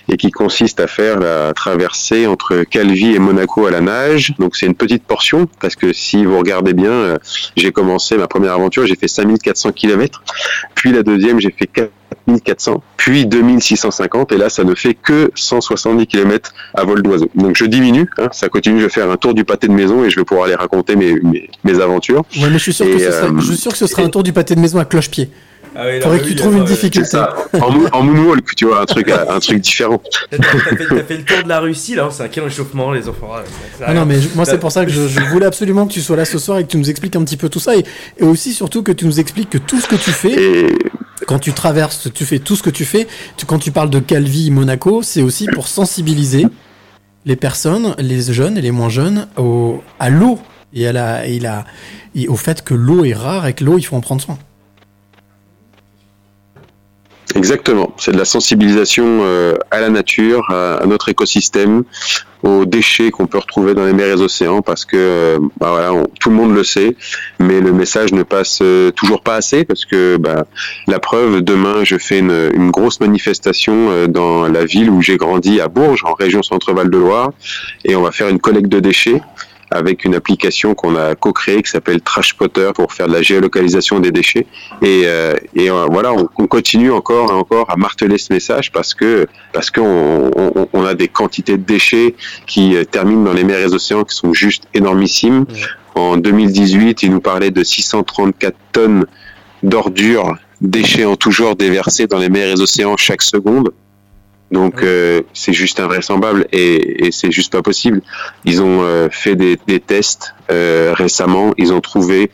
et qui consiste à faire la traversée entre Calvi et Monaco à la nage. Donc c'est une petite portion parce que si vous regardez bien, euh, j'ai commencé ma première aventure, j'ai fait 5400 km, puis la deuxième j'ai fait 4400, puis 2650, et là ça ne fait que 170 km à vol d'oiseau. Donc je diminue, hein, ça continue, je vais faire un tour du pâté de maison et je vais pouvoir aller raconter mes, mes, mes aventures. Ouais, mais je suis sûr, que ce serait, euh, je suis sûr que ce sera un tour du pâté de maison à cloche-pied. Ah oui, Faudrait que oui, tu trouves une C'est difficulté. ça, en, en moonwalk, tu vois, un truc, <laughs> un truc différent. T'as fait, fait le tour de la Russie là, c'est un quel réchauffement les enfants. Ah, ça- ça- Ah non, mais je- moi, c'est pour ça que je, je <laughs> voulais absolument que tu sois là ce soir et que tu nous expliques un petit peu tout ça. Et, et aussi, surtout, que tu nous expliques que tout ce que tu fais, Et quand tu traverses, tu fais tout ce que tu fais, quand tu parles de Calvi, Monaco, c'est aussi pour sensibiliser les personnes, les jeunes et les moins jeunes, à l'eau et, à la, et, la, et au fait que l'eau est rare et que l'eau, il faut en prendre soin. Exactement, c'est de la sensibilisation euh, à la nature, à, notre écosystème, aux déchets qu'on peut retrouver dans les mers et océans, parce que euh, bah voilà, tout le monde le sait, mais le message ne passe euh, toujours pas assez, parce que bah, la preuve, demain, je fais une, une grosse manifestation dans la ville où j'ai grandi, à Bourges, en région Centre-Val de Loire, et on va faire une collecte de déchets avec une application qu'on a co-créée qui s'appelle Trash Spotter pour faire de la géolocalisation des déchets. Et, euh, et euh, voilà, on, on continue encore et encore à marteler ce message parce que parce qu'on on, on a des quantités de déchets qui euh, terminent dans les mers et les océans qui sont juste énormissimes. En 2018, il nous parlait de 634 tonnes d'ordures, déchets en tout genre déversés dans les mers et les océans chaque seconde. Donc euh, c'est juste invraisemblable et, et c'est juste pas possible. Ils ont euh, fait des, des tests euh, récemment, ils ont trouvé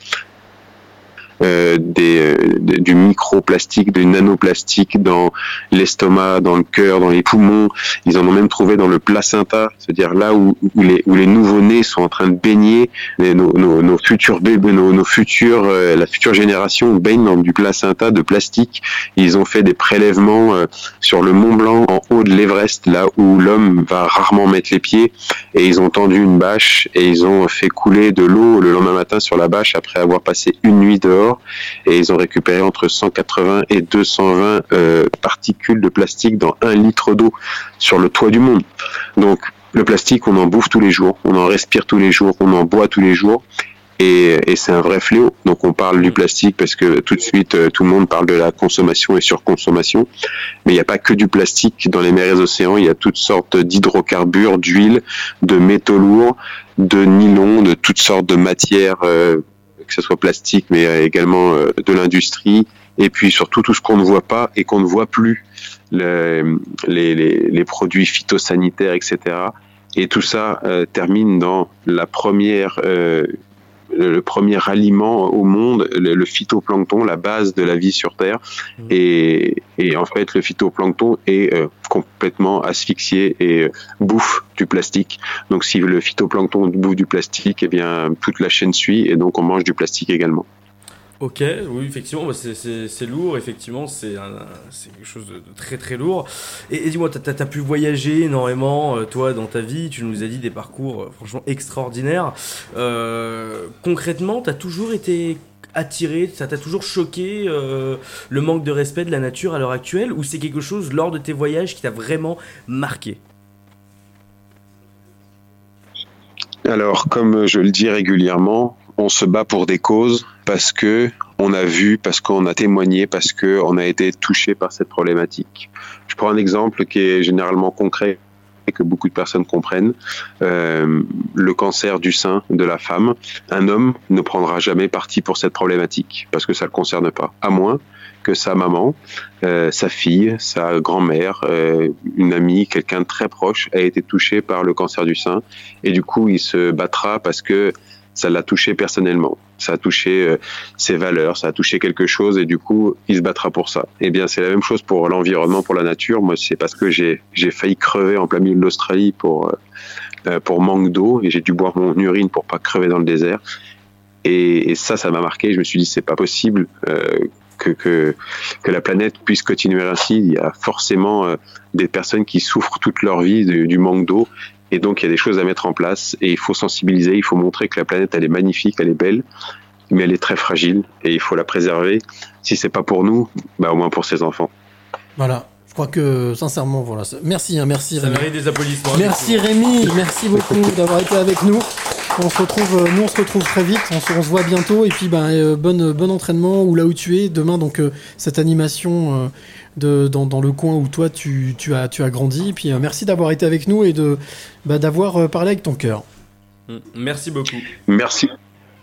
des, euh, de- du microplastique, du nanoplastique dans l'estomac, dans le cœur, dans les poumons. Ils en ont même trouvé dans le placenta, c'est-à-dire là où, les, où les nouveau-nés sont en train de baigner, nos, nos, nos futurs bébés, nos, nos futurs, euh, la future génération baigne dans du placenta de plastique. Ils ont fait des prélèvements euh, sur le Mont Blanc, en haut de l'Everest, là où l'homme va rarement mettre les pieds, et ils ont tendu une bâche et ils ont fait couler de l'eau le lendemain matin sur la bâche après avoir passé une nuit dehors, et ils ont récupéré entre 180 et 220 euh, particules de plastique dans un litre d'eau sur le toit du monde. Donc le plastique, on en bouffe tous les jours, on en respire tous les jours, on en boit tous les jours. Et, c'est un vrai fléau. Donc on parle du plastique parce que tout de suite euh, tout le monde parle de la consommation et surconsommation. Mais il n'y a pas que du plastique dans les mers et océans. Il y a toutes sortes d'hydrocarbures, d'huile, de métaux lourds, de nylon, de toutes sortes de matières, euh, que ce soit plastique, mais euh, également euh, de l'industrie. Et puis surtout tout ce qu'on ne voit pas et qu'on ne voit plus, le- les, les, produits phytosanitaires, etc. Et tout ça euh, termine dans la première le le premier aliment au monde, le, le phytoplancton, la base de la vie sur Terre. Et, et en fait, le phytoplancton est euh, complètement asphyxié et euh, bouffe du plastique. Donc, si le phytoplancton bouffe du plastique, eh bien, toute la chaîne suit et donc on mange du plastique également. Ok, oui, effectivement, bah, c'est- lourd, effectivement, c'est quelque chose de, très très lourd. Et, dis-moi, t'as as, pu voyager énormément, euh, toi, dans ta vie, tu nous as dit des parcours euh, franchement extraordinaires. Euh, concrètement, t'as toujours été attiré, ça t'a toujours choqué le manque de respect de la nature à l'heure actuelle, ou c'est quelque chose lors de tes voyages qui t'a vraiment marqué? Alors, comme je le dis régulièrement, on se bat pour des causes parce que on a vu, parce qu'on a témoigné, parce qu'on a été touché par cette problématique. Je prends un exemple qui est généralement concret et que beaucoup de personnes comprennent. Euh, le cancer du sein de la femme, un homme ne prendra jamais parti pour cette problématique parce que ça ne le concerne pas, à moins que sa maman, euh, sa fille, sa grand-mère, euh, une amie, quelqu'un de très proche a été touché par le cancer du sein et du coup il se battra parce que ça l'a touché personnellement, ça a touché euh, ses valeurs, ça a touché quelque chose et du coup il se battra pour ça. Eh bien c'est la même chose pour l'environnement, pour la nature. Moi c'est parce que j'ai failli crever en plein milieu de l'Australie pour euh, euh, pour manque d'eau et j'ai dû boire mon urine pour pas crever dans le désert. Et, ça, ça m'a marqué. Je me suis dit, c'est pas possible que, que, que la planète puisse continuer ainsi. Il y a forcément des personnes qui souffrent toute leur vie du manque d'eau. Et donc, il y a des choses à mettre en place. Et il faut sensibiliser, il faut montrer que la planète, elle est magnifique, elle est belle, mais elle est très fragile. Et il faut la préserver. Si c'est pas pour nous, bah, au moins pour ses enfants. Voilà. Je crois que, sincèrement, voilà. Merci, hein, merci Ça Rémi. mérite des applaudissements. Merci Rémi, merci beaucoup d'avoir été avec nous. On se retrouve, euh, nous on se retrouve très vite, on se, on se voit bientôt et puis ben, euh, bon, bon entraînement ou là où tu es demain donc euh, cette animation euh, de, dans, dans le coin où toi tu, tu as, tu as grandi et puis euh, merci d'avoir été avec nous et de bah, d'avoir euh, parlé avec ton cœur. Mm, Merci beaucoup. Merci.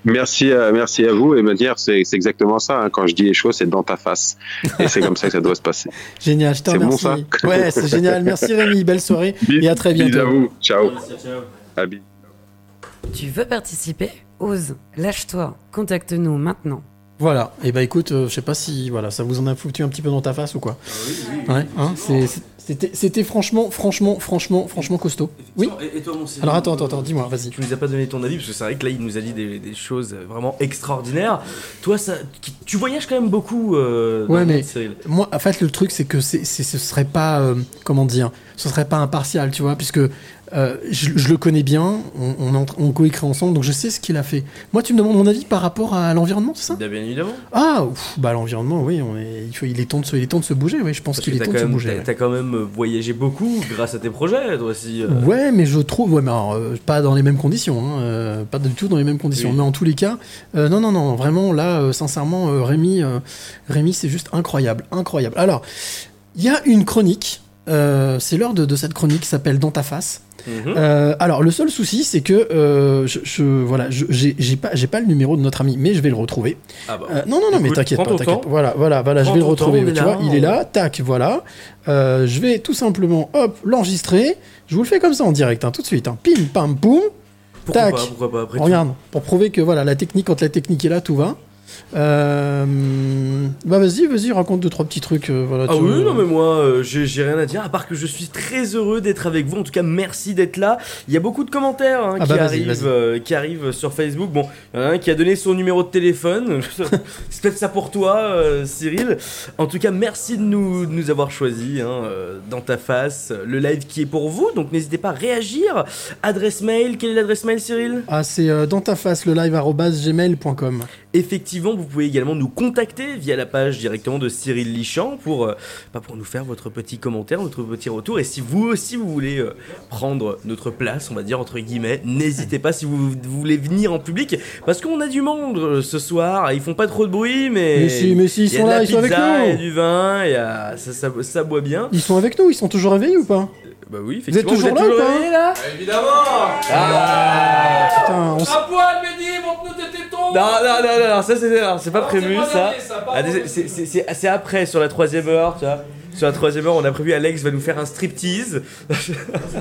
Merci à, merci à vous et me dire c'est c'est exactement ça hein. quand je dis les choses c'est dans ta face et c'est comme ça que ça doit se passer <laughs> Génial, je te C'est bon, remercie. ça ouais, c'est génial. Merci Rémi, belle soirée et à très Bisous bientôt. à vous ciao À bi- Tu veux participer? Ose, lâche-toi, contacte-nous maintenant. Voilà. Et bah écoute, euh, je sais pas si voilà, ça vous en a foutu un petit peu dans ta face ou quoi. Ouais. Hein, c'est- c'est- c'était, c'était franchement, franchement, franchement, franchement costaud. Oui. Et, et toi, mon Alors attends, attends, attends, dis-moi, vas-y. Tu nous as pas donné ton avis parce que c'est vrai que là il nous a dit des, des choses vraiment extraordinaires. Toi, ça, qui- tu voyages quand même beaucoup. Euh, Ouais, mais Cyril. moi, en fait, le truc, c'est que c'est, c'est- ce serait pas, euh, comment dire, ce serait pas impartial, tu vois, puisque euh, je, je le connais bien, on, on, coécrit ensemble, donc je sais ce qu'il a fait. Moi, tu me demandes mon avis par rapport à l'environnement, c'est ça? Bien, bien évidemment. Ah, ouf, bah l'environnement, oui, on est, il, faut, il, est temps de se, il est temps de se bouger, oui, je pense qu'il est temps de se bouger. t'as- ouais. quand même voyagé beaucoup grâce à tes projets, toi aussi. euh. Ouais, mais je trouve, ouais, mais alors, euh, pas dans les mêmes conditions, hein, pas du tout dans les mêmes conditions. Oui. Mais en tous les cas, non, non, non, vraiment, là, sincèrement, Rémi, Rémi, c'est juste incroyable, incroyable. Alors, il y a une chronique, euh, c'est l'heure de, de cette chronique qui s'appelle Dans ta face. Mhm. Euh, alors, le seul souci, c'est que euh, je, je- voilà, j'ai pas, j'ai pas le numéro de notre ami, mais je vais le retrouver. Ah bah. Non, non, non, mais t'inquiète pas, t'inquiète. Voilà, voilà, voilà, je vais le temps, retrouver. tu là, vois, il on- est là, tac, voilà. Je vais tout simplement, hop, l'enregistrer. Je vous le fais comme ça en direct, hein, tout de suite. hein. Pim, pam, poum. Pourquoi tac. pas, pourquoi pas, après tout. Regarde, pour prouver que voilà, la technique, quand la technique est là, tout va. Euh, bah vas-y, vas-y, raconte deux trois petits trucs. euh, voilà, Ah tu- oui, non mais moi euh, j'ai rien à dire à part que je suis très heureux d'être avec vous. En tout cas, merci d'être là. Il y a beaucoup de commentaires hein, Ah qui, bah, vas-y, arrivent, qui arrivent sur Facebook. Bon, il y en a un qui a donné son numéro de téléphone. <laughs> C'est peut-être ça pour toi, Cyril. En tout cas, merci de nous, de nous avoir choisis hein, dans ta face. Le live qui est pour vous, donc n'hésitez pas à réagir. Adresse mail, quelle est l'adresse mail, Cyril? Ah, c'est dans ta face le live arobase gmail.com. Effectivement, vous pouvez également nous contacter via la page directement de Cyril Lichamp pour, euh, bah, pour nous faire votre petit commentaire, votre petit retour. Et si vous aussi vous voulez euh, prendre notre place, on va dire entre guillemets, n'hésitez pas si vous, vous voulez venir en public, parce qu'on a du monde euh, ce soir. Ils font pas trop de bruit, mais Mais si, mais si, ils sont là, ils sont avec nous. Il y a du vin, il y a, ça, ça, ça boit bien. Ils sont avec nous, ils sont toujours réveillés ou pas? Bah oui, Vous êtes effectivement. toujours là ou pas? réveillés, là? Évidemment Ah Putain, on s- À poil, Mehdi, montre-nous tes tétons Non, non, non, non, ça c'est pas prévu ça. c'est après, sur la troisième heure, tu vois. Sur la troisième heure, on a prévu Alex va nous faire un striptease. <laughs>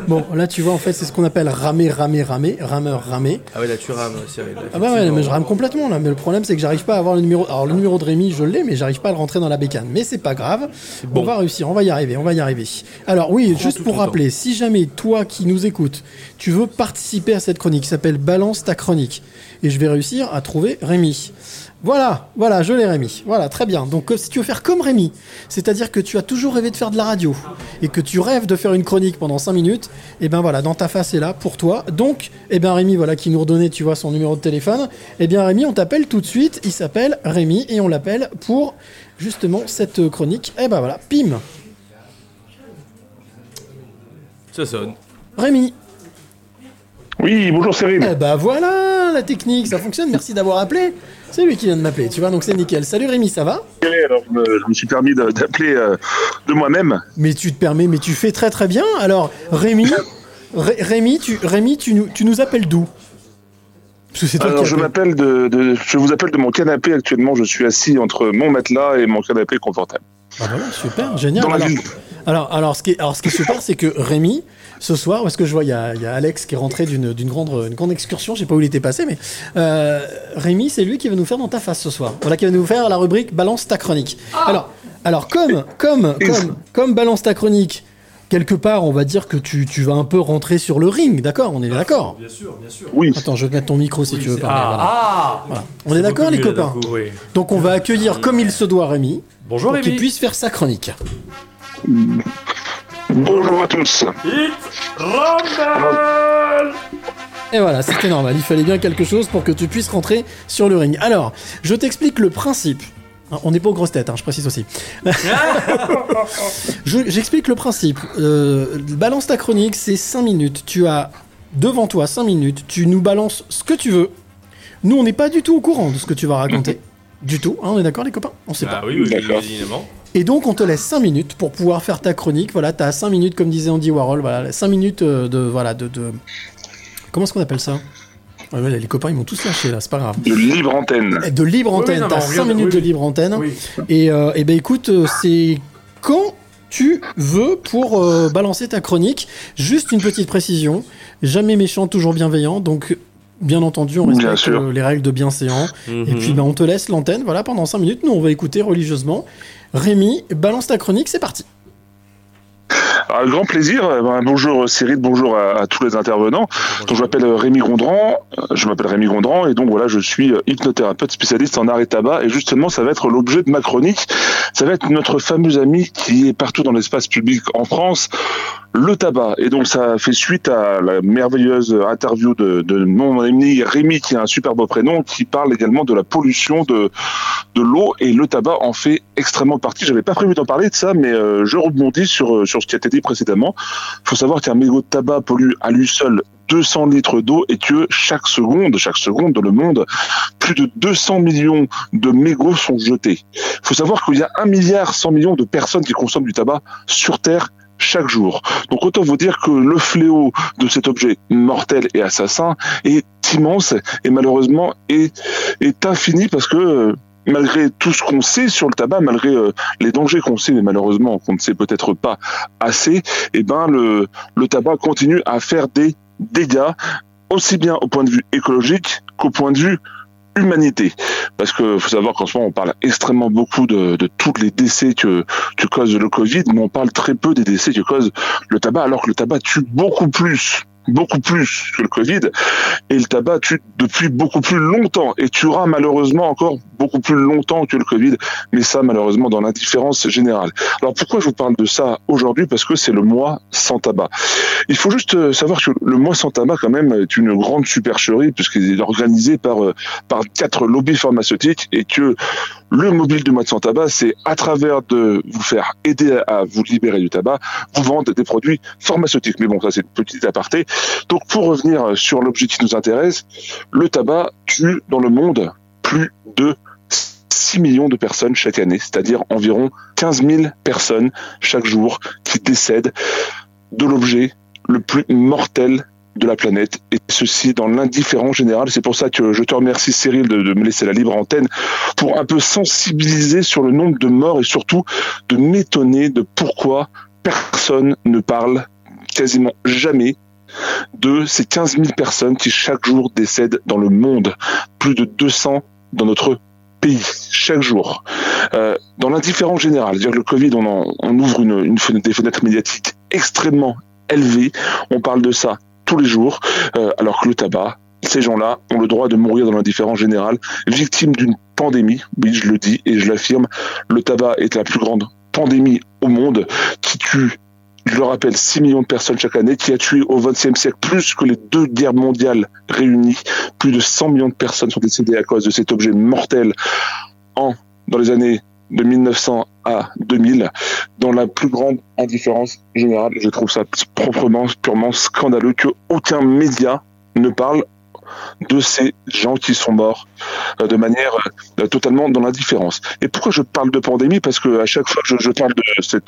Bon, là tu vois, en fait, c'est ce qu'on appelle ramer, ramer, ramer, rameur, ramer. Ah ouais, là tu rames, Cyril. Ah bah ouais, mais je rame complètement là. Mais le problème, c'est que j'arrive pas à avoir le numéro. Alors le numéro de Rémi, je l'ai, mais j'arrive pas à le rentrer dans la bécane. Mais c'est pas grave. bon. On va réussir, on va y arriver, on va y arriver. Alors oui, Prends juste pour rappeler, si jamais toi qui nous écoutes, tu veux participer à cette chronique qui s'appelle Balance ta chronique, et je vais réussir à trouver Rémi. Voilà, voilà, je l'ai Rémi. Voilà, très bien. Donc euh, si tu veux faire comme Rémi, c'est-à-dire que tu as toujours rêvé de faire de la radio et que tu rêves de faire une chronique pendant 5 minutes, et ben voilà, dans ta face est là pour toi. Donc, et ben Rémi, voilà, qui nous redonnait, tu vois, son numéro de téléphone. Et bien Rémi, on t'appelle tout de suite. Il s'appelle Rémi et on l'appelle pour justement cette chronique. Et ben voilà, pim, Ça sonne. Rémi. Oui, bonjour Cyril. Eh ben voilà la technique, ça fonctionne. Merci d'avoir appelé. C'est lui qui vient de m'appeler, tu vois, donc c'est nickel. Salut Rémi, ça va? Alors, je me, je me suis permis de- d'appeler euh, de moi-même. Mais tu te permets, mais tu fais très très bien. Alors, Rémi, <laughs> Ré- Rémi, tu, Rémi, tu, nous- tu nous appelles d'où? Parce que c'est toi Alors, qui je m'appelle de, de- je vous appelle de mon canapé actuellement. Je suis assis entre mon matelas et mon canapé confortable. Ah voilà, super, génial. Dans la Alors, ville. alors, alors, ce qui est, alors, ce qui est super, c'est que Rémi, ce soir, parce que je vois, il y a, il y a Alex qui est rentré d'une d'une grande, une grande excursion, je sais pas où il était passé, mais euh, Rémi, c'est lui qui va nous faire dans ta face ce soir. Voilà, qui va nous faire la rubrique Balance ta chronique. Alors, alors comme, comme, comme, comme Balance ta chronique, quelque part, on va dire que tu, tu vas un peu rentrer sur le ring, d'accord? On est d'accord? Bien sûr, bien sûr. Oui. Attends, je vais te mettre ton micro si tu veux parler. Ah, voilà. ah Voilà. On est d'accord, les copains? Oui. Donc, on va accueillir comme il se doit Rémi. Bonjour, pour qu'il Rémi. puisse faire sa chronique. Bonjour à tous. Et voilà, c'était normal. Il fallait bien quelque chose pour que tu puisses rentrer sur le ring. Alors, je t'explique le principe. Hein, On n'est pas aux grosses têtes, hein, je précise aussi. <laughs> Je- J'explique le principe. Euh, balance ta chronique, c'est 5 minutes. Tu as devant toi 5 minutes. Tu nous balances ce que tu veux. Nous, on n'est pas du tout au courant de ce que tu vas raconter. Du tout. Hein, on est d'accord, les copains? On sait Ah pas. oui, oui, D'accord. évidemment. Et donc, on te laisse 5 minutes pour pouvoir faire ta chronique. Voilà, tu as 5 minutes, comme disait Andy Warhol. Voilà, 5 minutes euh, de. Voilà, de. de- Comment est-ce qu'on appelle ça? Ouais, Les copains, ils m'ont tous lâché là, c'est pas grave. De libre antenne. De libre Oui, oui, antenne, non, t'as mais on 5 vient de- minutes oui, de oui. libre antenne. Oui. Et, euh, et ben écoute, euh, c'est quand tu veux pour euh, balancer ta chronique. Juste une petite précision. Jamais méchant, toujours bienveillant. Donc, bien entendu, on Bien respecte sûr. euh, les règles de bienséant. Et Mhm. puis, ben, on te laisse l'antenne voilà, pendant 5 minutes. Nous, on va écouter religieusement. Rémi, balance ta chronique, c'est parti. Un grand plaisir. Euh, ben, bonjour Cyril, bonjour à, à tous les intervenants. Donc, je m'appelle euh, Rémi Gondran. Euh, Je m'appelle Rémi Gondran et donc voilà, je suis euh, hypnothérapeute spécialiste en arrêt tabac et justement, ça va être l'objet de ma chronique. Ça va être notre fameux ami qui est partout dans l'espace public en France, le tabac. Et donc, ça fait suite à la merveilleuse interview de, de mon ami Rémi, qui a un super beau prénom, qui parle également de la pollution de, de l'eau et le tabac en fait extrêmement partie. J'avais pas prévu d'en parler de ça, mais euh, je rebondis sur, euh, sur ce qui a été dit précédemment. Il faut savoir qu'un mégot de tabac pollue à lui seul 200 litres d'eau et que chaque seconde, chaque seconde dans le monde, plus de 200 millions de mégots sont jetés. Il faut savoir qu'il y a 1 milliard 100 millions de personnes qui consomment du tabac sur Terre chaque jour. Donc autant vous dire que le fléau de cet objet mortel et assassin est immense et malheureusement est, est infini parce que euh, malgré tout ce qu'on sait sur le tabac, malgré euh, les dangers qu'on sait, mais malheureusement qu'on ne sait peut-être pas assez, eh ben le, le tabac continue à faire des dégâts, aussi bien au point de vue écologique qu'au point de vue humanité. Parce que faut savoir qu'en ce moment, on parle extrêmement beaucoup de, de tous les décès que, que cause le Covid, mais on parle très peu des décès que cause le tabac, alors que le tabac tue beaucoup plus beaucoup plus que le Covid et le tabac tue depuis beaucoup plus longtemps et tuera malheureusement encore beaucoup plus longtemps que le Covid mais ça malheureusement dans l'indifférence générale. Alors pourquoi je vous parle de ça aujourd'hui? Parce que c'est le mois sans tabac. Il faut juste euh, savoir que le mois sans tabac quand même est une grande supercherie puisqu'il est organisé par euh, par quatre lobbies pharmaceutiques et que le mobile du mois sans tabac c'est à travers de vous faire aider à vous libérer du tabac, vous vendre des produits pharmaceutiques. Mais bon ça c'est une petite aparté. Donc pour revenir sur l'objet qui nous intéresse, le tabac tue dans le monde plus de 6 millions de personnes chaque année, c'est-à-dire environ 15 000 personnes chaque jour qui décèdent de l'objet le plus mortel de la planète et ceci dans l'indifférence générale. C'est pour ça que je te remercie Cyril de, de me laisser la libre antenne pour un peu sensibiliser sur le nombre de morts et surtout de m'étonner de pourquoi personne ne parle quasiment jamais de ces 15 000 personnes qui chaque jour décèdent dans le monde. Plus de 200 dans notre pays chaque jour. Euh, dans l'indifférence générale, dire que le Covid, on, ouvre une, une fenêtre- des fenêtres médiatiques extrêmement élevées. On parle de ça tous les jours, euh, alors que le tabac, ces gens-là ont le droit de mourir dans l'indifférence générale, victimes d'une pandémie. Oui, je le dis et je l'affirme, le tabac est la plus grande pandémie au monde qui tue je le rappelle, 6 millions de personnes chaque année, qui a tué au XXe siècle plus que les deux guerres mondiales réunies. Plus de 100 millions de personnes sont décédées à cause de cet objet mortel en, dans les années de 1900 à 2000, dans la plus grande indifférence générale. Je trouve ça proprement, purement scandaleux que aucun média ne parle de ces gens qui sont morts euh, de manière euh, totalement dans l'indifférence. Et pourquoi je parle de pandémie? Parce que à chaque fois que je, parle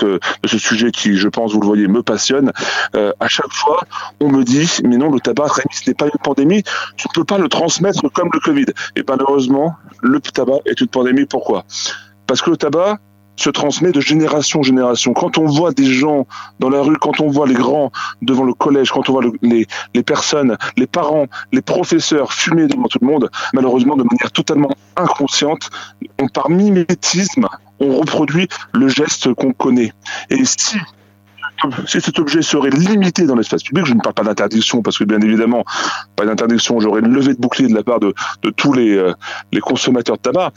euh, de ce sujet qui, je pense, vous le voyez, me passionne, à chaque fois, on me dit, mais non, le tabac, ce n'est pas une pandémie, tu ne peux pas le transmettre comme le Covid. Et malheureusement, le tabac est une pandémie. Pourquoi? Parce que le tabac, se transmet de génération en génération. Quand on voit des gens dans la rue, quand on voit les grands devant le collège, quand on voit le- les, les personnes, les parents, les professeurs fumer devant tout le monde, malheureusement de manière totalement inconsciente, on, par mimétisme, on reproduit le geste qu'on connaît. Et si si cet objet serait limité dans l'espace public, je ne parle pas d'interdiction, parce que bien évidemment, pas d'interdiction, j'aurais une levée de bouclier de la part de, de tous les, euh, les consommateurs de tabac,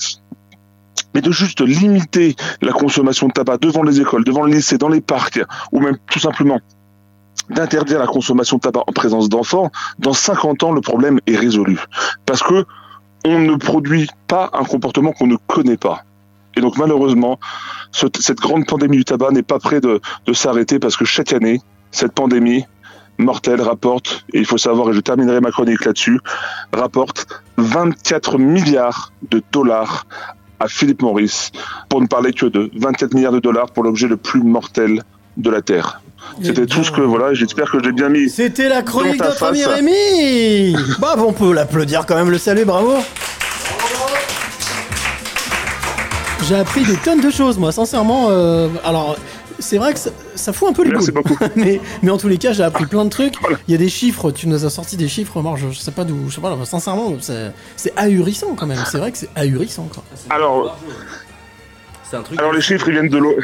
mais de juste limiter la consommation de tabac devant les écoles, devant les lycées, dans les parcs, ou même tout simplement d'interdire la consommation de tabac en présence d'enfants, dans 50 ans, le problème est résolu. Parce que on ne produit pas un comportement qu'on ne connaît pas. Et donc malheureusement, ce- cette grande pandémie du tabac n'est pas près de, de s'arrêter parce que chaque année, cette pandémie mortelle rapporte, et il faut savoir, et je terminerai ma chronique là-dessus, rapporte 24 milliards de dollars à Philippe Maurice, pour ne parler que de 24 milliards de dollars pour l'objet le plus mortel de la Terre. C'était tout ce que, voilà, j'espère que j'ai bien mis. C'était la chronique de notre ami. Rémi <laughs> Bah, on peut l'applaudir quand même, le salut, bravo J'ai appris des tonnes de choses, moi, sincèrement. euh, alors, c'est vrai que ça, ça fout un peu les Merci <laughs> mais, mais en tous les cas, j'ai appris plein de trucs. Il y a des chiffres, tu nous as sorti des chiffres, moi, je, je sais pas d'où. Je sais pas, là, sincèrement, c'est c'est ahurissant quand même. C'est vrai que c'est ahurissant, quoi. Alors, C'est un truc. alors les chiffres, ils viennent de l'eau.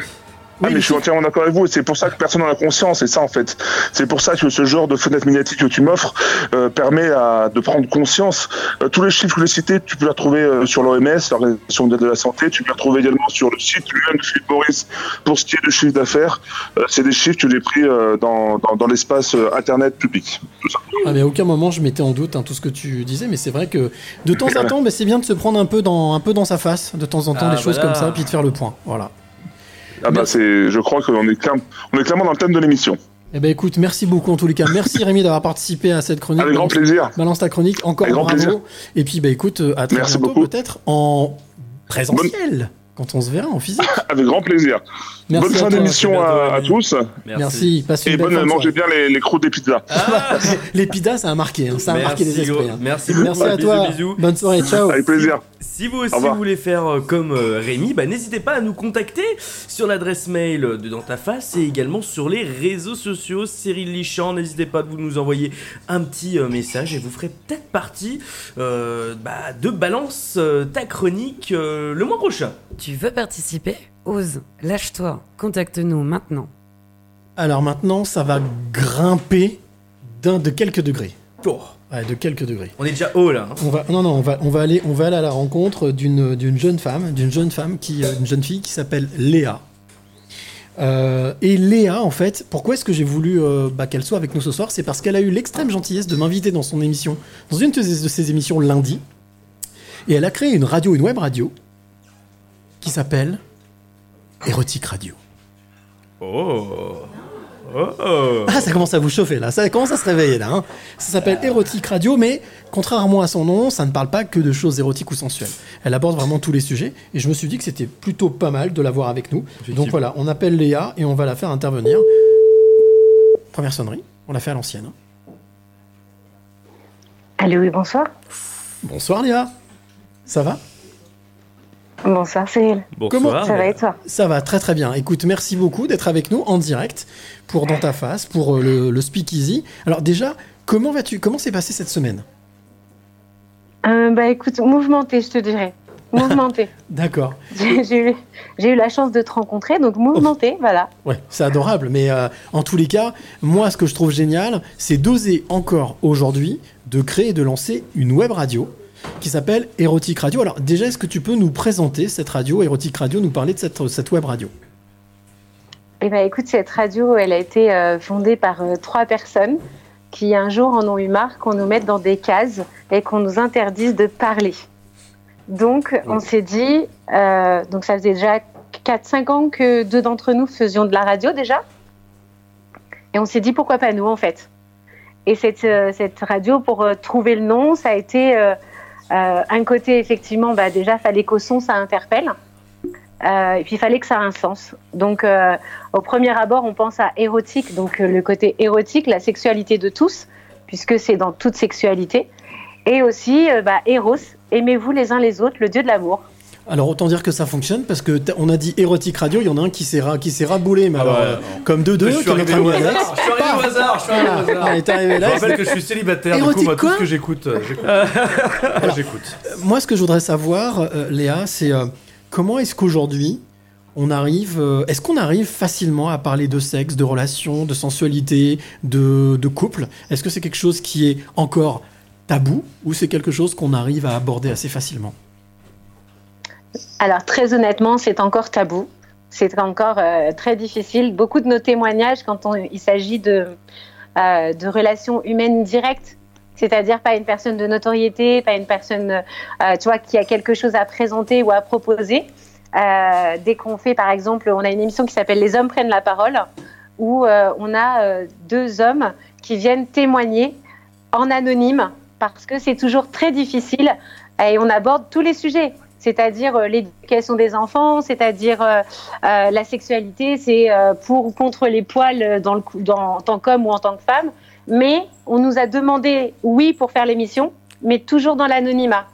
Ah, mais les je suis entièrement d'accord avec vous, et c'est pour ça que personne n'en a conscience, c'est ça en fait. C'est pour ça que ce genre de fenêtre médiatique que tu m'offres euh, permet à, de prendre conscience. Euh, tous les chiffres que j'ai cités, tu peux les retrouver euh, sur l'OMS, l'Organisation mondiale de la santé, tu peux les retrouver également sur le site lui-même de Philippe Maurice pour ce qui est de chiffre d'affaires. Euh, c'est des chiffres que j'ai pris euh, dans, dans, dans l'espace euh, Internet public. Tout ça. Ah, mais à aucun moment je mettais en doute hein, tout ce que tu disais, mais c'est vrai que de temps en temps, bah, c'est bien de se prendre un peu, dans, un peu dans sa face, de temps en temps, Ah, des choses comme ça, puis de faire le point. Voilà. Ah bah c'est, je crois qu'on est, on est clairement dans le thème de l'émission. Eh ben écoute, merci beaucoup en tous les cas. Merci <laughs> Rémi d'avoir participé à cette chronique. Avec grand Balance- plaisir. Balance ta chronique, encore Avec grand bravo. plaisir. Et puis bah écoute, euh, à très Merci bientôt peut-être en présentiel, quand on se verra en physique. <laughs> Avec grand plaisir. Merci bonne fin d'émission À tous. Merci, passe une Et bonne, mangez soirée. bien les, les croûtes des pizzas. <laughs> Les pizzas, ça a marqué, hein, ça a marqué les Merci, esprits. hein. Merci beaucoup. Merci à toi. bisous. Bonne soirée, ciao. Avec plaisir. Si vous aussi Au revoir. voulez faire euh, comme euh, Rémi, bah, n'hésitez pas à nous contacter sur l'adresse mail de Dans ta face et également sur les réseaux sociaux. Cyril Lichamp, n'hésitez pas à vous nous envoyer un petit euh, message et vous ferez peut-être partie euh, bah, de Balance euh, ta chronique euh, le mois prochain. Tu veux participer Ose, lâche-toi, contacte-nous maintenant. Alors maintenant, ça va grimper d'un de quelques degrés. Oh, Ouais, de quelques degrés. on est déjà haut là. hein. On va, non, non, on va, on va aller, on va aller à la rencontre d'une, d'une jeune femme, d'une jeune femme qui, euh, une jeune fille qui s'appelle Léa. Euh, et Léa, en fait, pourquoi est-ce que j'ai voulu euh, bah, qu'elle soit avec nous ce soir? C'est parce qu'elle a eu l'extrême gentillesse de m'inviter dans son émission, dans une de ses, de ses émissions lundi. Et elle a créé une radio, une web radio, qui s'appelle Érotique Radio. Oh. Oh. Ah, ça commence à vous chauffer là, ça commence à se réveiller là. hein. Ça s'appelle Érotique Radio, mais contrairement à son nom, ça ne parle pas que de choses érotiques ou sensuelles. Elle aborde vraiment tous les sujets, et je me suis dit que c'était plutôt pas mal de l'avoir avec nous. Donc voilà, on appelle Léa et on va la faire intervenir. Première sonnerie, on l'a fait à l'ancienne. hein. Allô, oui, bonsoir. Bonsoir Léa, ça va? Bonsoir, Cyril. Bonsoir. Ça va et toi Ça va très très bien. Écoute, merci beaucoup d'être avec nous en direct pour Dans ta face, pour euh, le, le Speakeasy. Alors déjà, comment vas-tu Comment s'est passée cette semaine? Euh, Bah écoute, mouvementé, je te dirais. Mouvementé. <laughs> D'accord. J'ai eu, la chance de te rencontrer, donc mouvementé, voilà. Ouais, c'est adorable, mais euh, en tous les cas, moi, ce que je trouve génial, c'est d'oser encore aujourd'hui de créer et de lancer une web radio qui s'appelle Érotique Radio. Alors déjà, est-ce que tu peux nous présenter cette radio, Érotique Radio, nous parler de cette, cette web radio? Et bah écoute, cette radio, elle a été euh, fondée par euh, trois personnes qui un jour en ont eu marre qu'on nous mette dans des cases et qu'on nous interdise de parler. Donc on s'est dit, euh, donc ça faisait déjà 4-5 ans que deux d'entre nous faisions de la radio déjà. Et on s'est dit pourquoi pas nous en fait? Et cette, cette radio, pour trouver le nom, ça a été euh, un côté, effectivement, bah, déjà, fallait qu'au son, ça interpelle. Euh, et puis, il fallait que ça ait un sens. Donc, euh, au premier abord, on pense à érotique, donc le côté érotique, la sexualité de tous, puisque c'est dans toute sexualité. Et aussi, bah, Eros, aimez-vous les uns les autres, le dieu de l'amour. Alors autant dire que ça fonctionne parce que on a dit érotique radio, il y en a un qui s'est ra- qui s'est raboulé, mais Ah alors ouais, euh, comme deux deux, Je suis arrivé au hasard, je suis arrivé au hasard, je suis arrivé au hasard. arrivé Je là. rappelle que je suis célibataire, du coup, Érotique moi, tout ce que j'écoute, euh, j'écoute. Moi, ce que je voudrais savoir, euh, Léa, c'est euh, comment est-ce qu'aujourd'hui on arrive, euh, est-ce qu'on arrive facilement à parler de sexe, de relations, de sensualité, de, de couple? Est-ce que c'est quelque chose qui est encore tabou ou c'est quelque chose qu'on arrive à aborder assez facilement? Alors très honnêtement, c'est encore tabou. C'est encore euh, très difficile. Beaucoup de nos témoignages, quand il s'agit de, euh, de relations humaines directes, c'est-à-dire pas une personne de notoriété, pas une personne, euh, qui a quelque chose à présenter ou à proposer. Dès qu'on fait, par exemple, on a une émission qui s'appelle Les hommes prennent la parole, où on a deux hommes qui viennent témoigner en anonyme, parce que c'est toujours très difficile et on aborde tous les sujets c'est-à-dire euh, l'éducation des enfants, c'est-à-dire euh, euh, la sexualité, c'est pour ou contre les poils dans le, dans, en tant qu'homme ou en tant que femme. Mais on nous a demandé oui pour faire l'émission, mais toujours dans l'anonymat.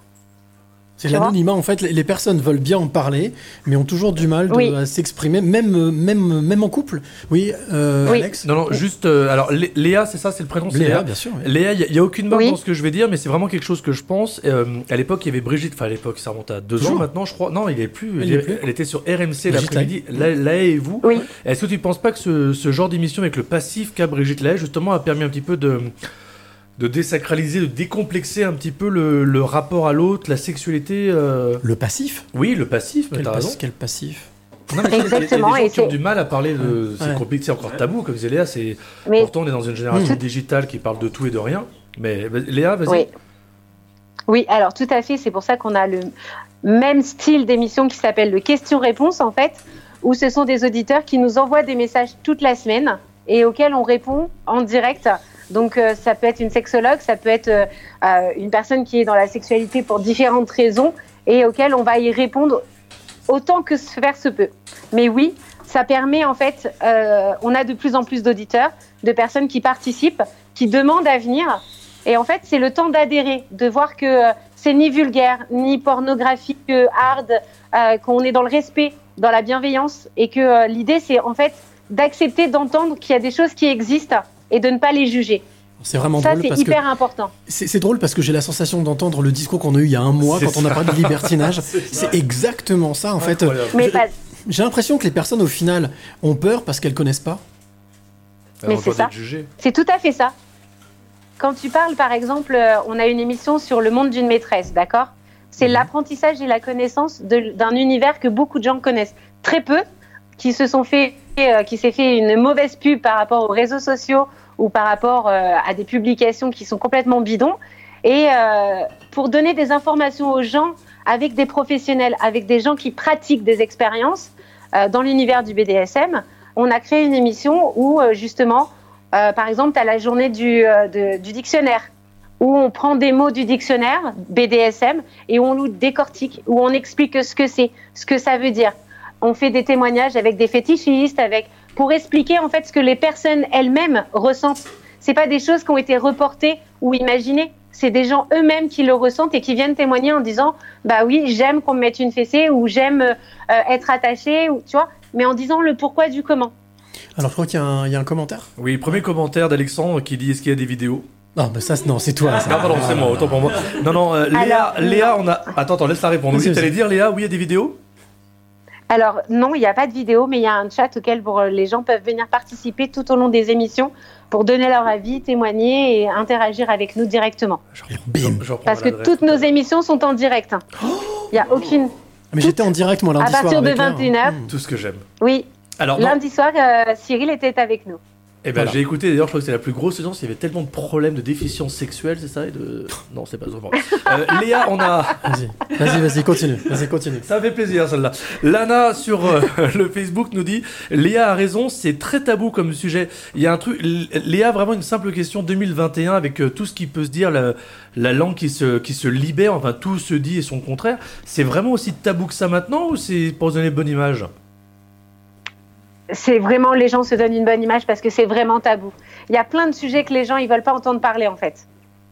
C'est l'anonymat, en fait, les personnes veulent bien en parler, mais ont toujours du mal de- Oui. à s'exprimer, même, même, même en couple. Oui, euh, Alex Non, non, juste. euh, alors, Lé- Léa, c'est ça, c'est le prénom c'est Léa, bien sûr, oui. Léa, il n'y a, aucune marque Oui. dans ce que je vais dire, mais c'est vraiment quelque chose que je pense. Euh, à l'époque, il y avait Brigitte, enfin, à l'époque, ça remonte à deux Toujours ans maintenant, je crois. Non, il est plus. Elle y est plus elle était sur RMC Brigitte l'après-midi. La, Laë et vous. Oui. Est-ce que tu ne penses pas que ce, ce genre d'émission avec le passif qu'a Brigitte Laë, justement, a permis un petit peu de de désacraliser, de décomplexer un petit peu le, le rapport à l'autre, la sexualité. euh, Le passif Oui, le passif, mais Quel, t'as pas- raison. quel passif Non, mais il y a- il y a des Exactement, gens et qui ont du mal à parler de. C'est Ouais. compliqué, c'est encore tabou, comme disait Léa. C'est Mais- pourtant on est dans une génération Mmh. digitale qui parle de tout et de rien. Mais Léa, vas-y. Oui. Oui, alors tout à fait. C'est pour ça qu'on a le même style d'émission qui s'appelle le question-réponse, en fait, où ce sont des auditeurs qui nous envoient des messages toute la semaine et auxquels on répond en direct. Donc, euh, ça peut être une sexologue, ça peut être euh, euh, une personne qui est dans la sexualité pour différentes raisons et auxquelles on va y répondre autant que se faire se peut. Mais oui, ça permet en fait, on a de plus en plus d'auditeurs, de personnes qui participent, qui demandent à venir. Et en fait, c'est le temps d'adhérer, de voir que c'est ni vulgaire, ni pornographique, hard, qu'on est dans le respect, dans la bienveillance, et que l'idée, c'est en fait d'accepter d'entendre qu'il y a des choses qui existent et de ne pas les juger. C'est vraiment Ça, drôle c'est parce que hyper important. c'est drôle parce que j'ai la sensation d'entendre le discours qu'on a eu il y a un mois quand on a parlé de libertinage. <laughs> C'est exactement ça en fait. Mais pas- J'ai l'impression que les personnes au final ont peur parce qu'elles connaissent pas. On Mais c'est ça. C'est tout à fait ça. Quand tu parles, par exemple, euh, on a une émission sur le monde d'une maîtresse, d'accord? C'est l'apprentissage et la connaissance de- d'un univers que beaucoup de gens connaissent très peu, qui se sont fait, euh, qui s'est fait une mauvaise pub par rapport aux réseaux sociaux ou par rapport euh, à des publications qui sont complètement bidons. Et euh, pour donner des informations aux gens avec des professionnels, avec des gens qui pratiquent des expériences dans l'univers du BDSM, on a créé une émission où justement, par exemple, tu as la journée du, du dictionnaire, où on prend des mots du dictionnaire BDSM et on nous décortique, où on explique ce que c'est, ce que ça veut dire. On fait des témoignages avec des fétichistes, avec pour expliquer en fait ce que les personnes elles-mêmes ressentent. C'est pas des choses qui ont été reportées ou imaginées. C'est des gens eux-mêmes qui le ressentent et qui viennent témoigner en disant bah oui j'aime qu'on me mette une fessée ou j'aime euh, être attaché ou tu vois mais en disant le pourquoi du comment. Alors je crois qu'il y, a un- il y a un commentaire. Oui, premier commentaire d'Alexandre qui dit est-ce qu'il y a des vidéos? Non, mais ça c'est- non, c'est toi. ça. Ah pardon, c'est moi, autant pour moi. Non, non, euh, Léa, Alors, Léa, on a. Attends, attends, laisse la répondre. Oui, t'allais dire Léa, oui, il y a des vidéos? Alors non, il n'y a pas de vidéo, mais il y a un chat auquel pour, euh, les gens peuvent venir participer tout au long des émissions pour donner leur avis, témoigner et interagir avec nous directement. Parce que toutes nos émissions sont en direct. hein. Il n'y a aucune. Mais j'étais en direct moi lundi À soir. partir de avec Léa. 21h, Tout ce que j'aime. oui. Alors. Lundi soir, euh, Cyril était avec nous. Eh ben, Voilà. j'ai écouté d'ailleurs, je crois que c'est la plus grosse audience. Il y avait tellement de problèmes de déficience sexuelle, c'est ça et de... Non, c'est pas ça. Euh, Léa, on a. Vas-y, vas-y, vas-y, continue. Vas-y, continue. Ça fait plaisir celle-là. Lana sur euh, <laughs> le Facebook nous dit Léa a raison, c'est très tabou comme sujet. Il y a un truc. Léa, vraiment une simple question 2021 avec euh, tout ce qui peut se dire, la, la langue qui se, qui se libère, enfin tout se dit et son contraire. C'est vraiment aussi tabou que ça maintenant ou c'est pour donner bonne image C'est vraiment, les gens se donnent une bonne image parce que c'est vraiment tabou. Il y a plein de sujets que les gens, ils veulent pas entendre parler, en fait.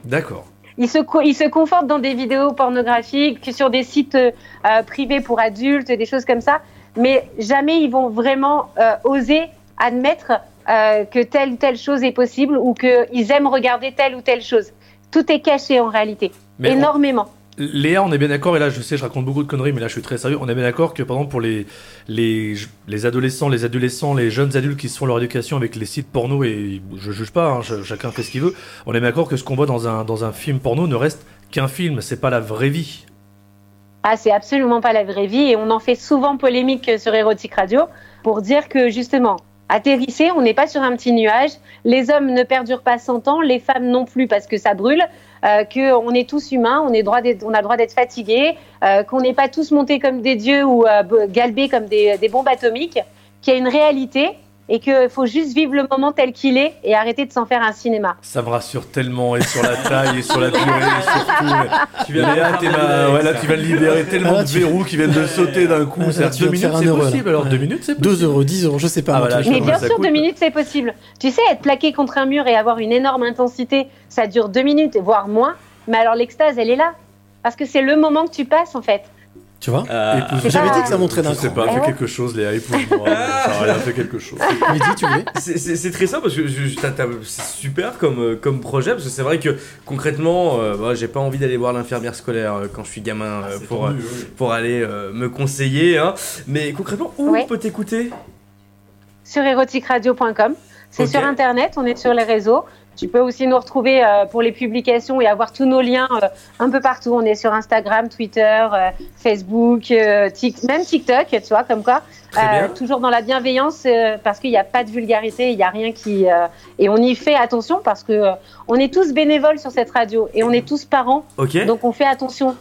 D'accord. Ils se, ils se confortent dans des vidéos pornographiques, que sur des sites euh, euh, privés pour adultes, des choses comme ça, mais jamais ils vont vraiment euh, oser admettre euh, que telle ou telle chose est possible ou qu'ils aiment regarder telle ou telle chose. Tout est caché en réalité, Mais on- énormément. Léa, on est bien d'accord, et là je sais, je raconte beaucoup de conneries, mais là je suis très sérieux. On est bien d'accord que par exemple pour les, les, les adolescents, les adolescents, les jeunes adultes qui se font leur éducation avec les sites porno, et je juge pas, hein, ch- chacun fait ce qu'il veut, on est bien d'accord que ce qu'on voit dans un, film porno ne reste qu'un film, c'est pas la vraie vie. Ah, c'est absolument pas la vraie vie et on en fait souvent polémique sur Érotique Radio pour dire que justement, atterrissez, on n'est pas sur un petit nuage, les hommes ne perdurent pas 100 ans, les femmes non plus parce que ça brûle, euh, qu'on est tous humains, on, a le droit d'être fatigués, euh, qu'on n'est pas tous montés comme des dieux ou euh, galbés comme des, des bombes atomiques, qu'il y a une réalité et qu'il faut juste vivre le moment tel qu'il est et arrêter de s'en faire un cinéma. Ça me rassure tellement, et sur la taille, et sur la durée, et surtout. Tu viens ma- ouais, là ça. tu vas libérer tellement Ah, là, de verrous qui viennent de sauter d'un coup. Ah, deux minutes, c'est possible, alors Ouais. deux minutes, c'est possible. 2 euros, 10 euros, je sais pas. Ah, voilà, Mais bien sûr, coûte. deux minutes, c'est possible. Tu sais, être plaqué contre un mur et avoir une énorme intensité, ça dure deux minutes, voire moins. Mais alors l'extase, elle est là. Parce que c'est le moment que tu passes, en fait. Tu vois Euh, J'avais pas- dit que ça montrait Je d'un sais cran. pas, fais quelque chose, Léa, épouse-moi. <laughs> Ça a rien fait quelque chose. Mehdi, tu voulais C'est- très simple parce que je- je- c'est super comme, euh, comme projet parce que c'est vrai que concrètement, euh, bah, j'ai pas envie d'aller voir l'infirmière scolaire euh, quand je suis gamin euh, pour, euh, pour aller euh, me conseiller. hein. Mais concrètement, où Ouais. on peut t'écouter? Sur éroticradio.com. C'est sur Internet, on est sur les réseaux. Tu peux aussi nous retrouver euh, pour les publications et avoir tous nos liens euh, un peu partout. On est sur Instagram, Twitter, euh, Facebook, euh, même TikTok, tu vois, comme quoi. Très bien. toujours dans la bienveillance euh, parce qu'il n'y a pas de vulgarité, il n'y a rien qui. euh, et on y fait attention parce que euh, on est tous bénévoles sur cette radio et on est tous parents. Ok. Donc on fait attention.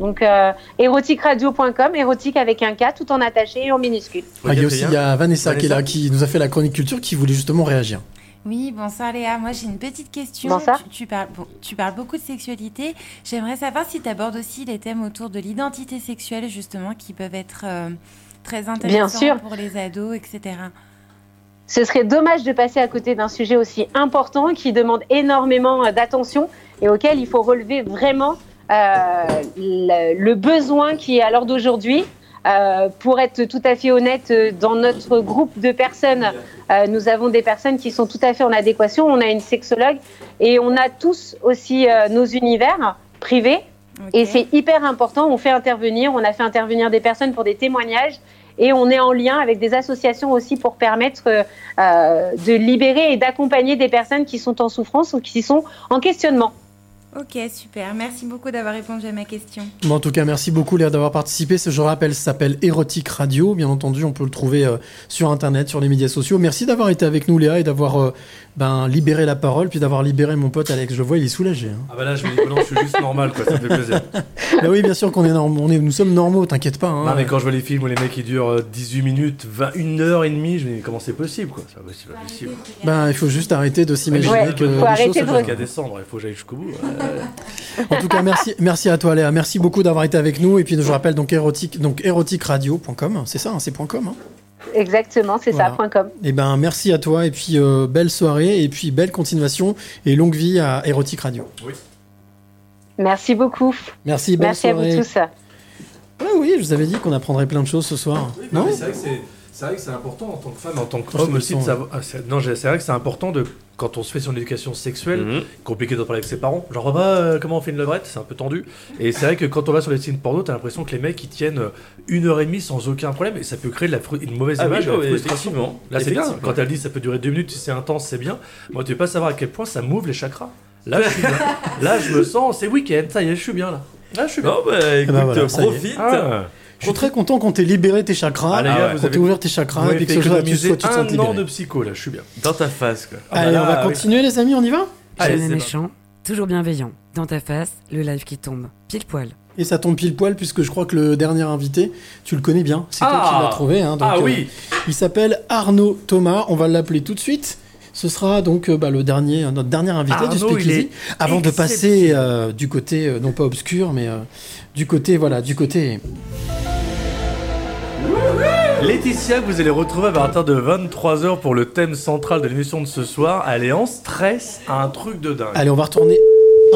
Donc euh, éroticradio.com, érotique avec un K, tout en attaché et en minuscule. Ah, Il y a aussi bien. il y a Vanessa, qui est là, Vanessa. qui nous a fait la chronique culture, qui voulait justement réagir. Oui, bonsoir Léa. Moi, j'ai une petite question. Bonsoir. Tu, tu parles, bon, tu parles beaucoup de sexualité. J'aimerais savoir si tu abordes aussi les thèmes autour de l'identité sexuelle, justement, qui peuvent être euh, très intéressants sûr. pour les ados, etc. Ce serait dommage de passer à côté d'un sujet aussi important qui demande énormément euh, d'attention et auquel il faut relever vraiment euh, le, le besoin qui est à l'heure d'aujourd'hui. Euh, pour être tout à fait honnête, euh, dans notre groupe de personnes, euh, nous avons des personnes qui sont tout à fait en adéquation. On a une sexologue et on a tous aussi euh, nos univers privés. Et c'est hyper important. On fait intervenir, on a fait intervenir des personnes pour des témoignages et on est en lien avec des associations aussi pour permettre de libérer et d'accompagner des personnes qui sont en souffrance ou qui sont en questionnement. Ok, super. Merci beaucoup d'avoir répondu à ma question. En tout cas, merci beaucoup Léa d'avoir participé. Ce, je rappelle, ça s'appelle Érotique Radio. Bien entendu, on peut le trouver euh, sur Internet, sur les médias sociaux. Merci d'avoir été avec nous Léa et d'avoir euh, ben, libéré la parole, puis d'avoir libéré mon pote Alex. Je le vois, il est soulagé. hein. Ah bah là, je me dis non, je suis juste normal, quoi, ça me fait plaisir. <laughs> Bah oui, bien sûr qu'on est, norm- on est, nous sommes normaux, t'inquiète pas. hein. Non, mais quand je vois les films où les mecs ils durent euh, 18 minutes, 20, une heure et demie, je me dis comment c'est possible, quoi? C'est possible, possible. Ben, il faut juste arrêter de s'imaginer Ouais, que faut arrêter choses se de a descendre, il faut que j'aille jusqu'au bout. ouais. En tout cas, merci, merci à toi Léa. Merci beaucoup d'avoir été avec nous. Et puis, je rappelle donc érotique, donc éroticradio.com. C'est ça, hein, c'est .com. Exactement, c'est Voilà. ça, point .com. Et ben, merci à toi. Et puis, euh, belle soirée. Et puis, belle continuation. Et longue vie à Érotique Radio. Merci beaucoup. Merci, belle Merci à vous tous. Oui, je vous avais dit qu'on apprendrait plein de choses ce soir. Non, non? mais c'est vrai que c'est. C'est vrai que c'est important en tant que femme, en tant qu'homme aussi de savoir. ah, c'est- non, j'ai- c'est vrai que c'est important de quand on se fait son éducation sexuelle, Mhm. compliqué de parler avec ses parents. Genre, bah, euh, comment on fait une levrette? C'est un peu tendu. Et c'est vrai que quand on va sur les sites porno, t'as l'impression que les mecs ils tiennent euh, une heure et demie sans aucun problème et ça peut créer de la fru- une mauvaise Ah image bah la frustration. effectivement. Là, c'est bien. Effectivement. Quand elle dit ça peut durer deux minutes, si c'est intense, c'est bien. Moi, tu veux pas savoir à quel point ça m'ouvre les chakras. Là, je suis bien. <laughs> Là, je me sens, c'est week-end, ça y est, je suis bien là. Là, je suis bien. Bon, bah écoute, ben voilà, ça y est. profite. Ah. Je suis très content qu'on t'ait libéré tes chakras, Ah, qu'on avez- t'ait ouvert tes chakras, vous et puis que soit, tu, sois, tu te un an de psycho, là, je suis bien. Dans ta face, quoi. Ah Allez, là, on va oui. continuer les amis, on y va Allez, Jamais méchant, toujours bienveillant. Dans ta face, le live qui tombe. Pile poil. Et ça tombe pile poil puisque je crois que le dernier invité, tu le connais bien. C'est toi Ah qui l'as trouvé. hein, donc, Ah euh, oui Il s'appelle Arnaud Thomas. On va l'appeler tout de suite. Ce sera donc euh, bah, le dernier, notre dernier invité du Arnaud, il Speakeasy. est Avant de passer euh, du côté, euh, non pas obscur, mais euh, du côté, voilà, du côté. Laetitia, que vous allez retrouver à partir de 23h pour le thème central de l'émission de ce soir. Elle est en stress à un truc de dingue. Allez, on va retourner.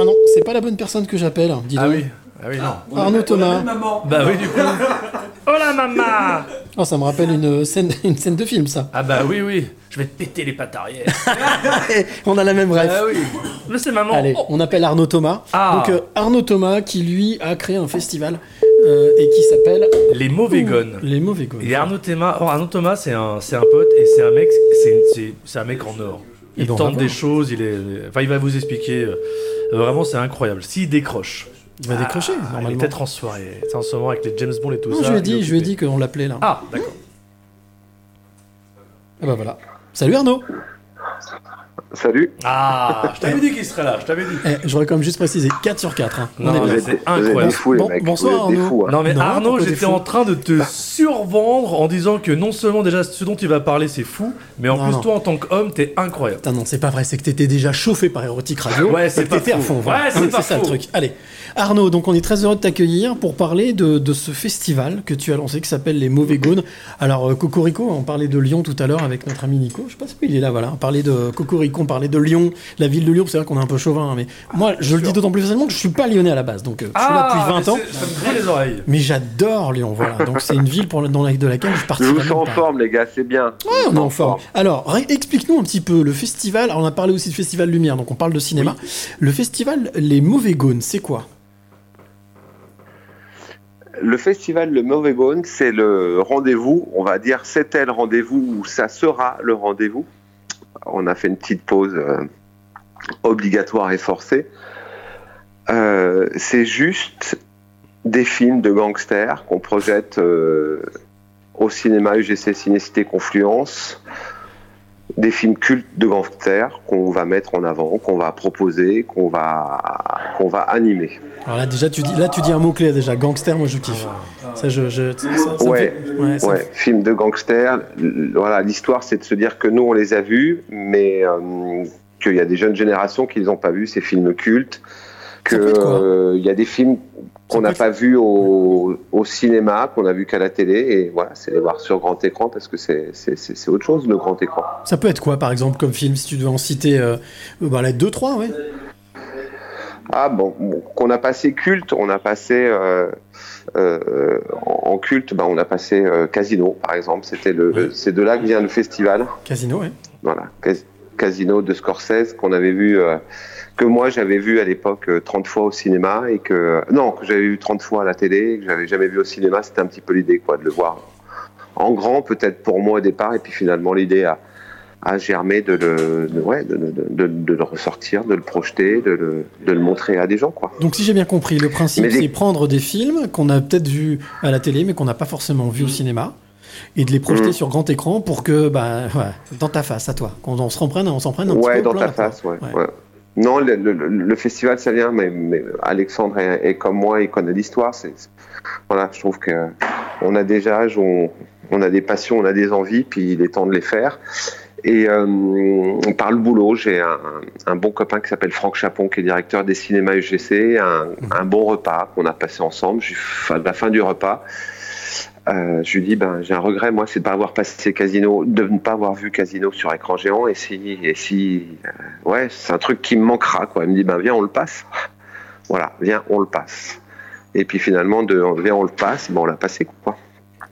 Ah non, c'est pas la bonne personne que j'appelle. Dis Ah donc. oui, ah oui, non. Arnaud Thomas. Bah oui, du coup. <laughs> Oh la maman <laughs> Oh, ça me rappelle une scène, <laughs> une scène de film, ça. Ah bah oui, oui. Je vais te péter les pattes arrière. <laughs> on a la même rêve. Ah oui. Mais c'est maman. Allez, on appelle Arnaud Thomas. Ah. Donc euh, Arnaud Thomas qui lui a créé un festival euh, et qui s'appelle Les mauvais gones. Les mauvais gones. Et Arnaud Thomas, oh, Arnaud Thomas, c'est un, c'est un pote et c'est un mec, c'est, c'est, c'est un mec en or. Il tente des choses, il est, enfin, il va vous expliquer. euh, Vraiment, c'est incroyable. S'il décroche. Il va décrocher, Ah, Il est normalement. peut-être en soirée. C'est en ce moment avec les James Bond et tout Non, ça. je lui ai dit, je lui ai dit qu'on l'appelait là. Ah, d'accord. Ah bah voilà. Salut Arnaud. Salut. Ah, je t'avais dit qu'il serait là, je t'avais dit. Eh, J'aurais quand même juste précisé 4 sur 4. hein. On Non, est mais bien. c'est incroyable. Bon- bonsoir Arnaud. Non mais Non, Arnaud, j'étais fou en train de te survendre en disant que non seulement déjà ce dont il va parler c'est fou, mais en Non, plus non. toi en tant qu'homme t'es incroyable. Putain, non, c'est pas vrai, c'est que t'étais déjà chauffé par Erotic Radio. Ouais, c'est pas t'étais à fond. voilà. Ouais, c'est Hein, pas ça le truc. Allez, Arnaud, donc on est très heureux de t'accueillir pour parler de, de ce festival que tu as lancé qui s'appelle Les Mauvais Gaunes. Alors, euh, Cocorico, on parlait de Lyon tout à l'heure avec notre ami Nico. Je sais pas si il est là, voilà. On parlait de Cocorico, on parlait de Lyon, la ville de Lyon. C'est vrai qu'on est un peu chauvin, hein, mais moi, je le dis d'autant plus facilement que je suis pas lyonnais à la base. Donc, euh, je suis là depuis 20 ans. Ah, Ça me les oreilles. Mais j'adore Lyon, voilà. Donc c'est une ville pour, dans la, de laquelle je participe. vous sens en forme, les gars, c'est bien. Ouais, on est en forme. Alors, explique-nous un petit peu le festival. Alors, on a parlé aussi de Festival Lumière, donc on parle de cinéma. Le festival Les Mauvais Gaunes, c'est quoi? Le festival Le Mauvais Gone, c'est le rendez-vous, on va dire, c'était le rendez-vous ou ça sera le rendez-vous. On a fait une petite pause euh, obligatoire et forcée. Euh, c'est juste des films de gangsters qu'on projette euh, au cinéma UGC Cinécité Confluence. Des films cultes de gangsters qu'on va mettre en avant, qu'on va proposer, qu'on va, qu'on va animer. Alors là, déjà, tu dis, là, tu dis un mot-clé, déjà. Gangster, moi, je kiffe. Ça, je... je ça- ouais, fait- ouais, ça film de gangsters. L- Voilà, l'histoire, c'est de se dire que nous, on les a vus, mais euh, qu'il y a des jeunes générations qui les ont pas vus, ces films cultes. Que euh, il y a des films qu'on n'a pas vus au, au cinéma, qu'on a vus qu'à la télé, et voilà, c'est les voir sur grand écran parce que c'est autre chose le grand écran. Ça peut être quoi, par exemple, comme film, si tu devais en citer euh, bah, là, deux, trois, ouais. Ah bon, qu'on a passé culte, on a passé euh, euh, en en culte, bah, on a passé euh, Casino par exemple. C'était le, c'est de là que vient le festival. Casino, ouais. Voilà, Cas- Casino de Scorsese qu'on avait vu, que moi j'avais vu à l'époque euh, 30 fois au cinéma et que non, que j'avais vu 30 fois à la télé, que j'avais jamais vu au cinéma. C'était un petit peu l'idée quoi, de le voir en grand peut-être pour moi au départ et puis finalement l'idée a, a germé de le, de, ouais, de, de- de- de le ressortir, de le projeter, de le, de le montrer à des gens quoi. Donc, si j'ai bien compris, le principe, c'est prendre des films qu'on a peut-être vus à la télé, mais qu'on n'a pas forcément vus au cinéma, et de les projeter Mhm. sur grand écran pour que, bah, ouais, dans ta face, à toi, qu'on on se reprenne, on s'en prenne un petit Ouais, peu dans plein ta face, ouais. ouais. Non, le, le- le- le festival, ça vient, mais, mais Alexandre est, est comme moi, il connaît l'histoire. C'est, voilà, je trouve que on a des âges, on, on a des passions, on a des envies, puis il est temps de les faire. Et euh, par le boulot, j'ai un, un bon copain qui s'appelle Franck Chapon, qui est directeur des cinémas UGC, un, un bon repas qu'on a passé ensemble. À la fin du repas, euh, je lui dis, ben, j'ai un regret, moi, c'est de ne pas avoir passé Casino, de ne pas avoir vu Casino sur écran géant. Et si, et si, euh, ouais, c'est un truc qui me manquera, quoi. Il me dit, ben, viens, on le passe. <laughs> Voilà, viens, on le passe. Et puis finalement, de viens, on le passe, ben, on l'a passé, quoi.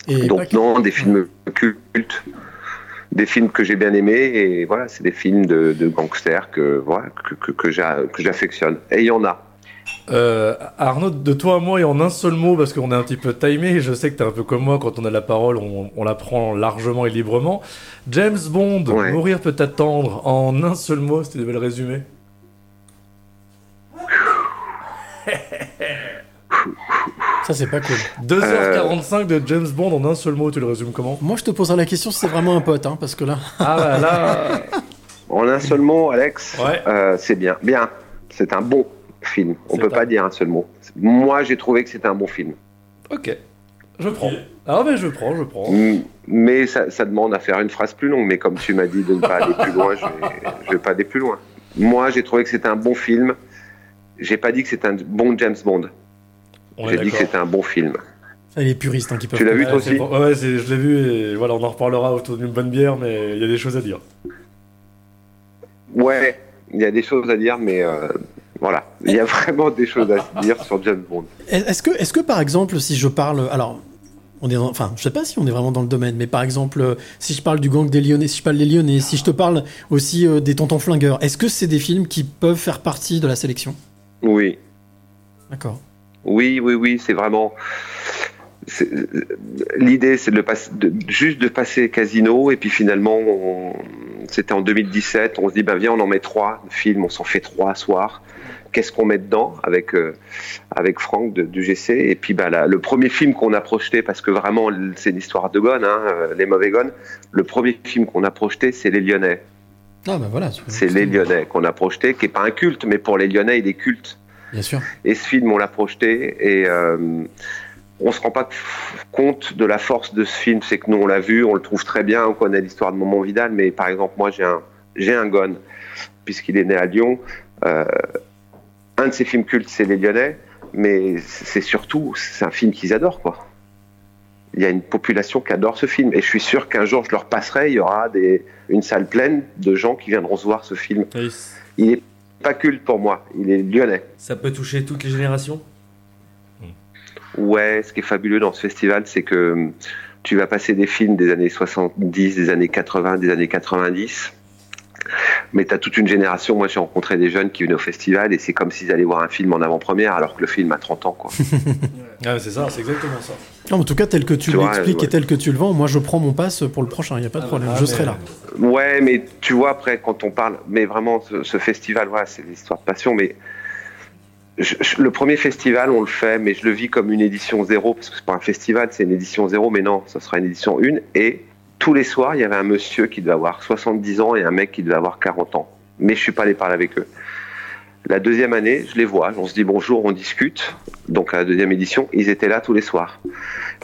Et Donc, non, des films cultes, des films que j'ai bien aimés, et voilà, c'est des films de, de gangsters que, voilà, que, que, que j'a- que j'affectionne. Et il y en a. Euh, Arnaud, de toi à moi et en un seul mot, parce qu'on est un petit peu timé, je sais que t'es un peu comme moi, quand on a la parole, on, on la prend largement et librement. James Bond, mourir peut attendre, en un seul mot, si tu devais le résumer. Ça, c'est pas cool. 2h45 de James Bond en un seul mot, tu le résumes comment? Moi, je te poserai la question si c'est vraiment un pote, hein, parce que là. Ah bah là. En un seul mot, Alex, Ouais. euh, c'est bien. Bien. C'est un bon film. On peut un- pas dire un seul mot. Moi, j'ai trouvé que c'était un bon film. Ok. Je prends. Ah mais je prends, je prends. Mm, Mais ça, ça demande à faire une phrase plus longue. Mais comme tu m'as dit de ne pas aller plus loin, je vais, je vais pas aller plus loin. Moi, j'ai trouvé que c'était un bon film. J'ai pas dit que c'était un bon James Bond. J'ai dit que c'était un bon film. Ça, les puristes hein, qui peuvent. Tu l'as vu Ouais, toi aussi bon. Ouais, je l'ai vu et voilà, on en reparlera autour d'une bonne bière, mais il y a des choses à dire. Ouais, il y a des choses à dire, mais euh, voilà. Il y a vraiment des choses à dire sur James Bond. Est-ce que, est-ce que par exemple, si je parle, alors, on est, dans- enfin, je sais pas si on est vraiment dans le domaine, mais par exemple, euh, si je parle du gang des Lyonnais, si je parle des Lyonnais, si je te parle aussi euh, des Tontons Flingueurs, est-ce que c'est des films qui peuvent faire partie de la sélection? Oui. D'accord. Oui, oui, oui, c'est vraiment. L'idée, c'est de, le passer- de- juste de passer Casino, et puis finalement, on- c'était en 2017, on se dit, bah viens, on en met trois films, on s'en fait trois à soir. Qu'est-ce qu'on met dedans avec, euh, avec Franck de- du GC Et puis bah, le premier film qu'on a projeté, parce que vraiment, c'est une histoire de Gone, hein, euh, Les Mauvais Gones, le premier film qu'on a projeté, c'est Les Lyonnais. Ah bah voilà. C'est Les Lyonnais qu'on a projeté, qui n'est pas un culte, mais pour les Lyonnais, il est culte. Bien sûr. Et ce film, on l'a projeté et euh, on se rend pas compte de la force de ce film. C'est que nous, on l'a vu, on le trouve très bien, on connaît l'histoire de Momon Vidal, mais par exemple, moi, j'ai un, j'ai un gone, puisqu'il est né à Lyon. Euh, un de ses films cultes, c'est Les Lyonnais, mais c'est surtout, c'est un film qu'ils adorent, quoi. Il y a une population qui adore ce film, et je suis sûr qu'un jour, je leur passerai, il y aura des, une salle pleine de gens qui viendront se voir ce film. Il est pas culte pour moi, il est lyonnais. Ça peut toucher toutes les générations? Ouais, ce qui est fabuleux dans ce festival, c'est que hum, tu vas passer des films des années 70, des années 80, des années 90. Mais tu as toute une génération. Moi, j'ai rencontré des jeunes qui venaient au festival et c'est comme s'ils allaient voir un film en avant-première alors que le film a 30 ans. Quoi. <laughs> Ah, c'est ça, c'est exactement ça. Non, en tout cas, tel que tu l'expliques ouais. et tel que tu le vends, moi je prends mon pass pour le prochain, il n'y a pas de problème, ah, je mais- serai là. Ouais, mais tu vois, après, quand on parle, mais vraiment, ce, ce festival, voilà, c'est l'histoire de passion, mais je- je- le premier festival, on le fait, mais je le vis comme une édition zéro, parce que c'est pas un festival, c'est une édition zéro, mais non, ça sera une édition une, et tous les soirs, il y avait un monsieur qui devait avoir 70 ans et un mec qui devait avoir 40 ans. Mais je suis pas allé parler avec eux. La deuxième année, je les vois, on se dit bonjour, on discute. Donc à la deuxième édition, ils étaient là tous les soirs.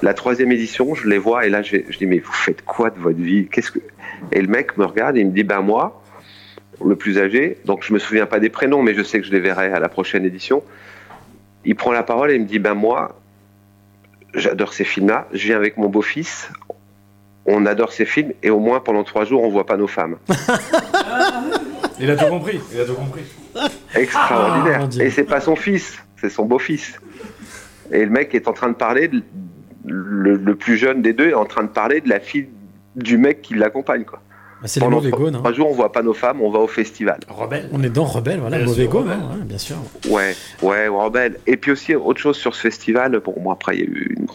La troisième édition, je les vois et là, je, dis mais vous faites quoi de votre vie? Qu'est-ce que Et le mec me regarde et il me dit ben moi, le plus âgé, donc je me souviens pas des prénoms, mais je sais que je les verrai à la prochaine édition. Il prend la parole et il me dit ben moi, j'adore ces films-là. Je viens avec mon beau-fils. On adore ces films et au moins pendant trois jours, on voit pas nos femmes. <laughs> Il a tout compris, il a tout compris. Extraordinaire. Ah, et c'est pas son fils, c'est son beau-fils. Et le mec est en train de parler, de- le, le plus jeune des deux est en train de parler de la fille du mec qui l'accompagne. quoi. Bah, c'est les Pendant mauvais trois, hein. trois jours, on voit pas nos femmes, on va au festival. Rebelle. On est dans Rebelle, voilà, Bien mauvais hein, bien sûr. Ouais, ouais, rebelle. Et puis aussi, autre chose sur ce festival, bon, moi, après, il y a eu une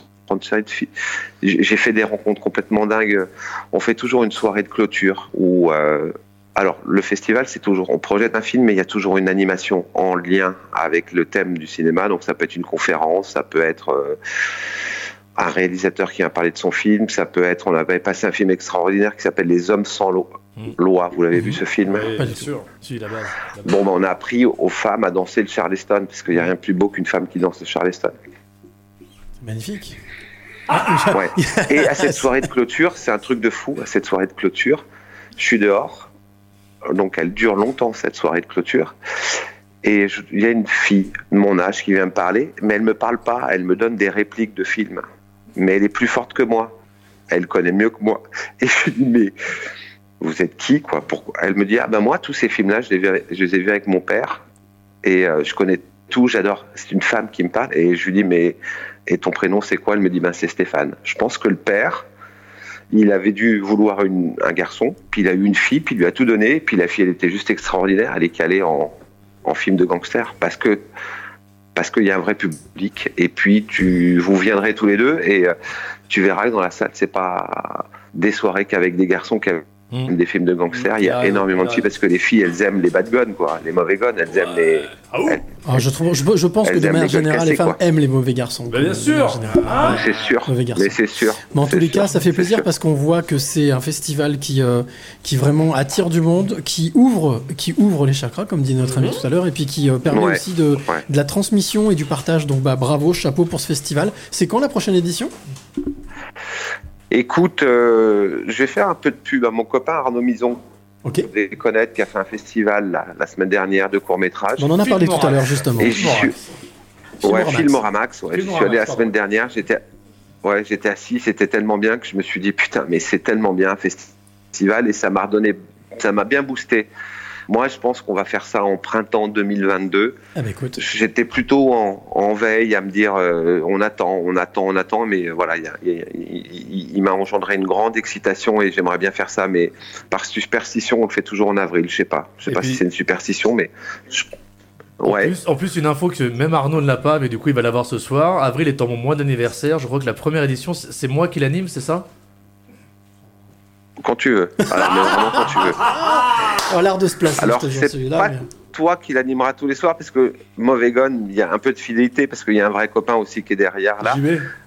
J'ai fait des rencontres complètement dingues. On fait toujours une soirée de clôture où. euh, alors, le festival, c'est toujours. On projette un film, mais il y a toujours une animation en lien avec le thème du cinéma. Donc, ça peut être une conférence, ça peut être. euh, un réalisateur qui a parlé de son film, ça peut être, on avait passé un film extraordinaire qui s'appelle Les Hommes sans lo- loi, vous l'avez vu ce film? Oui, bien sûr. Si, la base. la base. Bon, ben, on a appris aux femmes à danser le Charleston, parce qu'il n'y a rien de plus beau qu'une femme qui danse le Charleston. C'est magnifique. <laughs> Ouais. <laughs> Et à cette soirée de clôture, c'est un truc de fou, à cette soirée de clôture, je suis dehors, donc elle dure longtemps cette soirée de clôture, et il y a une fille de mon âge qui vient me parler, mais elle me parle pas, elle me donne des répliques de films, mais elle est plus forte que moi, elle connaît mieux que moi. Et je lui dis, mais vous êtes qui quoi? Pourquoi? Elle me dit, ah ben moi, tous ces films-là, je les, ai- je les ai vus avec mon père, et euh, je connais tout, j'adore. C'est une femme qui me parle, et je lui dis, mais et ton prénom c'est quoi? Elle me dit, ben c'est Stéphane. Je pense que le père, il avait dû vouloir un garçon, puis il a eu une fille, puis il lui a tout donné, puis la fille, elle était juste extraordinaire, elle est calée en, en film de gangster, parce que parce qu'il y a un vrai public, et puis tu vous viendrez tous les deux, et euh, tu verras que dans la salle, c'est pas des soirées qu'avec des garçons, qu'avec même des films de gangsters, il y a Ah, énormément de ah. filles parce que les filles, elles aiment les bad guns, quoi, les mauvais guns, elles aiment les. elles- Ah, je, trouve, je, je pense que de manière générale, les femmes quoi. aiment les mauvais garçons. Bah, bien sûr. Ah. c'est sûr, Mauvais mais c'est sûr. Mais en tous les sûr, cas, ça fait plaisir sûr. parce qu'on voit que c'est un festival qui, euh, qui vraiment attire du monde, qui ouvre, qui ouvre les chakras, comme dit notre ami tout à l'heure, et puis qui euh, permet Ouais, aussi de, ouais. de la transmission et du partage. Donc bah, bravo, chapeau pour ce festival. C'est quand la prochaine édition? Écoute, euh, je vais faire un peu de pub à mon copain Arnaud Mison. Ok. Vous devez connaître, qui a fait un festival la, la semaine dernière de court-métrage. On en a parlé tout à l'heure, justement. Et j'y suis. Ouais, Filmoramax. Ouais, j'y suis allé la semaine dernière. J'étais, ouais, j'étais assis. C'était tellement bien que je me suis dit putain, mais c'est tellement bien un festival et ça m'a redonné, ça m'a bien boosté. Moi, je pense qu'on va faire ça en printemps 2022. Ah bah écoute. J'étais plutôt en, en veille à me dire euh, on attend, on attend, on attend, mais voilà, il m'a engendré une grande excitation et j'aimerais bien faire ça, mais par superstition, on le fait toujours en avril. Je sais pas, je sais Et pas puis- si c'est une superstition, mais je- En, ouais. plus, en plus, une info que même Arnaud ne l'a pas, mais du coup, il va l'avoir ce soir. Avril étant mon mois d'anniversaire, je crois que la première édition, c'est moi qui l'anime, c'est ça? Quand tu veux. Mais vraiment quand tu veux. <laughs> L'art de se placer, Alors, je te jure, c'est celui-là. pas mais- toi qui l'animera tous les soirs, parce que Mauvais Gun, il y a un peu de fidélité, parce qu'il y a un vrai copain aussi qui est derrière là.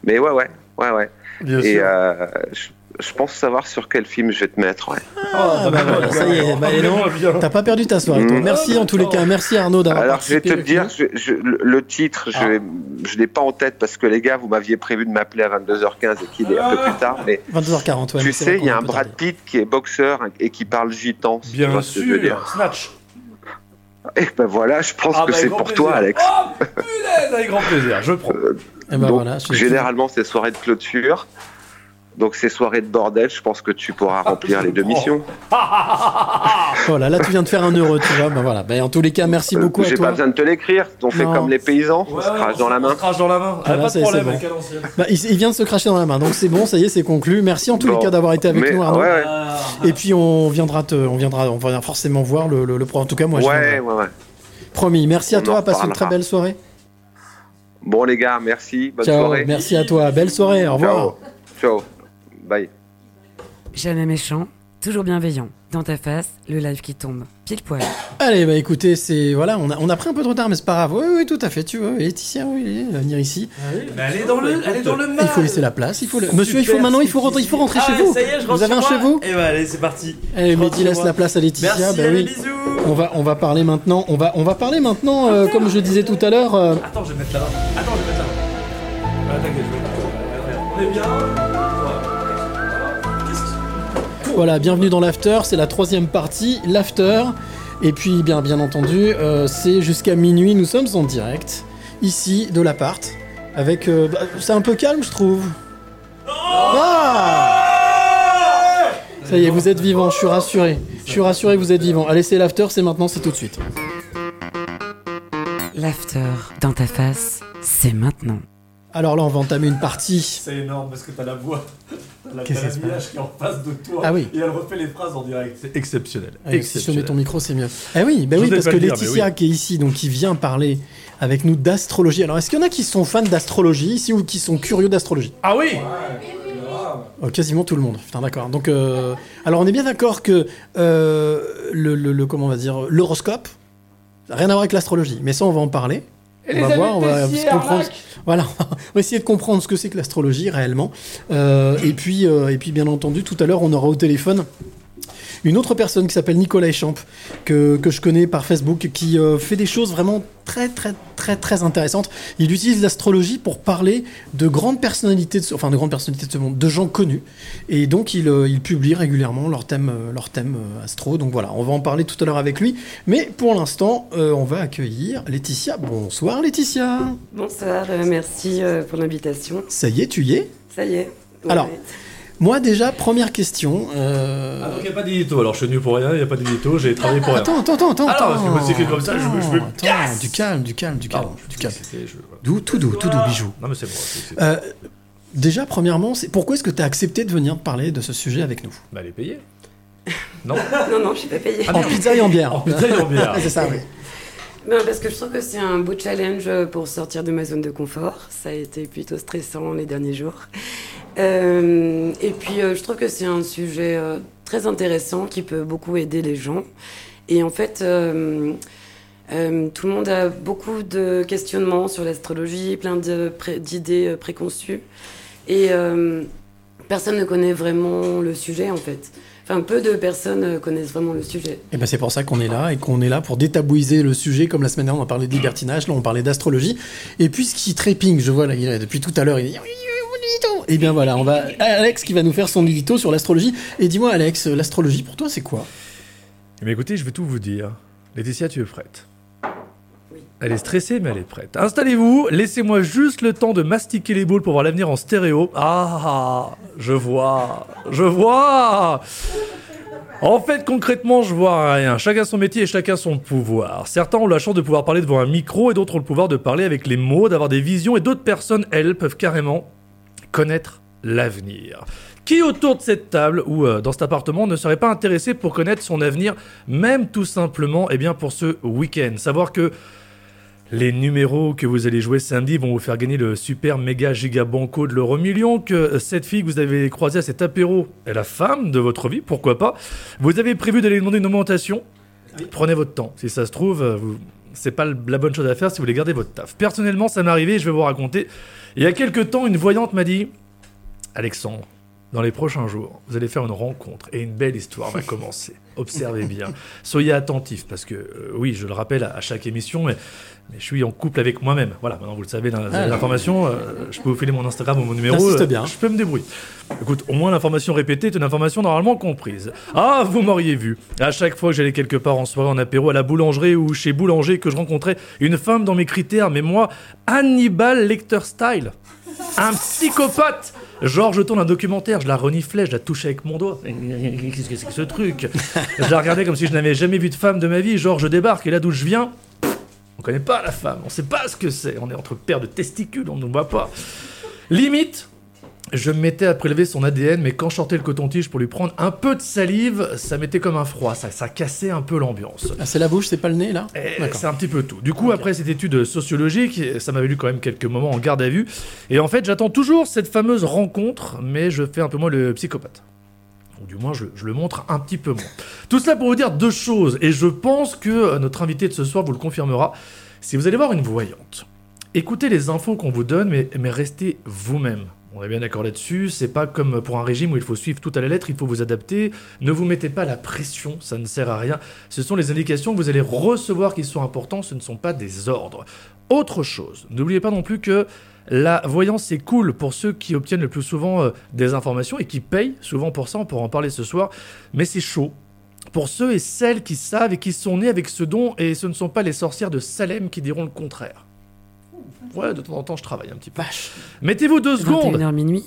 Mais ouais, ouais, ouais, ouais. Bien Et sûr. euh, je, je pense savoir sur quel film je vais te mettre, ouais. Ah, bah voilà, ça y est, bah, et non, t'as pas perdu ta soirée. toi. Mm. Merci en tous les cas, merci Arnaud d'avoir Alors, je vais te dire, je- je- le- titre, je vais- je l'ai pas en tête parce que les gars, vous m'aviez prévu de m'appeler à 22h15 et qu'il est un peu plus tard. Mais 22h40, ouais. tu sais, il y a un Brad Pitt qui est boxeur et qui parle gitan. Bien vois ce que je veux dire. sûr, Snatch. Et ben voilà, je pense Ah que bah, c'est pour plaisir. toi, Alex. Oh, punaise, avec grand plaisir, je prends. Eh ben Donc, voilà, je- généralement, c'est soirée de clôture. Donc, ces soirées de bordel, je pense que tu pourras remplir les deux missions. <laughs> Voilà, là tu viens de faire un heureux, tu vois. Ben voilà. Ben, en tous les cas, merci beaucoup à J'ai pas besoin de te l'écrire. On fait Non. comme les paysans. on se crache dans la main. Crache dans la main. Ah, pas de problème. Bah, il, il vient de se cracher dans la main, donc c'est bon, ça y est, c'est conclu. Merci en tous Bon. les cas d'avoir été avec Mais- nous, Arnaud. ouais, ouais. Et puis on viendra, te, on viendra, on va forcément voir le, le, le pro. En tout cas, moi, je Ouais, viendrai. ouais, ouais. Promis. Merci à toi. Passe une très belle soirée. Bon, les gars, merci. Bonne Ciao. soirée. Merci à toi. Belle soirée. Au revoir. Ciao. Bye. Jamais méchant, toujours bienveillant. Dans ta face, le live qui tombe. Pile poil. Allez, bah écoutez, c'est voilà, on a, on a pris un peu de retard, mais c'est pas grave. Oui, oui, tout à fait. Tu veux, Laetitia, oui, elle va venir ici. Mais elle est dans le, elle est dans le Il faut laisser la place. Il faut le- Monsieur, il faut maintenant, il faut rentrer, il faut rentrer Ah chez ouais, vous. ça y est, je rentre vous avez un chez vous Et bah allez, c'est parti. Allez, Mehdi laisse moi. la place à Laetitia. Merci, bah allez, oui. bisous. On va, on va parler maintenant. On va, on va parler maintenant, euh, comme je disais tout à l'heure. euh, Attends, je vais mettre là-bas. Attends, je vais mettre là-bas. Ah, t'inquiète, je vais mettre là-bas. On est bien. Voilà, bienvenue dans l'after. C'est la troisième partie, l'after. Et puis, bien, bien entendu, euh, c'est jusqu'à minuit. Nous sommes en direct ici de l'appart. Avec, euh, bah, c'est un peu calme, je trouve. Ah Ça y est, vous êtes vivant. Je suis rassuré. Je suis rassuré, vous êtes vivant. Allez, c'est l'after. C'est maintenant, c'est tout de suite. L'after, dans ta face, c'est maintenant. Alors là, on va entamer une partie. C'est énorme parce que t'as la voix. T'as la, Qu'est-ce t'as qui la est en face de toi. Ah oui. Et elle refait les phrases en direct. C'est exceptionnel. Allez, si je mets ton micro, c'est mieux. Eh oui, bah Je oui, parce que dire, Laetitia oui. qui est ici, donc qui vient parler avec nous d'astrologie. Alors, est-ce qu'il y en a qui sont fans d'astrologie ici ou qui sont curieux d'astrologie? Ah oui Oh, Quasiment tout le monde. Putain, d'accord. Donc, euh, alors, on est bien d'accord que euh, le, le- le- comment on va dire, l'horoscope, ça n'a rien à voir avec l'astrologie. Mais ça, on va en parler. Et on les va voir, on va se comprendre. Voilà, <laughs> on va essayer de comprendre ce que c'est que l'astrologie réellement. Euh, et puis, euh, et puis, bien entendu, tout à l'heure, on aura au téléphone une autre personne qui s'appelle Nicolas Champ, que, que je connais par Facebook, qui euh, fait des choses vraiment très, très, très, très intéressantes. Il utilise l'astrologie pour parler de grandes personnalités, de ce, enfin de grandes personnalités de ce monde, de gens connus. Et donc, il, euh, il publie régulièrement leurs thèmes, leurs thèmes euh, astro. Donc voilà, on va en parler tout à l'heure avec lui. Mais pour l'instant, on va accueillir Laetitia. Bonsoir Laetitia. Bonsoir, merci pour l'invitation. Ça y est, tu y es? Ça y est. Alors. Moi déjà, première question. euh, Ah, donc il n'y a pas d'édito. Alors je suis venu pour rien, il n'y a pas d'édito, j'ai travaillé pour rien. Attends, attends, attends, attends. Alors, attends. parce que moi, c'est écrit comme ça, je me- je me Attends, casse. Du calme, du calme, du calme, Pardon, du calme. c'était- je- voilà. Doux, tout doux, tout doux, bijou. Non, mais c'est bon. c'est- c'est- Euh, déjà, premièrement, c'est pourquoi est-ce que tu as accepté de venir parler de ce sujet avec nous? Bah, elle est payée. Non <laughs> Non, non, je suis pas payée. En pizza et en bière. En pizza et en bière. <laughs> c'est ça, oui. Non, parce que je trouve que c'est un beau challenge pour sortir de ma zone de confort. Ça a été plutôt stressant les derniers jours. Euh, et puis, euh, je trouve que c'est un sujet euh, très intéressant qui peut beaucoup aider les gens. Et en fait, euh, euh, tout le monde a beaucoup de questionnements sur l'astrologie, plein d'idées euh, préconçues. Et euh, personne ne connaît vraiment le sujet, en fait. Enfin, peu de personnes euh, connaissent vraiment le sujet. Et ben c'est pour ça qu'on est là et qu'on est là pour détabouiser le sujet. Comme la semaine dernière, on a parlé de libertinage, là on parlait d'astrologie. Et puis ce qui trépigne, je vois là, il est- depuis tout à l'heure, il dit. Et bien voilà, on va Alex qui va nous faire son édito sur l'astrologie. Et dis-moi, Alex, l'astrologie pour toi c'est quoi? Mais écoutez, je vais tout vous dire. Laetitia, tu es prête? Elle est stressée, mais elle est prête. Installez-vous, laissez-moi juste le temps de mastiquer les boules pour voir l'avenir en stéréo. Ah, je vois, je vois En fait, concrètement, je vois rien. Chacun son métier et chacun son pouvoir. Certains ont la chance de pouvoir parler devant un micro et d'autres ont le pouvoir de parler avec les mots, d'avoir des visions et d'autres personnes, elles, peuvent carrément connaître l'avenir. Qui autour de cette table ou euh, dans cet appartement ne serait pas intéressé pour connaître son avenir, même tout simplement eh bien, pour ce week-end? Savoir que les numéros que vous allez jouer samedi vont vous faire gagner le super méga giga banco de l'euro million, que cette fille que vous avez croisée à cet apéro est la femme de votre vie, pourquoi pas Vous avez prévu d'aller demander une augmentation Prenez votre temps. Si ça se trouve, euh, vous... c'est pas la bonne chose à faire si vous voulez garder votre taf. Personnellement, ça m'est arrivé, je vais vous raconter. Il y a quelques temps, une voyante m'a dit Alexandre, dans les prochains jours, vous allez faire une rencontre et une belle histoire va commencer. Observez bien. <laughs> Soyez attentifs parce que, euh, oui, je le rappelle à, à chaque émission, mais, mais je suis en couple avec moi-même. Voilà, maintenant vous le savez, l'in- Ah. l'information, euh, je peux vous filer mon Instagram ou mon numéro. Euh, bien. Je peux me débrouiller. Écoute, au moins l'information répétée est une information normalement comprise. Ah, vous m'auriez vu. À chaque fois que j'allais quelque part en soirée, en apéro, à la boulangerie ou chez Boulanger, que je rencontrais une femme dans mes critères, mais moi, Hannibal Lecter style. Un psychopathe Genre, je tourne un documentaire, je la reniflais, je la touchais avec mon doigt. Qu'est-ce que c'est que ce truc? Je la regardais comme si je n'avais jamais vu de femme de ma vie. Genre, je débarque et là d'où je viens, on connaît pas la femme, on sait pas ce que c'est. On est entre paires de testicules, on ne voit pas. Limite, je me mettais à prélever son ADN, mais quand je sortais le coton-tige pour lui prendre un peu de salive, ça mettait comme un froid, ça, ça cassait un peu l'ambiance. Ah, C'est la bouche, c'est pas le nez là Eh. C'est un petit peu tout. Du coup, après cette étude sociologique, ça m'avait lu quand même quelques moments en garde à vue. Et en fait, j'attends toujours cette fameuse rencontre, mais je fais un peu moins le psychopathe. Ou du moins, je, le montre un petit peu moins. Tout cela pour vous dire deux choses, et je pense que euh, notre invité de ce soir vous le confirmera. Si vous allez voir une voyante, écoutez les infos qu'on vous donne, mais, mais restez vous-même. On est bien d'accord là-dessus, c'est pas comme pour un régime où il faut suivre tout à la lettre, il faut vous adapter. Ne vous mettez pas la pression, ça ne sert à rien. Ce sont les indications que vous allez recevoir qui sont importantes, ce ne sont pas des ordres. Autre chose, n'oubliez pas non plus que la voyance c'est cool pour ceux qui obtiennent le plus souvent euh, des informations et qui payent souvent pour ça, on pourra en parler ce soir, mais c'est chaud. Pour ceux et celles qui savent et qui sont nés avec ce don, et ce ne sont pas les sorcières de Salem qui diront le contraire. Ouais, de temps en temps, je travaille un petit peu. Mettez-vous deux secondes. 21h minuit.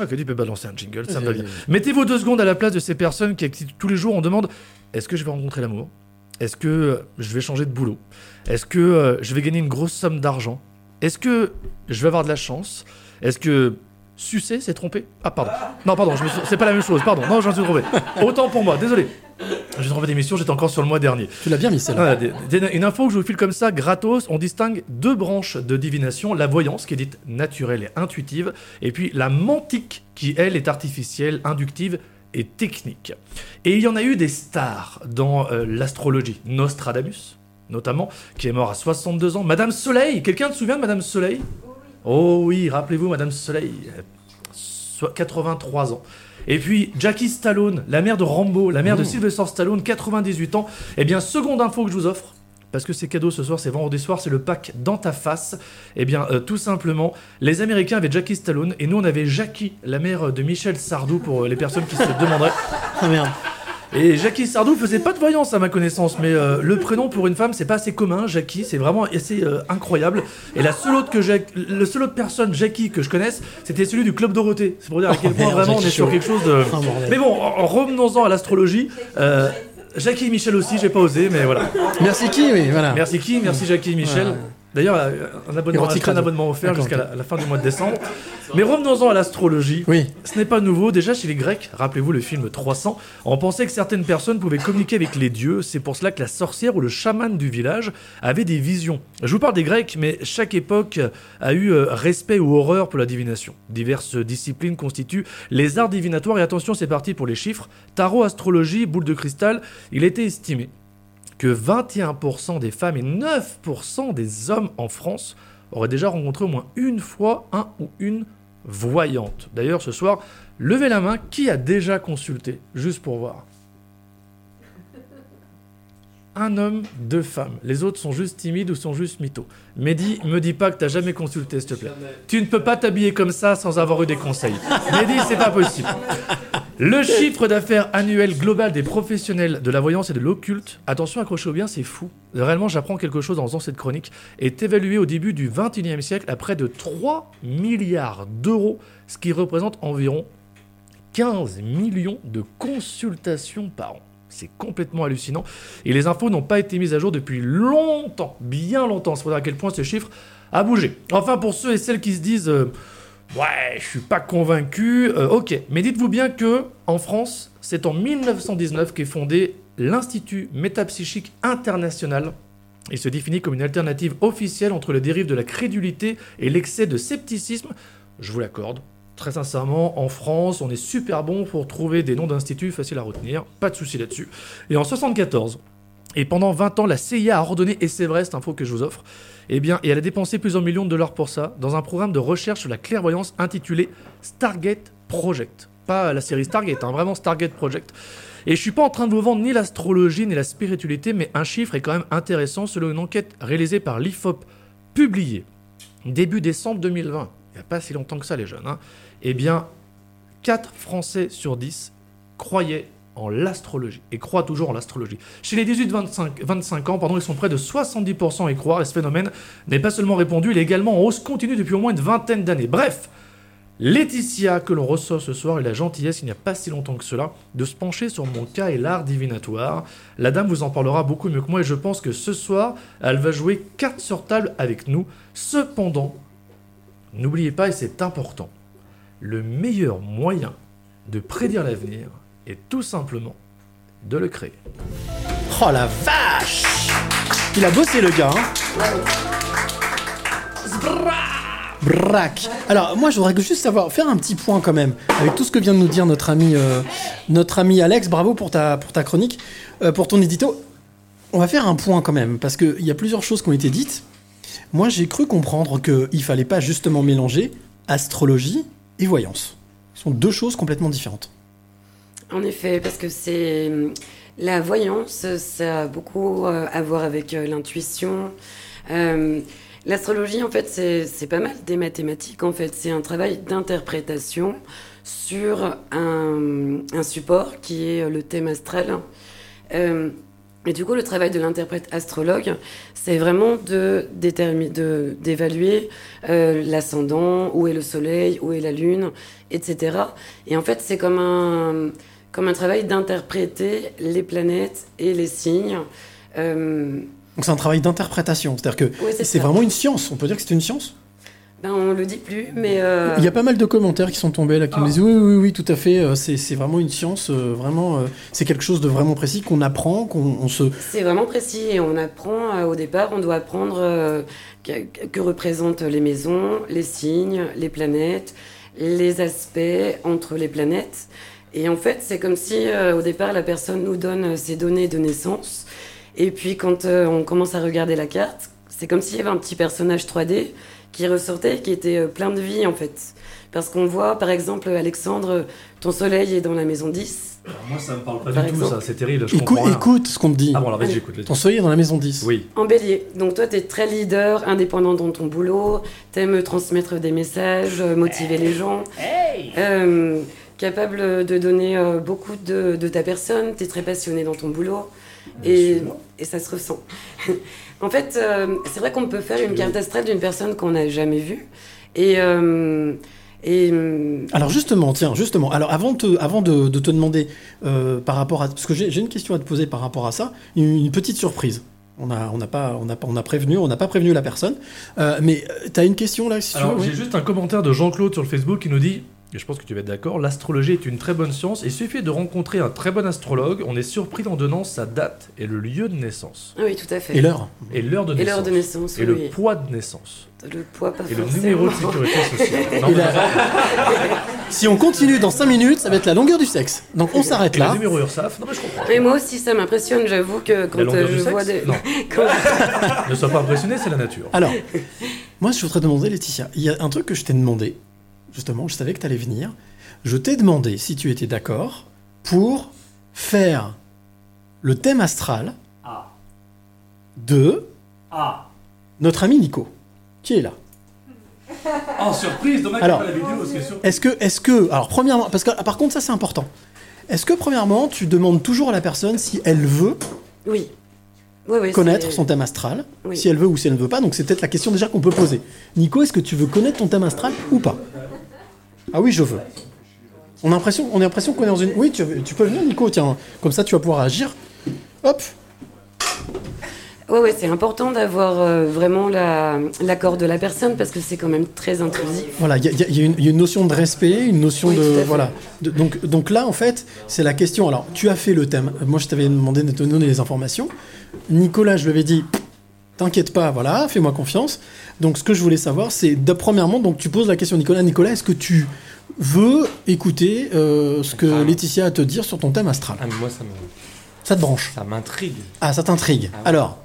Ok, tu peux balancer un jingle, ça me va bien. Mettez-vous deux secondes à la place de ces personnes qui, tous les jours on demande est-ce que je vais rencontrer l'amour? Est-ce que euh, je vais changer de boulot? Est-ce que euh, je vais gagner une grosse somme d'argent? Est-ce que je vais avoir de la chance? Est-ce que sucer, c'est tromper Ah, pardon. Non, pardon, je me suis- c'est pas la même chose, pardon. Non, j'en suis trompé. Autant pour moi, désolé. J'ai trompé d'émission, j'étais encore sur le mois dernier. Tu l'as bien mis celle-là. Voilà, des- une info que je vous file comme ça, gratos, on distingue deux branches de divination, la voyance qui est dite naturelle et intuitive, et puis la mantique qui elle est artificielle, inductive et technique. Et il y en a eu des stars dans euh, l'astrologie, Nostradamus notamment, qui est mort à 62 ans, Madame Soleil, quelqu'un se souvient de Madame Soleil? Oh oui, rappelez-vous Madame Soleil, euh, so- 83 ans. Et puis Jackie Stallone, la mère de Rambo, la mère de. Sylvester Stallone, 98 ans. Eh bien, seconde info que je vous offre, parce que c'est cadeau ce soir, c'est vendredi soir, c'est le pack dans ta face. Eh bien, euh, tout simplement, les Américains avaient Jackie Stallone et nous on avait Jackie, la mère de Michel Sardou, pour euh, les personnes qui se demanderaient. <laughs> Ah merde. Et Jackie Sardou faisait pas de voyance à ma connaissance, mais euh, le prénom pour une femme c'est pas assez commun. Jackie, c'est vraiment assez euh, incroyable. Et la seule autre que j'ai, le autre personne Jackie que je connaisse, c'était celui du club Dorothée. C'est pour dire à quel Oh, point merde, vraiment on est sur quelque chose de. Bordel. mais bon, en- en revenons-en à l'astrologie. euh, Jackie et Michel aussi, j'ai pas osé, mais voilà. Merci qui, oui, voilà. Merci qui, merci Jackie et Michel. D'ailleurs, euh, un abonnement, un offert jusqu'à la fin du mois de décembre. Mais revenons-en à l'astrologie. Oui. Ce n'est pas nouveau. Déjà, chez les Grecs, rappelez-vous le film 300, on pensait que certaines personnes pouvaient communiquer avec les dieux. C'est pour cela que la sorcière ou le chaman du village avait des visions. Je vous parle des Grecs, mais chaque époque a eu euh, respect ou horreur pour la divination. Diverses disciplines constituent les arts divinatoires. Et attention, c'est parti pour les chiffres. Tarot, astrologie, boule de cristal. Il était estimé que 21% des femmes et 9% des hommes en France auraient déjà rencontré au moins une fois un ou une voyante. D'ailleurs, ce soir, levez la main, qui a déjà consulté? Juste pour voir. Un homme, deux femmes. Les autres sont juste timides ou sont juste mythos. Mehdi, me dis pas que t'as jamais consulté, s'il te plaît. Tu ne peux pas t'habiller comme ça sans avoir eu des conseils. Mehdi, c'est pas possible. Le chiffre d'affaires annuel global des professionnels de la voyance et de l'occulte, attention, accrochez-vous bien, c'est fou. Réellement, j'apprends quelque chose en faisant cette chronique, est évalué au début du 21e siècle à près de 3 milliards d'euros, ce qui représente environ 15 millions de consultations par an. C'est complètement hallucinant. Et les infos n'ont pas été mises à jour depuis longtemps, bien longtemps. C'est pour dire à quel point ce chiffre a bougé. Enfin, pour ceux et celles qui se disent euh, Ouais, je suis pas convaincu. euh, ok, mais dites-vous bien que en France, c'est en 1919 qu'est fondé l'Institut métapsychique international. Il se définit comme une alternative officielle entre les dérives de la crédulité et l'excès de scepticisme. Je vous l'accorde. Très sincèrement, en France, on est super bon pour trouver des noms d'instituts faciles à retenir. Pas de souci là-dessus. Et en 74, et pendant 20 ans, la CIA a ordonné, et c'est vrai, cette info que je vous offre, eh bien, elle a dépensé plusieurs millions de dollars pour ça, dans un programme de recherche sur la clairvoyance intitulé Stargate Project. Pas la série Stargate, hein, vraiment Stargate Project. Et je suis pas en train de vous vendre ni l'astrologie ni la spiritualité, mais un chiffre est quand même intéressant selon une enquête réalisée par l'IFOP, publiée début décembre 2020. Il n'y a pas si longtemps que ça, les jeunes. hein. Eh bien, 4 Français sur 10 croyaient en l'astrologie et croient toujours en l'astrologie. Chez les 18-25 25 ans, pardon, ils sont près de 70% à y croire et ce phénomène n'est pas seulement répandu, il est également en hausse continue depuis au moins une vingtaine d'années. Bref, Laetitia, que l'on reçoit ce soir, et la gentillesse, il n'y a pas si longtemps que cela, de se pencher sur mon cas et l'art divinatoire. La dame vous en parlera beaucoup mieux que moi et je pense que ce soir, elle va jouer carte sur table avec nous. Cependant, n'oubliez pas, et c'est important, le meilleur moyen de prédire l'avenir est tout simplement de le créer. Oh la vache Il a bossé le gars, hein Braque. Alors moi je voudrais juste savoir, faire un petit point quand même, avec tout ce que vient de nous dire notre ami, euh, notre ami Alex, bravo pour ta, pour ta chronique, euh, pour ton édito. On va faire un point quand même, parce qu'il y a plusieurs choses qui ont été dites. Moi j'ai cru comprendre qu'il fallait pas justement mélanger astrologie et voyance. Ce sont deux choses complètement différentes. En effet, parce que c'est la voyance, ça a beaucoup euh, à voir avec euh, l'intuition. Euh, L'astrologie, en fait, c'est pas mal des mathématiques. En fait, c'est un travail d'interprétation sur un, un support qui est le thème astral. Et du coup, le travail de l'interprète astrologue, c'est vraiment de déterminer, de d'évaluer euh, l'ascendant, où est le soleil, où est la lune, etc. Et en fait, c'est comme un comme un travail d'interpréter les planètes et les signes. Euh, Donc c'est un travail d'interprétation, c'est-à-dire que c'est vraiment une science, on peut dire que c'est une science? Ben, on le dit plus, mais euh, Il y a pas mal de commentaires qui sont tombés là, qui me disent oui, oui, oui, tout à fait, euh, c'est vraiment une science, euh, vraiment, c'est quelque chose de vraiment précis qu'on apprend, qu'on on se... C'est vraiment précis et on apprend au départ, on doit apprendre euh, que, que représentent les maisons, les signes, les planètes, les aspects entre les planètes. Et en fait, c'est comme si euh, au départ la personne nous donne ses données de naissance. Et puis quand on commence à regarder la carte, c'est comme s'il y avait un petit personnage 3D qui ressortait, qui était euh, plein de vie en fait. Parce qu'on voit par exemple Alexandre, ton soleil est dans la maison 10. moi, ça me parle pas Par du tout, ça, c'est terrible. Je Écoute, comprends écoute ce qu'on te dit. Ah bon, alors vas-y, j'écoute. Ton soleil est dans la maison 10. Oui. En bélier. Donc toi, tu es très leader, indépendant dans ton boulot, t'aimes transmettre des messages, euh, motiver les gens, euh, capable de donner beaucoup de, de ta personne, tu es très passionné dans ton boulot et, et ça se ressent. <laughs> en fait, euh, c'est vrai qu'on peut faire une carte astrale d'une personne qu'on n'a jamais vue. Et, euh, et euh, Alors justement, tiens, justement, alors avant, de te- avant de, de te demander euh, par rapport à... Parce que j'ai une question à te poser par rapport à ça, une, une petite surprise. On a, on n'a pas, on a on a prévenu, on n'a pas prévenu la personne. Euh, mais tu as une question là si tu Alors, veux, j'ai oui juste un commentaire de Jean-Claude sur le Facebook qui nous dit, et je pense que tu vas être d'accord, l'astrologie est une très bonne science. Il suffit de rencontrer un très bon astrologue, on est surpris en donnant sa date et le lieu de naissance. Ah oui, tout à fait. Et l'heure. Et l'heure de Et naissance. l'heure de naissance, Et oui, le poids de naissance. Le poids, pas Et le numéro de sécurité sociale. <laughs> Non, Et mais- la- <laughs> Si on continue dans 5 minutes, ça va être la longueur du sexe. Donc on s'arrête là. le numéro URSAF. Non, mais je comprends. Et moi aussi, ça m'impressionne, j'avoue que quand La longueur euh, du je sexe vois des. Non. <laughs> Quand- ne sois pas impressionné, c'est la nature. Alors, moi, je voudrais te demander, Laetitia, il y a un truc que je t'ai demandé, justement, je savais que tu allais venir. Je t'ai demandé si tu étais d'accord pour faire le thème astral Ah. de Ah. notre ami Nico, qui est là. Oh, surprise, dommage Alors, pas la vidéo, parce que sur- Est-ce que, est-ce que, alors premièrement, parce que ah, par contre ça c'est important. Est-ce que premièrement tu demandes toujours à la personne si elle veut Oui. Oui, oui, connaître c'est- son thème astral, Oui. si elle veut ou si elle ne veut pas. Donc c'est peut-être la question déjà qu'on peut poser. Nico, est-ce que tu veux connaître ton thème astral ou pas? Ah oui, je veux. On a l'impression, on a l'impression qu'on est dans une. Oui, tu, tu peux venir, Nico. Tiens, comme ça tu vas pouvoir agir. Hop. Ouais, ouais, c'est important d'avoir euh, vraiment la- l'accord de la personne parce que c'est quand même très intrusif. Voilà, il y, a- y y une- notion de respect, une notion Oui, de voilà. De- donc donc là en fait c'est la question. Alors tu as fait le thème. Moi je t'avais demandé de te donner les informations. Nicolas je lui avais dit t'inquiète pas voilà fais-moi confiance. Donc ce que je voulais savoir c'est de premièrement donc tu poses la question Nicolas Nicolas est-ce que tu veux écouter euh, ce que Laetitia a à te dire sur ton thème astral? Ah, mais moi, ça me. Ça te branche? Ça m'intrigue. Ah ça t'intrigue. Ah ouais. Alors?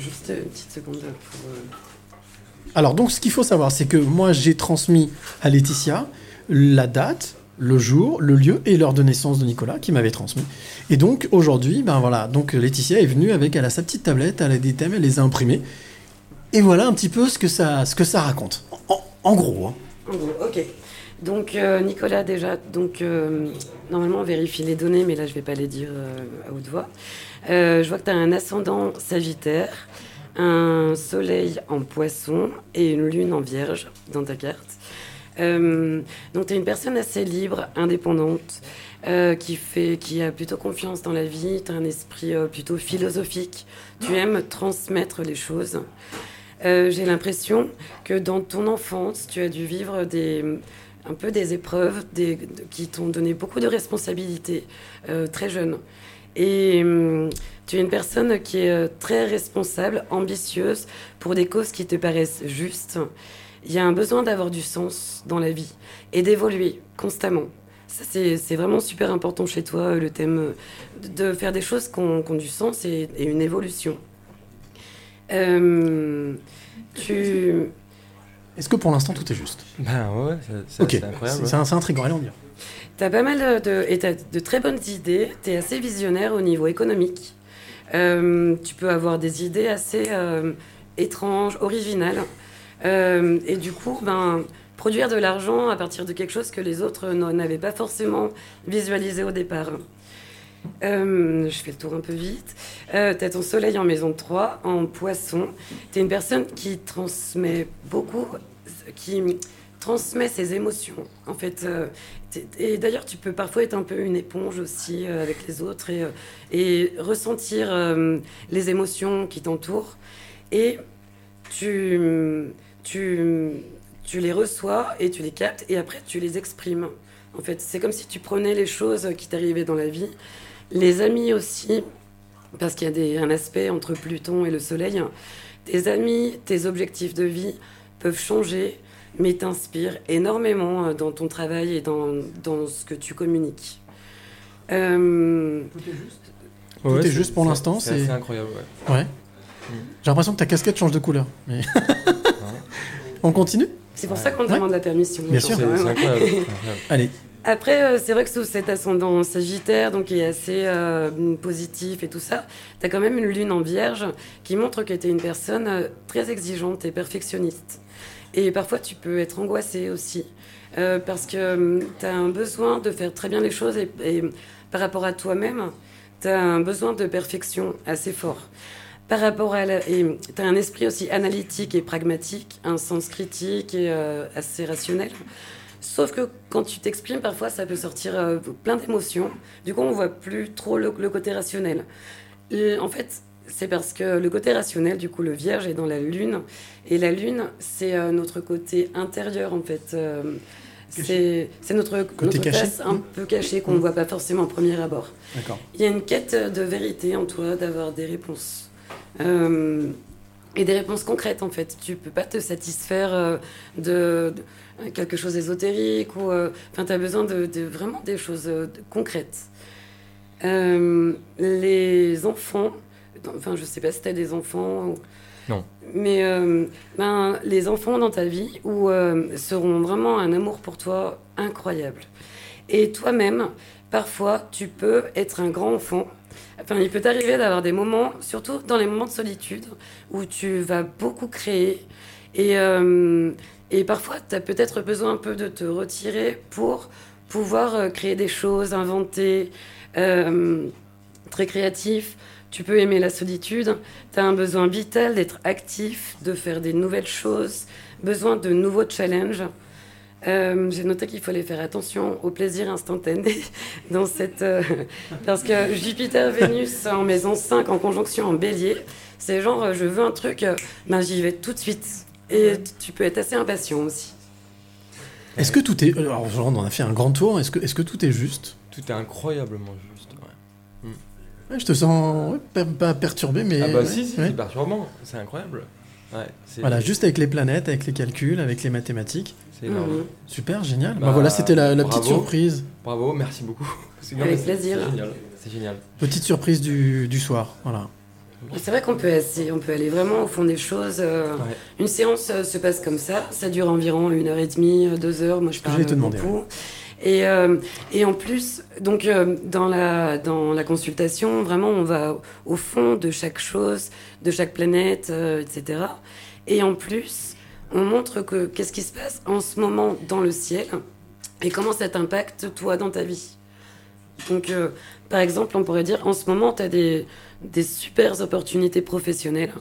Juste une petite seconde pour. euh, Alors donc ce qu'il faut savoir, c'est que moi j'ai transmis à Laetitia la date, le jour, le lieu et l'heure de naissance de Nicolas qui m'avait transmis. Et donc aujourd'hui, ben voilà, donc Laetitia est venue avec, elle a sa petite tablette, elle a des thèmes, elle les a imprimés. Et voilà un petit peu ce que ça, ce que ça raconte. En, gros. hein. En gros, ok. Donc euh, Nicolas déjà, donc euh, normalement on vérifie les données, mais là je vais pas les dire euh, à haute voix. Euh, je vois que tu as un ascendant Sagittaire, un Soleil en Poisson et une Lune en Vierge dans ta carte. Euh, donc tu es une personne assez libre, indépendante, euh, qui fait, qui a plutôt confiance dans la vie. Tu as un esprit euh, plutôt philosophique. Tu aimes transmettre les choses. J'ai l'impression que dans ton enfance, tu as dû vivre des, un peu des épreuves qui t'ont donné beaucoup de responsabilités très jeune. Et hum, tu es une personne qui est très responsable, ambitieuse pour des causes qui te paraissent justes. Il y a un besoin d'avoir du sens dans la vie et d'évoluer constamment. Ça, c'est vraiment super important chez toi, euh, le thème euh, de faire des choses qui ont, qui ont du sens et, et une évolution. Euh, tu... Est-ce que pour l'instant tout est juste? Ben ouais, c'est- c'est Ok, c'est incroyable. c'est ouais. intriguant, allons dire. Tu as pas mal de, de- et t'as de très bonnes idées. Tu es assez visionnaire au niveau économique. Euh, tu peux avoir des idées assez euh, étranges, originales. Euh, et du coup, ben, produire de l'argent à partir de quelque chose que les autres n'avaient pas forcément visualisé au départ. Euh, je fais le tour un peu vite. Euh, tu as ton soleil en maison 3, en poisson. Tu es une personne qui transmet beaucoup, qui transmet ses émotions. En fait, euh, t'es- et d'ailleurs, tu peux parfois être un peu une éponge aussi avec les autres et, et ressentir les émotions qui t'entourent. Et tu, tu, tu les reçois et tu les captes et après tu les exprimes. En fait, c'est comme si tu prenais les choses qui t'arrivaient dans la vie, les amis aussi, parce qu'il y a des, un aspect entre Pluton et le Soleil. Tes amis, tes objectifs de vie peuvent changer, mais t'inspirent énormément euh, dans ton travail et dans, dans ce que tu communiques. Euh, Tout Ouais, est c'est- juste pour l'instant. c'est incroyable, ouais. Ouais. J'ai l'impression que ta casquette change de couleur. mais- <laughs> On continue C'est pour ça qu'on te Ouais. demande la permission. Bien sûr. C'est incroyable. <laughs> Allez. Après, euh, c'est vrai que sous cet ascendant sagittaire, donc qui est assez euh, positif et tout ça, tu as quand même une lune en vierge qui montre que tu es une personne euh, très exigeante et perfectionniste. Et parfois, tu peux être angoissé aussi, euh, parce que tu as un besoin de faire très bien les choses et, et par rapport à toi-même, tu as un besoin de perfection assez fort. Par rapport à la, tu as un esprit aussi analytique et pragmatique, un sens critique et euh, assez rationnel. Sauf que quand tu t'exprimes, parfois, ça peut sortir euh, plein d'émotions. Du coup, on voit plus trop le, le côté rationnel. Et en fait, c'est parce que le côté rationnel, du coup, le vierge est dans la lune. Et la lune, c'est euh, notre côté intérieur, en fait. Euh, c'est notre Côté notre caché face un Mm. peu caché qu'on ne Mm. voit pas forcément au premier abord. Il y a une quête de vérité en toi, d'avoir des réponses. Euh, et des réponses concrètes, en fait. Tu peux pas te satisfaire euh, de, de quelque chose d'ésotérique ou... euh, Enfin, tu as besoin de, de vraiment des choses euh, de- concrètes. Euh, les enfants... Enfin, je sais pas si tu as des enfants... ou- Non. mais euh, ben, les enfants dans ta vie euh, seront vraiment un amour pour toi incroyable. Et toi-même, parfois, tu peux être un grand enfant. Il peut t'arriver d'avoir des moments, surtout dans les moments de solitude, où tu vas beaucoup créer. Et, euh, parfois, tu as peut-être besoin un peu de te retirer pour pouvoir euh, créer des choses, inventer, euh, très créatif. Tu peux aimer la solitude. Tu as un besoin vital d'être actif, de faire des nouvelles choses, besoin de nouveaux challenges. Euh, J'ai noté qu'il fallait faire attention au plaisir instantané <laughs> dans cette. euh, parce que Jupiter-Vénus <laughs> en maison 5 en conjonction en bélier, c'est genre euh, je veux un truc, ben j'y vais tout de suite. Et tu peux être assez impatient aussi. Est-ce que tout est. Alors, genre, on en a fait un grand tour. Est-ce que, est-ce que tout est juste? Tout est incroyablement juste. ouais. Ouais, Je te sens ouais, pas, pas perturbé, mais. ah bah ouais, si, si, ouais. c'est perturbant. C'est incroyable. Voilà, juste avec les planètes, avec les calculs, avec les mathématiques. Mhm. Super, génial. Bah, Bah, voilà, c'était la, la petite surprise. Bravo, merci beaucoup. <laughs> Avec plaisir. C'est génial. Petite surprise du, du soir. Voilà. C'est vrai qu'on peut, assez- on peut aller vraiment au fond des choses. euh, Ouais. Une séance euh, se passe comme ça, ça dure environ une heure et demie, euh, deux heures. Moi, je parle te demander, beaucoup. Et, euh, et en plus, donc euh, dans la dans la consultation, vraiment, on va au fond de chaque chose, de chaque planète, euh, etc. Et en plus, on montre que qu'est-ce qui se passe en ce moment dans le ciel et comment ça t'impacte toi dans ta vie. Donc, euh, par exemple, on pourrait dire en ce moment, tu as des, des super opportunités professionnelles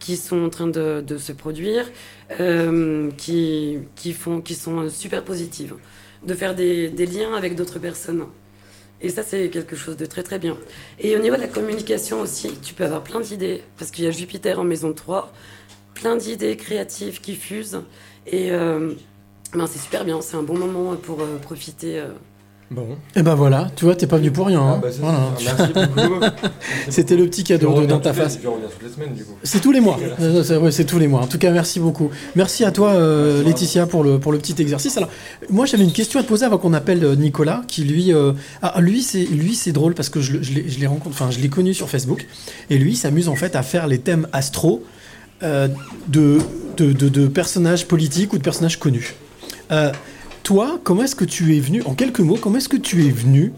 qui sont en train de, de se produire, euh, qui, qui, font, qui sont super positives, de faire des, des liens avec d'autres personnes. Et ça, c'est quelque chose de très très bien. Et au niveau de la communication aussi, tu peux avoir plein d'idées, parce qu'il y a Jupiter en maison 3, plein d'idées créatives qui fusent. Et euh, ben, c'est super bien, c'est un bon moment pour euh, profiter. euh, Bon. Et ben voilà, tu vois, t'es pas venu pour rien. hein. Ah bah ça, Voilà. <laughs> C'était le petit cadeau de- dans ta face. Je reviens toutes les semaines du coup. C'est tous les mois. Euh, c'est- ouais, c'est tous les mois. En tout cas, merci beaucoup. Merci à toi, euh, Laetitia, pour le, pour le petit exercice. Alors, moi, j'avais une question à te poser avant qu'on appelle euh, Nicolas, qui lui, euh, ah, lui, c'est lui, c'est drôle parce que je, je l'ai rencontré, enfin, je l'ai connu sur Facebook, et lui, il s'amuse en fait à faire les thèmes astro euh, de, de, de- personnages politiques ou de personnages connus. Euh, toi, comment est-ce que tu es venu, en quelques mots, comment est-ce que tu es venu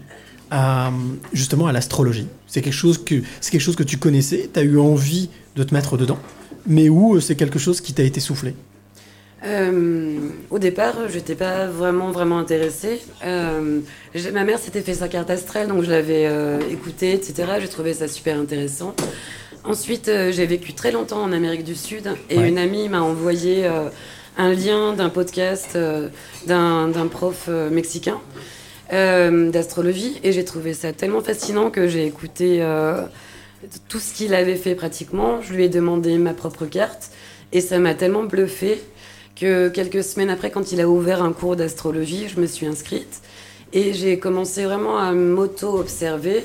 justement à l'astrologie? C'est quelque chose que quelque chose que tu connaissais, tu as eu envie de te mettre dedans, mais où euh, c'est quelque chose qui t'a été soufflé? Au départ, je n'étais pas vraiment, vraiment intéressée. Ma mère s'était fait sa carte astrale, donc je l'avais écoutée, etc. J'ai trouvé ça super intéressant. Ensuite, euh, j'ai vécu très longtemps en Amérique du Sud et Ouais. une amie m'a envoyé euh, un lien d'un podcast euh, d'un prof mexicain d'astrologie et j'ai trouvé ça tellement fascinant que j'ai écouté tout ce qu'il avait fait pratiquement. Je lui ai demandé ma propre carte et ça m'a tellement bluffé que quelques semaines après, quand il a ouvert un cours d'astrologie, je me suis inscrite et j'ai commencé vraiment à m'auto-observer,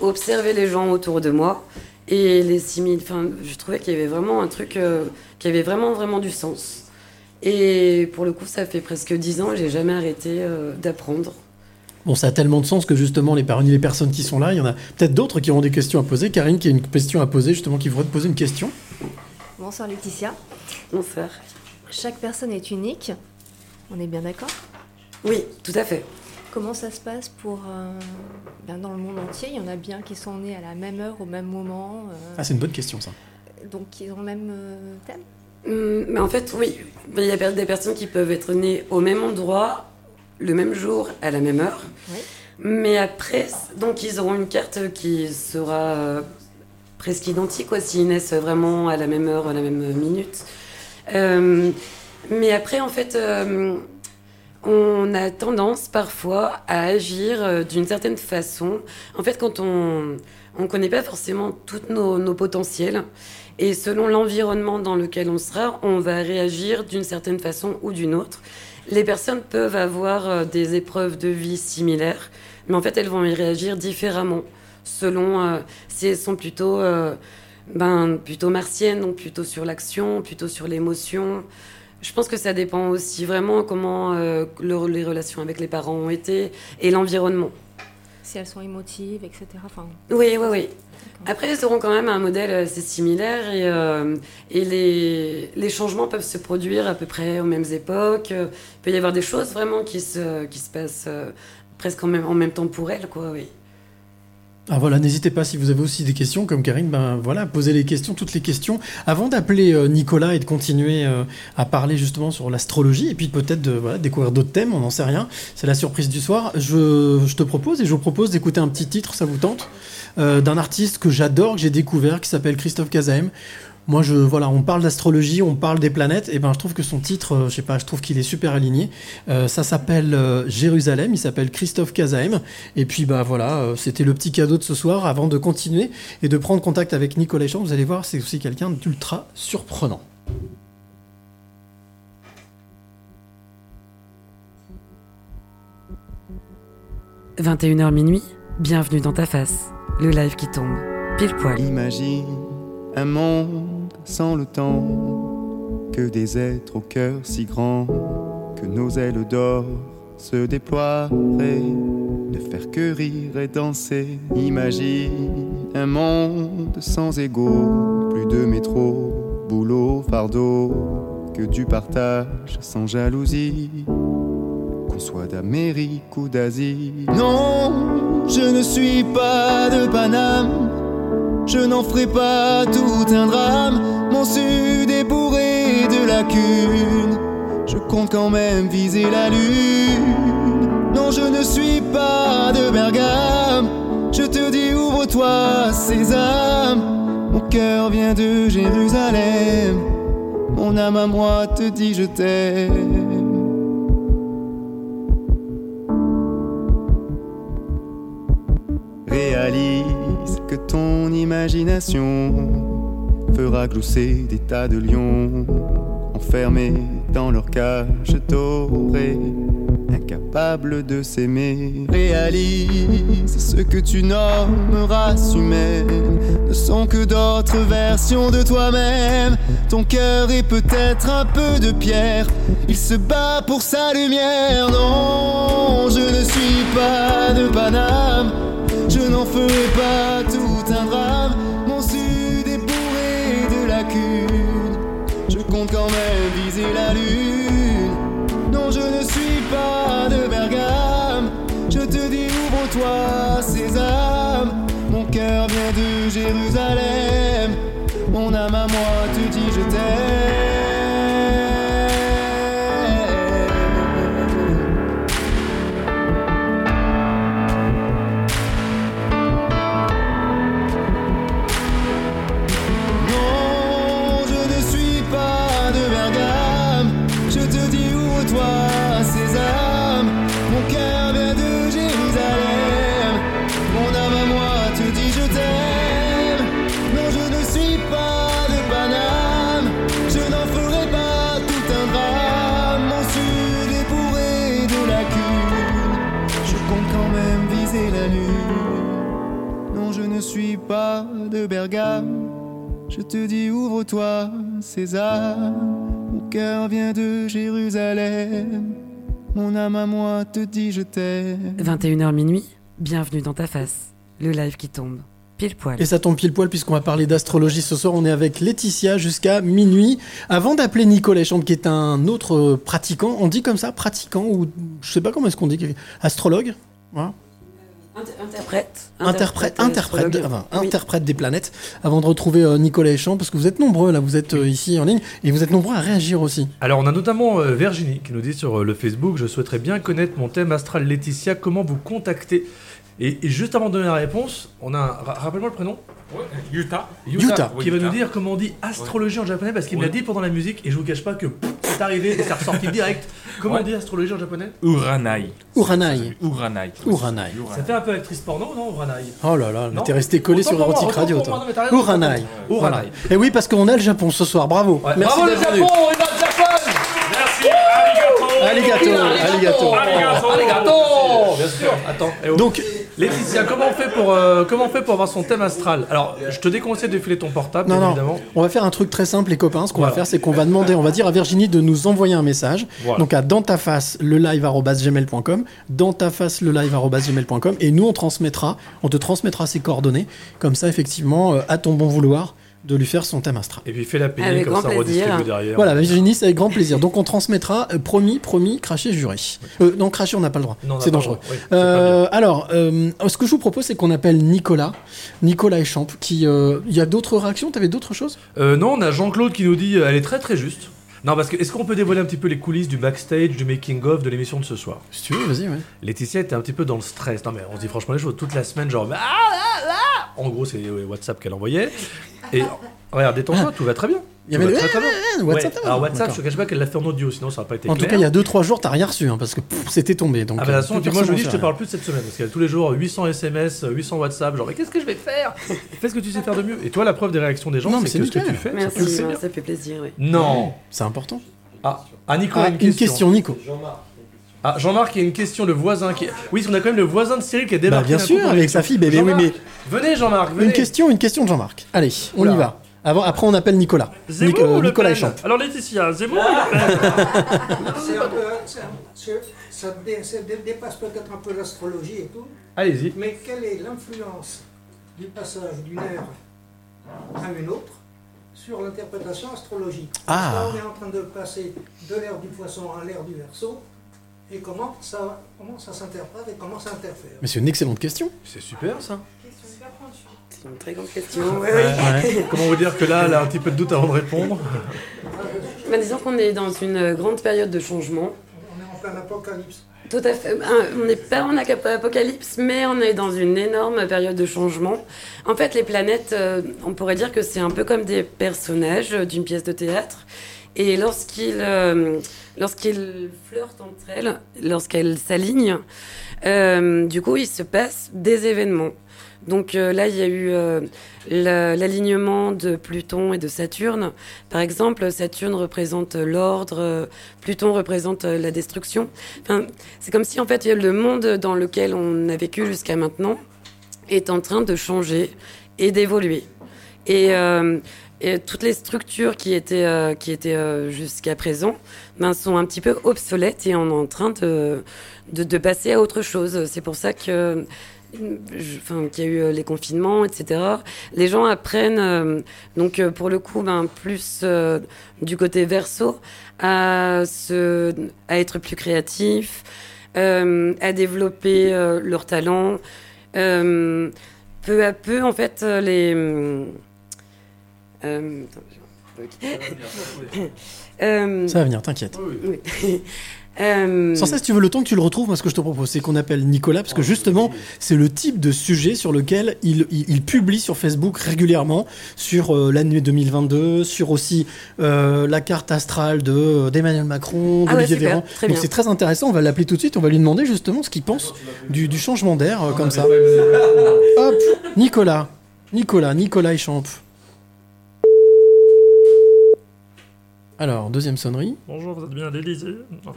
observer les gens autour de moi et les simil. Enfin, je trouvais qu'il y avait vraiment un truc euh, qui avait vraiment, vraiment du sens. Et pour le coup, ça fait presque dix ans et j'ai jamais arrêté euh, d'apprendre. Bon, ça a tellement de sens que justement, les, parmi les personnes qui sont là, il y en a peut-être d'autres qui auront des questions à poser. Karine, qui a une question à poser, justement, qui voudrait te poser une question. Bonsoir Laetitia. Bonsoir. Chaque personne est unique. On est bien d'accord? Oui, tout à fait. Comment ça se passe pour euh, ben, dans le monde entier Il y en a bien qui sont nés à la même heure, au même moment. euh, Ah, c'est une bonne question, ça. donc ils ont le même euh, thème? Hum, mais en fait, oui, il y a des personnes qui peuvent être nées au même endroit, le même jour, à la même heure. Mais après, donc ils auront une carte qui sera presque identique, quoi, s'ils naissent vraiment à la même heure, à la même minute. Euh, mais après, en fait, euh, on a tendance parfois à agir euh, d'une certaine façon. En fait, quand on ne connaît pas forcément tous nos, potentiels, et selon l'environnement dans lequel on sera, on va réagir d'une certaine façon ou d'une autre. Les personnes peuvent avoir euh, des épreuves de vie similaires, mais en fait, elles vont y réagir différemment selon euh, si elles sont plutôt, euh, ben, plutôt martiennes, donc plutôt sur l'action, plutôt sur l'émotion. Je pense que ça dépend aussi vraiment comment euh, le- les relations avec les parents ont été et l'environnement. Si elles sont émotives, etc. Enfin, Oui, oui, oui. Après, elles auront quand même un modèle assez similaire et, euh, et les, les changements peuvent se produire à peu près aux mêmes époques. Il peut y avoir des choses vraiment qui se, qui se passent euh, presque en même, en même temps pour elles, quoi, oui. Ah voilà, n'hésitez pas si vous avez aussi des questions comme Karine, ben voilà, posez les questions, toutes les questions. Avant d'appeler euh, Nicolas et de continuer euh, à parler justement sur l'astrologie et puis peut-être de voilà, découvrir d'autres thèmes, on n'en sait rien. C'est la surprise du soir. Je, te propose et je vous propose d'écouter un petit titre, ça vous tente, euh, d'un artiste que j'adore, que j'ai découvert, qui s'appelle Christophe Kazaem. Moi, je, voilà, on parle d'astrologie, on parle des planètes, et ben, je trouve que son titre, euh, je sais pas, je trouve qu'il est super aligné. Euh, ça s'appelle euh, Jérusalem, il s'appelle Christophe Kazaem, et puis bah voilà, euh, c'était le petit cadeau de ce soir. Avant de continuer et de prendre contact avec Nicolas Champ, vous allez voir, c'est aussi quelqu'un d'ultra surprenant. – 21h minuit, bienvenue dans ta face, le live qui tombe, pile poil. Imagine un monde sans le temps, que des êtres au cœur si grand, que nos ailes d'or se déploieraient, ne faire que rire et danser. Imagine un monde sans égaux, plus de métro, boulot, fardeau, que du partage sans jalousie. Qu'on soit d'Amérique ou d'Asie. Non, je ne suis pas de Paname. Je n'en ferai pas tout un drame. Mon sud est bourré de lacunes. Je compte quand même viser la lune. Non, je ne suis pas de Bergame. Je te dis, ouvre-toi, Sésame. Mon cœur vient de Jérusalem. Mon âme à moi te dit, je t'aime. Réalise ton imagination fera glousser des tas de lions enfermés dans leur cage dorée, incapables de s'aimer. Réalise ce que tu nommes race humaine ne sont que d'autres versions de toi-même. Ton cœur est peut-être un peu de pierre, il se bat pour sa lumière. Non, je ne suis pas de Paname. N'en ferai pas tout un drame. Mon sud est bourré de lacunes. Je compte quand même viser la lune. Non, je ne suis pas de Bergame. Je te dis, ouvre-toi, Sésame. Mon cœur vient de Jérusalem. Mon âme à moi te dit, je t'aime. Pas de Bergame. Je te dis ouvre-toi, César. Mon cœur vient de Jérusalem. Mon âme à moi te dit je t'aime. 21h minuit, bienvenue dans ta face, le live qui tombe, pile poil. Et ça tombe pile poil puisqu'on va parler d'astrologie ce soir. On est avec Laetitia jusqu'à minuit. Avant d'appeler Nicolas Chambre, qui est un autre pratiquant, on dit comme ça, pratiquant ou je sais pas comment est-ce qu'on dit, astrologue. Voilà. Interprète. Interprète, interprète, astrologue. enfin, Oui. interprète des planètes. Avant de retrouver euh, Nicolas Champ, parce que vous êtes nombreux là, vous êtes euh, ici en ligne et vous êtes nombreux à réagir aussi. Alors, on a notamment euh, Virginie qui nous dit sur euh, le Facebook Je souhaiterais bien connaître mon thème astral Laetitia. Comment vous contacter? Et, et juste avant de donner la réponse, on a un. ra- Rappelle-moi le prénom Yuta. Yuta, Yuta. qui va Yuta. nous dire comment on dit astrologie en japonais parce qu'il me l'a Ouais. dit pendant la musique et je vous cache pas que pff, c'est arrivé et c'est ressorti <laughs> direct. Comment Ouais. on dit astrologie en japonais Uranai. Uranai. Uranai. Uranai. Ça fait un peu actrice porno, non Uranai Oh là là, mais Non t'es resté collé Autant sur pour moi, Erotic autant Radio, pour moi, toi. non, mais t'as raison, Uranai. Voilà. Uranai. Et oui, parce qu'on a le Japon ce soir, bravo. Ouais. Merci Bravo le d'être venu. Japon, on va le Japon Merci, arigato. Arigato, arigato. Arigato Bien sûr. Attends. eh oh. Donc, Laetitia, comment on fait pour euh, comment on fait pour avoir son thème astral Alors, je te déconseille de filer ton portable, Non, bien non, évidemment. on va faire un truc très simple, les copains. Ce qu'on Voilà. va faire, c'est qu'on va demander, on va dire à Virginie de nous envoyer un message. Voilà. Donc à dans ta face, le live.gmail.com, dans ta face, le live.gmail.com, et nous, on transmettra, on te transmettra ses coordonnées. Comme ça, effectivement, euh, à ton bon vouloir, de lui faire son thème astral. Et puis fais-la payer Avec comme ça redistribue derrière. Voilà, Virginie, c'est avec grand plaisir. Donc on transmettra, euh, promis, promis, cracher, juré. Euh, non, cracher, on n'a pas le droit. C'est dangereux. oui, Euh, alors, euh, ce que je vous propose, c'est qu'on appelle Nicolas, Nicolas Échamp, qui... euh, Il y a d'autres réactions? T'avais d'autres choses? Euh, non, on a Jean-Claude qui nous dit euh, elle est très très juste. Non, parce que est-ce qu'on peut dévoiler un petit peu les coulisses du backstage, du making-of de l'émission de ce soir? Si tu veux, vas-y, ouais. Laetitia était un petit peu dans le stress. Non, mais on se dit franchement les choses toute la semaine, genre. Ah, là, là En gros, c'est WhatsApp qu'elle envoyait. Et regarde, détends-toi, tout va très bien. Il y avait va le- très, très bien. Ah, WhatsApp, Ouais, ah, Alors, WhatsApp, d'accord. je te cache pas qu'elle l'a fait en audio, sinon ça n'aurait pas été En tout cas, il y a 2-3 jours, t'as rien reçu, hein, parce que pff, c'était tombé. Donc, Ah bah euh, de toute façon, plus puis moi je vous dis, je te parle plus de cette semaine, parce qu'il y a tous les jours 800 SMS, euh, 800 WhatsApp, genre mais qu'est-ce que je vais faire? Fais ce que tu sais faire de mieux. Et toi, la preuve des réactions des gens, Non, mais c'est c'est que ce que tu fais, Merci, ça fait plaisir. oui. Non C'est important. Ah, ah Nico, Ah, une question. Nico. Ah, Jean-Marc, il y a une question, le voisin qui. Oui, qu'on a quand même le voisin de Cyril qui a débarqué. Bah, bien sûr, avec sa fille, bébé, oui, Jean-Marc, mais- Venez, Jean-Marc, venez. Une question, une question de Jean-Marc. Allez, on Oula. y va. Avant, après, on appelle Nicolas. Zemmour Nic- euh, ou Le Nicolas Pen Échamp. Alors Laetitia, Zemmour ou Le Pen C'est un peu, c'est un- c'est- ça, dé- ça dé- dépasse peut-être un peu l'astrologie et tout. Allez-y. Mais quelle est l'influence du passage d'une ère à une autre sur l'interprétation astrologique? Ah. Là, on est en train de passer de l'ère du poisson à l'ère du verso. Et comment ça, comment ça s'interprète et comment ça interfère Mais c'est une excellente question. C'est super ça. C'est une très grande question. Ouais, ouais, oui. ouais. Comment vous dire que là, elle a un petit peu de doute avant de répondre <laughs> Bah, disons qu'on est dans une grande période de changement. On est en plein apocalypse. Tout à fait. Un- On n'est pas en apocalypse, mais on est dans une énorme période de changement. En fait, les planètes, euh, on pourrait dire que c'est un peu comme des personnages euh, d'une pièce de théâtre. Et lorsqu'ils euh, lorsqu'ils flirtent entre elles, lorsqu'elles s'alignent, euh, du coup, il se passe des événements. Donc euh, là, il y a eu euh, la- l'alignement de Pluton et de Saturne. Par exemple, Saturne représente l'ordre, Pluton représente la destruction. C'est comme si en fait le monde dans lequel on a vécu jusqu'à maintenant est en train de changer et d'évoluer. Et, et toutes les structures qui étaient, euh, euh, jusqu'à présent ben, sont un petit peu obsolètes et on est en train de, passer à autre chose. C'est pour ça que enfin, qu'il y a eu euh, les confinements, etc. Les gens apprennent, donc pour le coup, ben, plus du côté verso, à, à être plus créatifs, à développer leurs talents. Peu à peu, en fait, les... euh, attends, <laughs> Ça va venir, t'inquiète. oui. Euh, Sans cesse, tu veux le temps que tu le retrouves, moi ce que je te propose, c'est qu'on appelle Nicolas, parce que justement, c'est le type de sujet sur lequel il, il- il publie sur Facebook régulièrement, sur euh, l'année 2022, sur aussi euh, la carte astrale de d'Emmanuel Macron, Ah ouais, d'Olivier super, Véran. très Donc bien. c'est très intéressant, on va l'appeler tout de suite, on va lui demander justement ce qu'il pense du, du changement d'air, euh, comme ça. Hop, Nicolas, Nicolas, Nicolas Échamp. Alors, deuxième sonnerie. Bonjour, vous êtes bien à l'Élysée <laughs>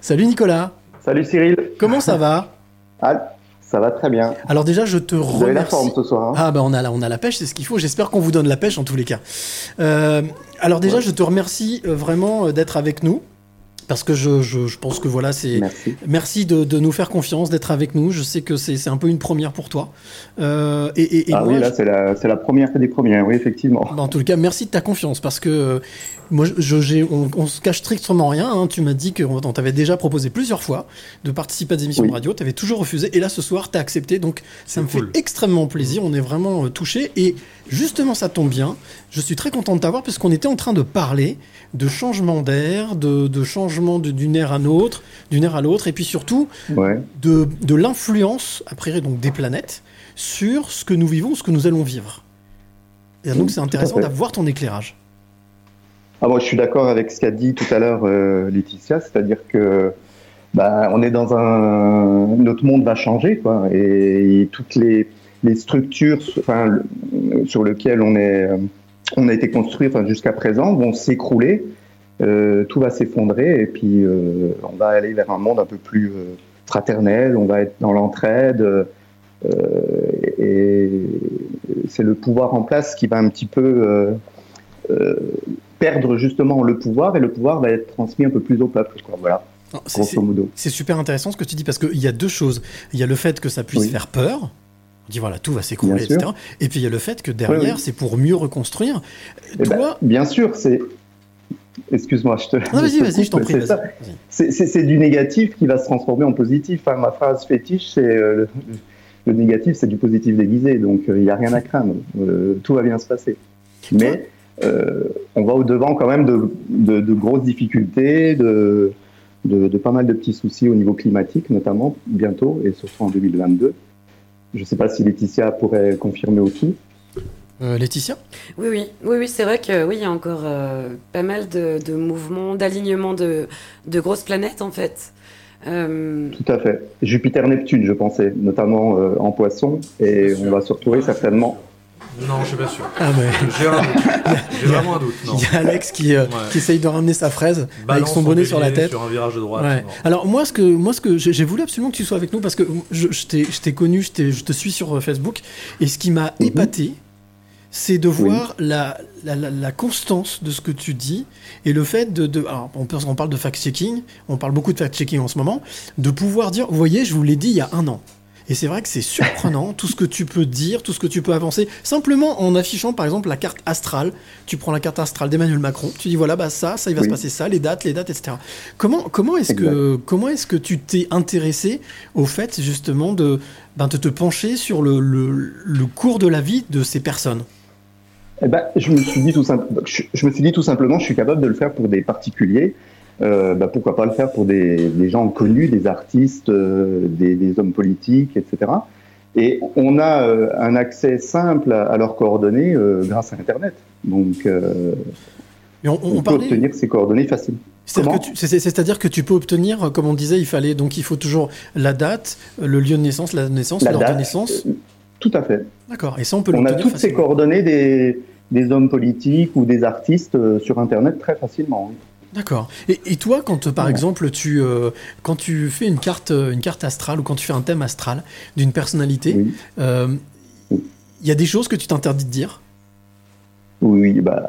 Salut Nicolas. Salut Cyril. Comment ça va? Ah, ça va très bien. Alors déjà, je te Vous avez la remercie. forme ce soir. hein? Ah bah on a la, on a la pêche, c'est ce qu'il faut. J'espère qu'on vous donne la pêche en tous les cas. Euh, alors déjà, je te remercie euh, vraiment euh, d'être avec nous. Parce que je, je, je pense que voilà, c'est. Merci, de, de nous faire confiance, d'être avec nous. Je sais que c'est c'est un peu une première pour toi. Euh, et, et, et ah moi, oui, là, c'est la, c'est la première des premières, oui, effectivement. Bah, en tout cas, merci de ta confiance parce que euh, Moi, je, on, on se cache strictement rien. hein. Tu m'as dit qu'on on t'avait déjà proposé plusieurs fois de participer à des émissions Oui. de radio. Tu avais toujours refusé. Et là, ce soir, tu as accepté. Donc, ça me cool. fait extrêmement plaisir. On est vraiment euh, touchés. Et justement, ça tombe bien. Je suis très content de t'avoir parce qu'on était en train de parler de changement d'air, de, de changement d'une ère à l'autre, d'une ère à l'autre. Et puis surtout, Ouais. de, de l'influence, a priori, donc des planètes, sur ce que nous vivons, ce que nous allons vivre. Et donc, Oui, c'est intéressant d'avoir ton éclairage. Ah, moi, je suis d'accord avec ce qu'a dit tout à l'heure euh, Laetitia, c'est-à-dire que bah, on est dans un notre monde va changer, quoi, et, toutes les, les structures, enfin, sur lesquelles on est, euh, on a été construit, enfin, jusqu'à présent, vont s'écrouler. Euh, tout va s'effondrer et puis euh, on va aller vers un monde un peu plus euh, fraternel. On va être dans l'entraide. et c'est le pouvoir en place qui va un petit peu euh, perdre justement le pouvoir et le pouvoir va être transmis un peu plus au peuple. Quoi. Voilà. C'est- super intéressant ce que tu dis parce qu'il y a deux choses. Il y a le fait que ça puisse Oui. faire peur. On dit voilà, tout va s'écrouler, sûr. etc. Et puis il y a le fait que derrière, Oui, oui. c'est pour mieux reconstruire. Eh ben, bien sûr, c'est. Excuse-moi, je te. Non, vas-y, vas-y, je t'en prie, c'est du négatif qui va se transformer en positif. Enfin, ma phrase fétiche, c'est euh, le, le négatif, c'est du positif déguisé. Donc, euh, il n'y a rien à craindre. Euh, tout va bien se passer. Mais euh, on va au-devant quand même de, de- de grosses difficultés, de, de, de pas mal de petits soucis au niveau climatique, notamment bientôt, et surtout en 2022. Je ne sais pas si Laetitia pourrait confirmer aussi. Euh, Laetitia? Oui, oui, oui, oui c'est vrai que oui, il y a encore euh, pas mal de, de mouvements, d'alignements de, de grosses planètes en fait. Euh, Tout à fait. Jupiter-Neptune, je pensais, notamment euh, en poisson, et on va se retrouver certainement. Non, je suis pas sûr. Ah, mais- J'ai un doute. J'ai vraiment un doute. Il y a Alex qui, euh, Ouais. qui essaye de ramener sa fraise avec Balance son en bonnet sur la tête. sur un virage de droite, Ouais. Alors moi, ce que, moi, ce que j'ai voulu absolument que tu sois avec nous parce que je, je t'ai je t'ai connu, je, t'ai- je te suis sur euh, Facebook, et ce qui m'a Mhm. épaté, c'est de voir la, la, la- la constance de ce que tu dis et le fait de... de alors, on parle de fact-checking, on parle beaucoup de fact-checking en ce moment, de pouvoir dire, vous voyez, je vous l'ai dit il y a un an. Et c'est vrai que c'est surprenant tout ce que tu peux dire, tout ce que tu peux avancer, simplement en affichant par exemple la carte astrale. Tu prends la carte astrale d'Emmanuel Macron, tu dis voilà, bah ça, ça, il va Oui. se passer ça, les dates, les dates, etc. Comment, comment est-ce que, comment est-ce que tu t'es intéressé au fait justement de, ben, de te pencher sur le, le, le cours de la vie de ces personnes? Eh ben, je me suis dit tout simple- je, je me suis dit tout simplement, je suis capable de le faire pour des particuliers. Euh, bah, pourquoi pas le faire pour des, des gens connus, des artistes, euh, des, des hommes politiques, etc. Et on a euh, un accès simple à, à leurs coordonnées grâce à Internet. Donc, on, on peut parlait- obtenir ces coordonnées facilement. C'est-à-dire que, tu- que peux obtenir, comme on disait, il fallait donc il faut toujours la date, le lieu de naissance, la naissance, l'heure de date, naissance. Tout à fait. D'accord. Et ça on peut On a toutes ces coordonnées des, des hommes politiques ou des artistes sur Internet très facilement. oui. D'accord. Et, et toi, quand euh, par exemple tu euh, quand tu fais une carte euh, une carte astrale ou quand tu fais un thème astral d'une personnalité, euh, il y a des choses que tu t'interdis de dire? Oui, bah,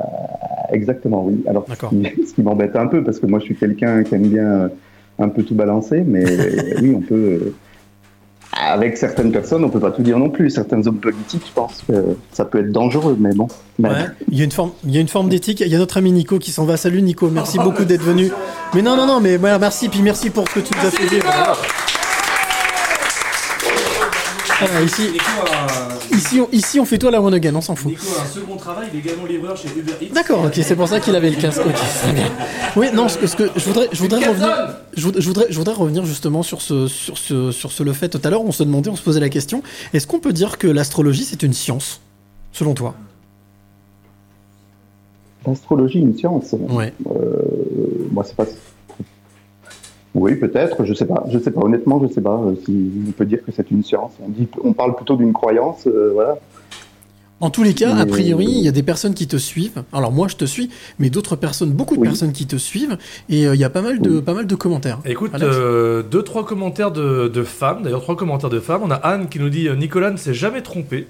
exactement, oui. Alors, <laughs> ce qui, m'embête un peu, parce que moi, je suis quelqu'un qui aime bien un peu tout balancer, mais <laughs> oui, on peut. Avec certaines personnes, on peut pas tout dire non plus. Certains hommes politiques, je pense que ça peut être dangereux, mais bon. Mais- Ouais. Il y a une forme, il y a une forme d'éthique. Il y a notre ami Nico qui s'en va. Salut Nico, merci beaucoup d'être venu. Mais non, non, non, mais voilà, merci, puis merci pour ce que tu nous as fait vivre. Ah, ici, ici, on, ici, on fait toi la one again, on s'en fout. Nico a un second travail, il est également livreur chez Uber Eats. D'accord, ok, c'est pour ça qu'il avait le casque. Ok, très bien. Oui, non, ce que, ce que je voudrais, je voudrais revenir, voudrais, je voudrais revenir justement sur ce, sur ce, sur ce le fait. Tout à l'heure, on se demandait, on se posait la question. Est-ce qu'on peut dire que l'astrologie c'est une science, selon toi? L'astrologie, une science. Ouais. Euh, moi, c'est pas. Oui, peut-être. Je sais pas. Je sais pas. Honnêtement, je sais pas euh, si on peut dire que c'est une science. On dit, on parle plutôt d'une croyance. euh, voilà. En tous les cas, a priori, il y a des personnes qui te suivent. Alors moi, je te suis, mais d'autres personnes, beaucoup de personnes qui te suivent, et euh, il y a pas mal de, pas mal de commentaires. Écoute, euh, deux, trois commentaires de, de femmes, d'ailleurs trois commentaires de femmes. On a Anne qui nous dit euh, Nicolas ne s'est jamais trompé.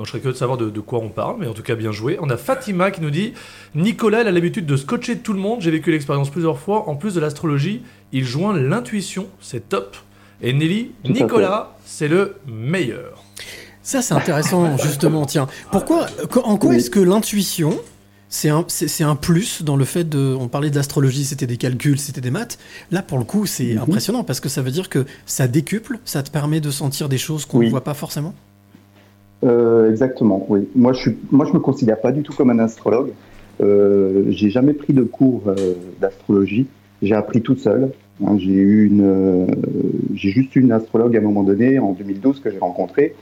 Donc je serais curieux de savoir de, de quoi on parle, mais en tout cas bien joué. On a Fatima qui nous dit Nicolas elle a l'habitude de scotcher tout le monde, j'ai vécu l'expérience plusieurs fois. En plus de l'astrologie, il joint l'intuition, c'est top. Et Nelly, Tout Nicolas, c'est le meilleur. Ça, c'est intéressant, <laughs> justement. Tiens, pourquoi, qu- en quoi est-ce que l'intuition c'est un, c'est, un plus dans le fait de. On parlait d'astrologie, c'était des calculs, c'était des maths. Là, pour le coup, c'est Mhm. impressionnant parce que ça veut dire que ça décuple, ça te permet de sentir des choses qu'on ne Oui. voit pas forcément. Euh, exactement, oui. Moi, je je me considère pas du tout comme un astrologue. Euh, j'ai jamais pris de cours euh, d'astrologie. J'ai appris tout seul. Hein, j'ai eu une, euh, j'ai juste une astrologue à un moment donné, en 2012, que j'ai rencontrée,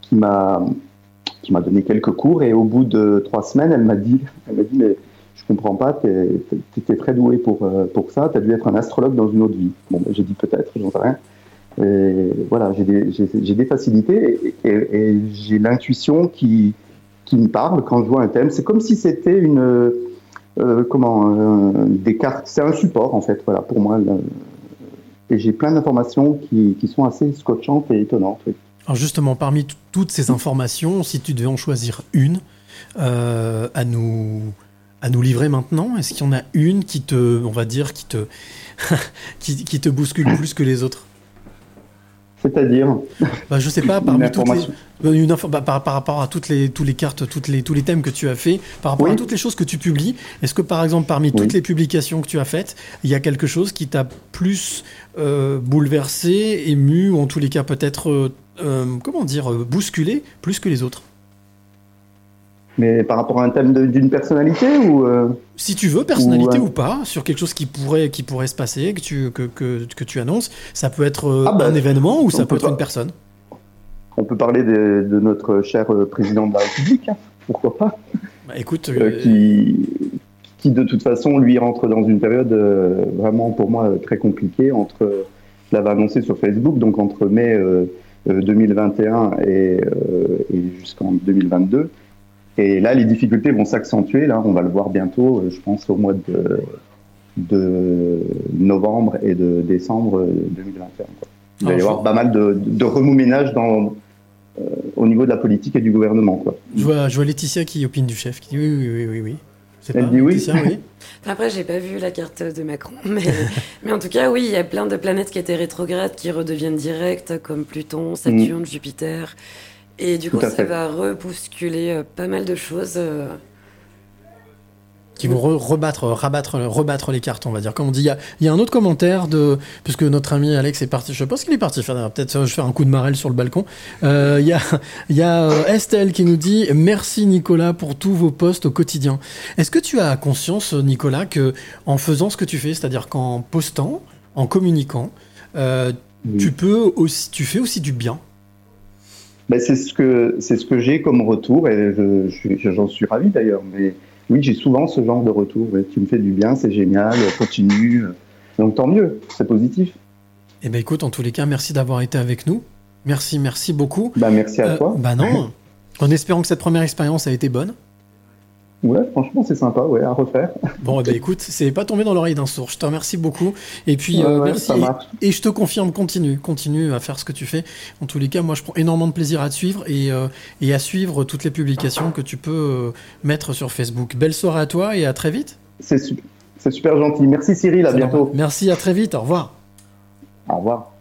qui m'a, qui m'a donné quelques cours. Et au bout de trois semaines, elle m'a dit, elle m'a dit, mais je comprends pas, t'es, t'étais très doué pour, euh, pour ça. T'as dû être un astrologue dans une autre vie. Bon, ben, j'ai dit peut-être, j'en sais rien. Voilà, j'ai des, des facilités et, j'ai l'intuition qui, qui me parle quand je vois un thème. C'est comme si c'était une, euh, comment, euh, des cartes. C'est un support en fait, voilà, pour moi. et j'ai plein d'informations qui, qui sont assez scotchantes et étonnantes. Alors justement, parmi toutes ces informations, si tu devais en choisir une euh, à nous à nous livrer maintenant, est-ce qu'il y en a une qui te, on va dire, qui te <laughs> qui te bouscule plus que les autres? C'est-à-dire bah, Je sais pas, Une parmi toutes les, euh, une bah, par, par rapport à toutes les, tous les cartes, toutes les, tous les thèmes que tu as fait, par rapport Oui. à toutes les choses que tu publies, est-ce que par exemple parmi toutes les publications que tu as faites, il y a quelque chose qui t'a plus euh, bouleversé, ému, ou en tous les cas peut-être, euh, comment dire, bousculé, plus que les autres? Mais par rapport à un thème d'une personnalité ou euh, Si tu veux, personnalité Ou, ou, euh, pas, sur quelque chose qui pourrait, qui pourrait se passer, que tu, que, que, que tu annonces, ça peut être euh, Ah bah, un événement ou on ça peut peut être une personne. On peut parler de, de notre cher euh, président de la République, hein, pourquoi pas Bah, écoute, Euh, euh, qui, qui de toute façon lui rentre dans une période euh, vraiment pour moi euh, très compliquée entre euh, je l'avais annoncé sur Facebook donc entre mai euh, euh, 2021 et, euh, et jusqu'en 2022 et là les difficultés vont s'accentuer là on va le voir bientôt euh, je pense au mois de, de novembre et de décembre euh, 2021 quoi. il va y Alors, avoir pas mal de, de remous-ménage dans euh, au niveau de la politique et du gouvernement quoi. je, vois, je vois Laetitia qui opine du chef, qui dit oui, oui, oui, oui, oui. C'est Elle pas, dit oui. Laetitia, oui. <laughs> Après, j'ai pas vu la carte de Macron, <laughs> mais, mais en tout cas, oui, il y a plein de planètes qui étaient rétrogrades qui redeviennent directes, comme Pluton, Saturne, Jupiter. Et du coup, ça fait. va repousculer euh, pas mal de choses. euh, qui vont re- rebattre, rabattre, rebattre les cartes, on va dire. Comme on dit, il y a, il y a un autre commentaire de, puisque notre ami Alex est parti, je pense qu'il est parti faire, peut-être euh, je vais faire un coup de marelle sur le balcon. Euh, Il y a, il y a Estelle qui nous dit merci Nicolas pour tous vos posts au quotidien. Est-ce que tu as conscience, Nicolas, que en faisant ce que tu fais, c'est-à-dire qu'en postant, en communiquant, euh, tu peux aussi, tu fais aussi du bien? Ben, c'est ce que c'est ce que j'ai comme retour et je, je- j'en suis ravi d'ailleurs. Mais oui, j'ai souvent ce genre de retour. ouais, qui me fait du bien, c'est génial, continue. Donc tant mieux, c'est positif. Eh ben écoute, en tous les cas, merci d'avoir été avec nous. Merci, merci beaucoup. Bah merci à Euh, toi. Bah non. <laughs> En espérant que cette première expérience a été bonne. Ouais, franchement, c'est sympa, ouais, à refaire. <laughs> Bon, ben, écoute, c'est pas tombé dans l'oreille d'un sourd. Je te remercie beaucoup. Et puis, Ouais, euh, ouais, merci. Et, et je te confirme, continue, continue à faire ce que tu fais. En tous les cas, moi, je prends énormément de plaisir à te suivre et, euh, et à suivre toutes les publications que tu peux euh, mettre sur Facebook. Belle soirée à toi et à très vite. C'est super, c'est super gentil. Merci Cyril, à bientôt. normal. Merci, à très vite. Au revoir. Au revoir.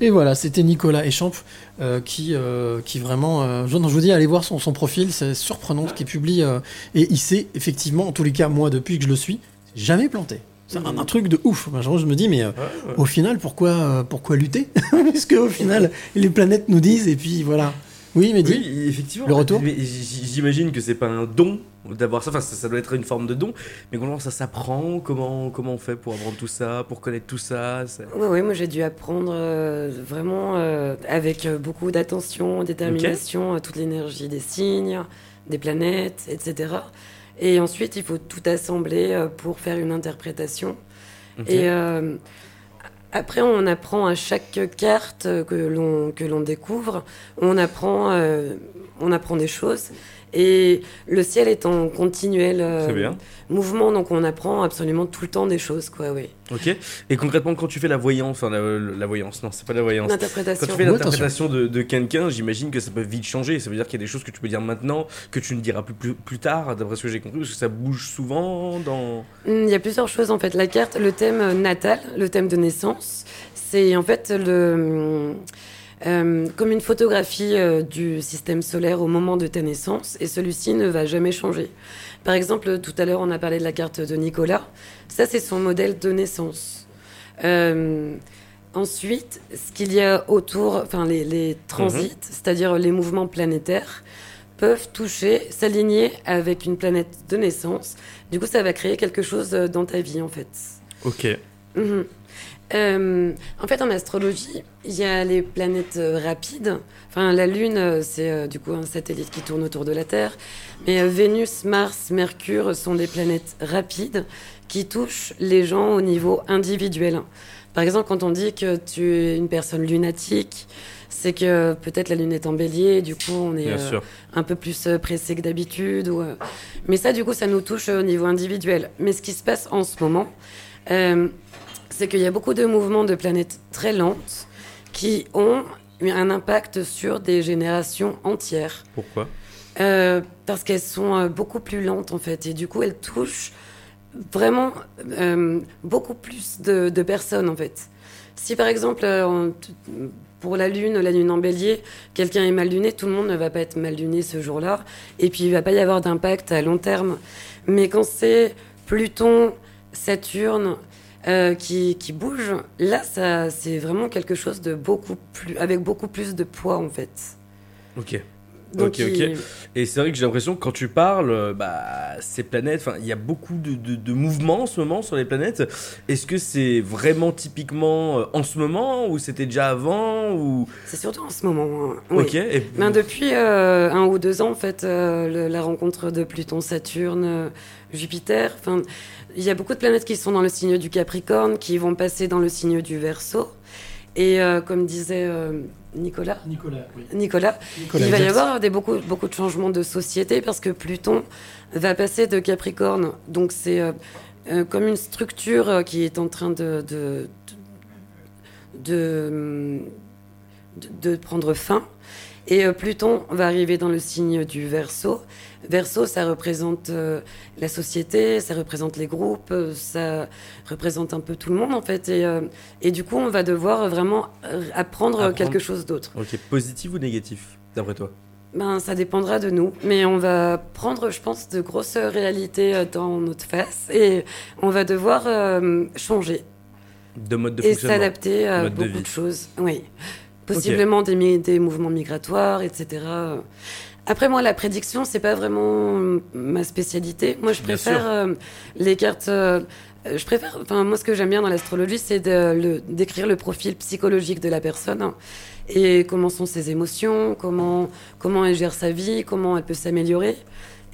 Et voilà, c'était Nicolas Échamp euh, qui, euh, qui vraiment. euh, je, non, je vous dis, allez voir son, son profil, c'est surprenant ce qu'il publie. et il s'est effectivement, en tous les cas, moi, depuis que je le suis, jamais planté. C'est un, un truc de ouf. Je me dis, mais euh, au final, pourquoi, pourquoi lutter? <laughs> Puisque au final, les planètes nous disent, et puis voilà. Oui, mais dis. Oui, effectivement. Le retour J'imagine que c'est pas un don d'avoir ça. Enfin, ça, ça doit être une forme de don. Mais comment ça s'apprend comment, comment on fait pour apprendre tout ça, pour connaître tout ça Oui, oui, moi j'ai dû apprendre euh, vraiment euh, avec euh, beaucoup d'attention, détermination, toute l'énergie des signes, des planètes, etc. Et ensuite, il faut tout assembler euh, pour faire une interprétation. Et euh, après, on apprend à chaque carte que l'on que l'on découvre, on apprend, euh, on apprend des choses. Et le ciel est en continuel euh, mouvement, donc on apprend absolument tout le temps des choses, quoi, oui. Ok. Et concrètement, quand tu fais la voyance, enfin la, la voyance, non, c'est pas la voyance. L'interprétation. Quand tu fais l'interprétation de, de quelqu'un, j'imagine que ça peut vite changer. Ça veut dire qu'il y a des choses que tu peux dire maintenant que tu ne diras plus plus, plus tard, d'après ce que j'ai compris, parce que ça bouge souvent dans. Hmm, Il y a plusieurs choses en fait. La carte, le thème natal, le thème de naissance, c'est en fait le, euh, comme une photographie euh, du système solaire au moment de ta naissance, et celui-ci ne va jamais changer. Par exemple, tout à l'heure, on a parlé de la carte de Nicolas. Ça, c'est son modèle de naissance. Euh, ensuite, ce qu'il y a autour, enfin les, les transits, Mhm. c'est-à-dire les mouvements planétaires, peuvent toucher, s'aligner avec une planète de naissance. Du coup, ça va créer quelque chose dans ta vie, en fait. Ok. Mhm. Euh, en fait, en astrologie, il y a les planètes euh, rapides. Enfin, la Lune, euh, c'est euh, du coup un satellite qui tourne autour de la Terre. Mais Vénus, Mars, Mercure sont des planètes rapides qui touchent les gens au niveau individuel. Par exemple, quand on dit que tu es une personne lunatique, c'est que peut-être la Lune est en bélier, du coup on est un peu plus pressé que d'habitude. Ou, Mais ça, du coup, ça nous touche au niveau individuel. Mais ce qui se passe en ce moment, c'est qu'il y a beaucoup de mouvements de planètes très lentes qui ont eu un impact sur des générations entières. Pourquoi? Euh, parce qu'elles sont euh, beaucoup plus lentes en fait et du coup elles touchent vraiment euh, beaucoup plus de, de personnes en fait. Si par exemple euh, pour la lune, la lune en bélier, quelqu'un est mal luné, tout le monde ne va pas être mal luné ce jour-là et puis il va pas y avoir d'impact à long terme. Mais quand c'est Pluton, Saturne euh, qui, qui bouge, là ça c'est vraiment quelque chose de beaucoup plus avec beaucoup plus de poids en fait. Ok. Donc, ok, Et c'est vrai que j'ai l'impression que quand tu parles, euh, bah, ces planètes, il y a beaucoup de, de- de mouvements en ce moment sur les planètes. Est-ce que c'est vraiment typiquement euh, en ce moment ou c'était déjà avant ou? C'est surtout en ce moment. hein. Oui. Ok. Et... Ben, depuis euh, un ou deux ans, en fait, euh, le- la rencontre de Pluton, Saturne, Jupiter, enfin, il y a beaucoup de planètes qui sont dans le signe du Capricorne, qui vont passer dans le signe du Verseau. Et euh, comme disait euh, Nicolas, Nicolas, oui. Nicolas, Nicolas il va y avoir des, beaucoup, beaucoup de changements de société parce que Pluton va passer de Capricorne. Donc c'est euh, comme une structure qui est en train de, de, de, de- de prendre fin. Et euh, Pluton va arriver dans le signe du Verseau. Verseau, ça représente euh, la société, ça représente les groupes, euh, ça représente un peu tout le monde en fait. Et, et du coup, on va devoir vraiment apprendre, Apprendre. quelque chose d'autre. Ok, positif ou négatif, d'après toi? Ben, ça dépendra de nous, mais on va prendre, je pense, de grosses réalités dans notre face et on va devoir euh, changer De mode de et fonctionnement. s'adapter à Mode de beaucoup de, vie. choses. Oui, possiblement des, mouvements migratoires, etc. Après, moi, la prédiction, c'est pas vraiment ma spécialité. Moi, je préfère euh, les cartes. euh, je préfère. Enfin, moi, ce que j'aime bien dans l'astrologie, c'est le- d'écrire le profil psychologique de la personne et comment sont ses émotions, comment comment elle gère sa vie, comment elle peut s'améliorer.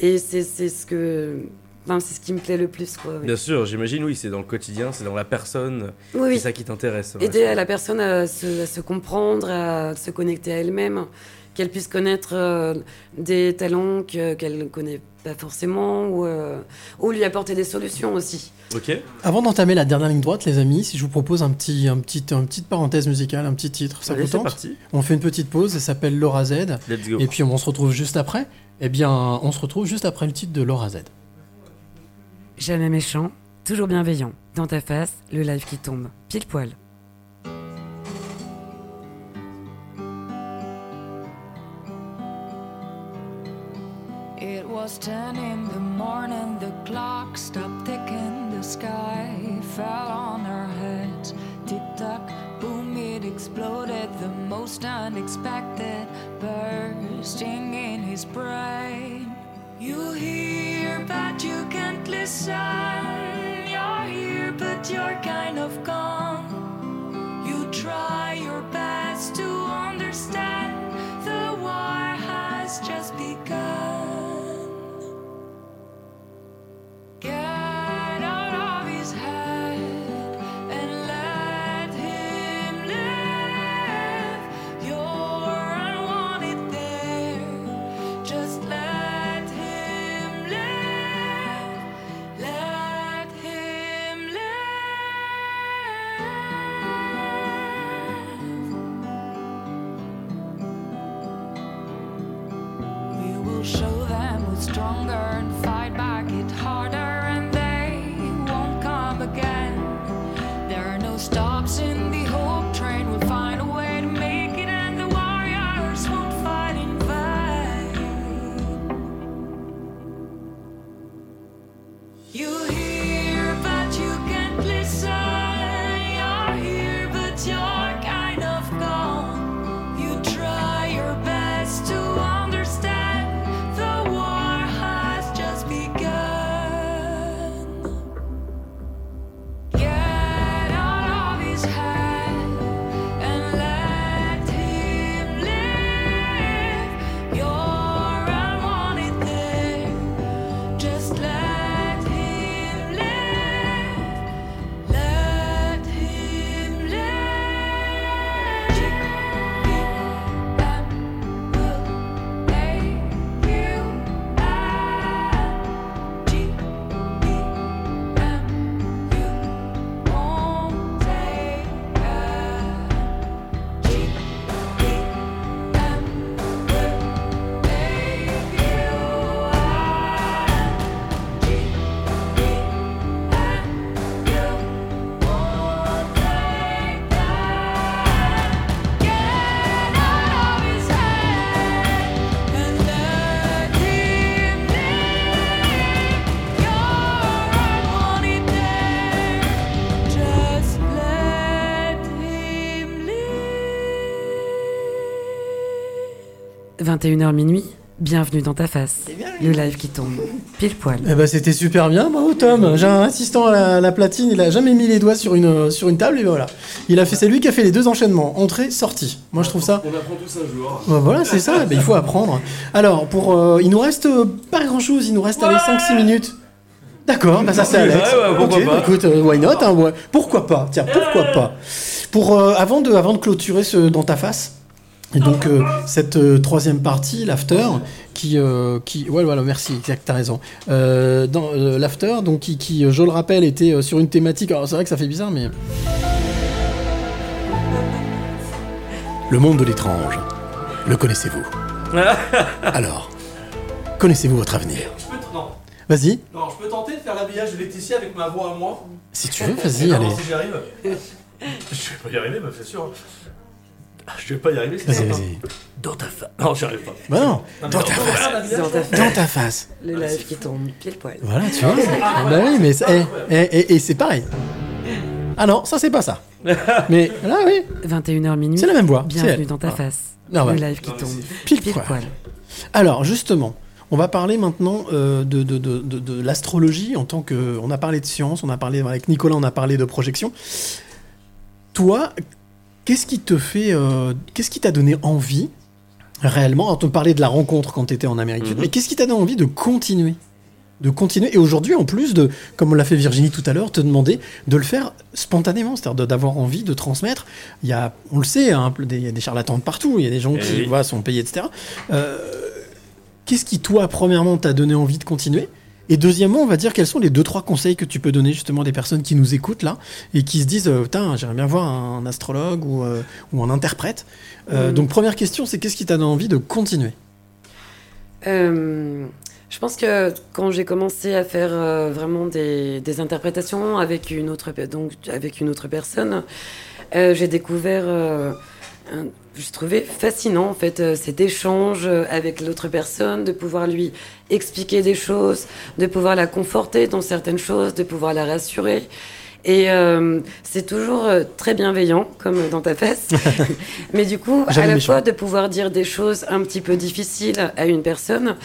Et c'est c'est ce que. Enfin, c'est ce qui me plaît le plus, quoi. oui. Bien sûr, j'imagine, oui, c'est dans le quotidien, c'est dans la personne. Oui, oui. C'est ça qui t'intéresse. Aider à la personne à se, à se comprendre, à se connecter à elle-même, qu'elle puisse connaître euh, des talents que- qu'elle ne connaît pas forcément, ou, euh, ou lui apporter des solutions aussi. Ok. Avant d'entamer la dernière ligne droite, les amis, si je vous propose un petit, un petit, une petite parenthèse musicale, un petit titre, ça Allez, vous c'est tente parti. On fait une petite pause, ça s'appelle Laura Z. Let's go. Et puis on se retrouve juste après. Eh bien, on se retrouve juste après le titre de Laura Z. Jamais méchant, toujours bienveillant. Dans ta face, le live qui tombe. Pile poil. It was 10 in the morning, the clock stopped ticking, the sky fell on our heads. Tick tock, boom, it exploded, the most unexpected, bursting in his brain. You hear, but you can't listen. You're here, but you're kind of gone. 21h minuit, bienvenue dans ta face. Le live qui tombe, pile poil. Eh ben, c'était super bien, bravo Tom. J'ai un assistant à la, la platine, il a jamais mis les doigts sur une, sur une table et voilà. Il a fait, c'est lui qui a fait les deux enchaînements, entrée, sortie. Moi je trouve ça. On apprend tous un jour. Voilà, c'est ça, bah, il faut apprendre. Alors, pour, euh, il nous reste euh, pas grand chose, il nous reste allez, 5-6 minutes. D'accord, bah ça c'est Alex. ouais, pourquoi Ok, pas. bah, écoute, euh, why not hein, ouais. Pourquoi pas Tiens, pourquoi pas Pour euh, avant de avant de clôturer ce dans ta face. Et donc euh, cette euh, troisième partie, l'after, qui euh, qui ouais voilà merci, exact, t'as raison. Euh, dans euh, l'after, donc qui, qui, je le rappelle était euh, sur une thématique. Alors c'est vrai que ça fait bizarre, mais le monde de l'étrange. Le connaissez-vous? <laughs> Alors, connaissez-vous votre avenir? Vas-y. Non, je peux tenter de faire l'habillage de Laetitia avec ma voix à moi Si tu veux, vas-y, Non, allez. Si j'y arrive. <laughs> Je vais pas y arriver, meuf, c'est sûr. Ah, Je vais pas y arriver, c'est Vas-y, certain. vas-y. Dans ta face. Non, j'y arrive pas. Bah non, mais dans ta face. Dans ta face. Dans ta face. Le live qui tombe, pile poil. Voilà, tu vois. Ah, bah oui, mais c'est- eh, eh, eh, et c'est pareil. <laughs> Ah non, ça c'est pas ça. Mais là, oui. 21h minuit. C'est la même voix, c'est Bienvenue elle. dans ta Ah. face. Non, le live qui tombe, Pile pile poil. poil. Alors, justement, on va parler maintenant euh, de, de, de, de- de l'astrologie en tant que. On a parlé de science, on a parlé avec Nicolas, on a parlé de projection. Toi, qu'est-ce qui te fait. euh, qu'est-ce qui t'a donné envie, réellement? On te parlait de la rencontre quand tu étais en Amérique du Sud, mais qu'est-ce qui t'a donné envie de continuer? De continuer et aujourd'hui en plus de comme l'a fait Virginie tout à l'heure te demander de le faire spontanément c'est-à-dire d'avoir envie de transmettre. Il y a on le sait hein, il y a des charlatans de partout il y a des gens Eh qui oui. voilà, sont payés etc Euh, qu'est-ce qui toi premièrement t'a donné envie de continuer? Et deuxièmement, on va dire quels sont les deux trois conseils que tu peux donner justement des personnes qui nous écoutent là et qui se disent euh, putain j'aimerais bien voir un astrologue ou, euh, ou un interprète. Euh, Mm. Donc première question, c'est qu'est-ce qui t'a donné envie de continuer? Euh, je pense que quand j'ai commencé à faire vraiment des, des interprétations avec une autre, donc, avec une autre personne, j'ai découvert, je trouvais fascinant en fait euh, cet échange euh, avec l'autre personne, de pouvoir lui expliquer des choses, de pouvoir la conforter dans certaines choses, de pouvoir la rassurer. Et euh, c'est toujours euh, très bienveillant, comme dans ta face. <laughs> Mais du coup, à la fois de pouvoir dire des choses un petit peu difficiles à une personne,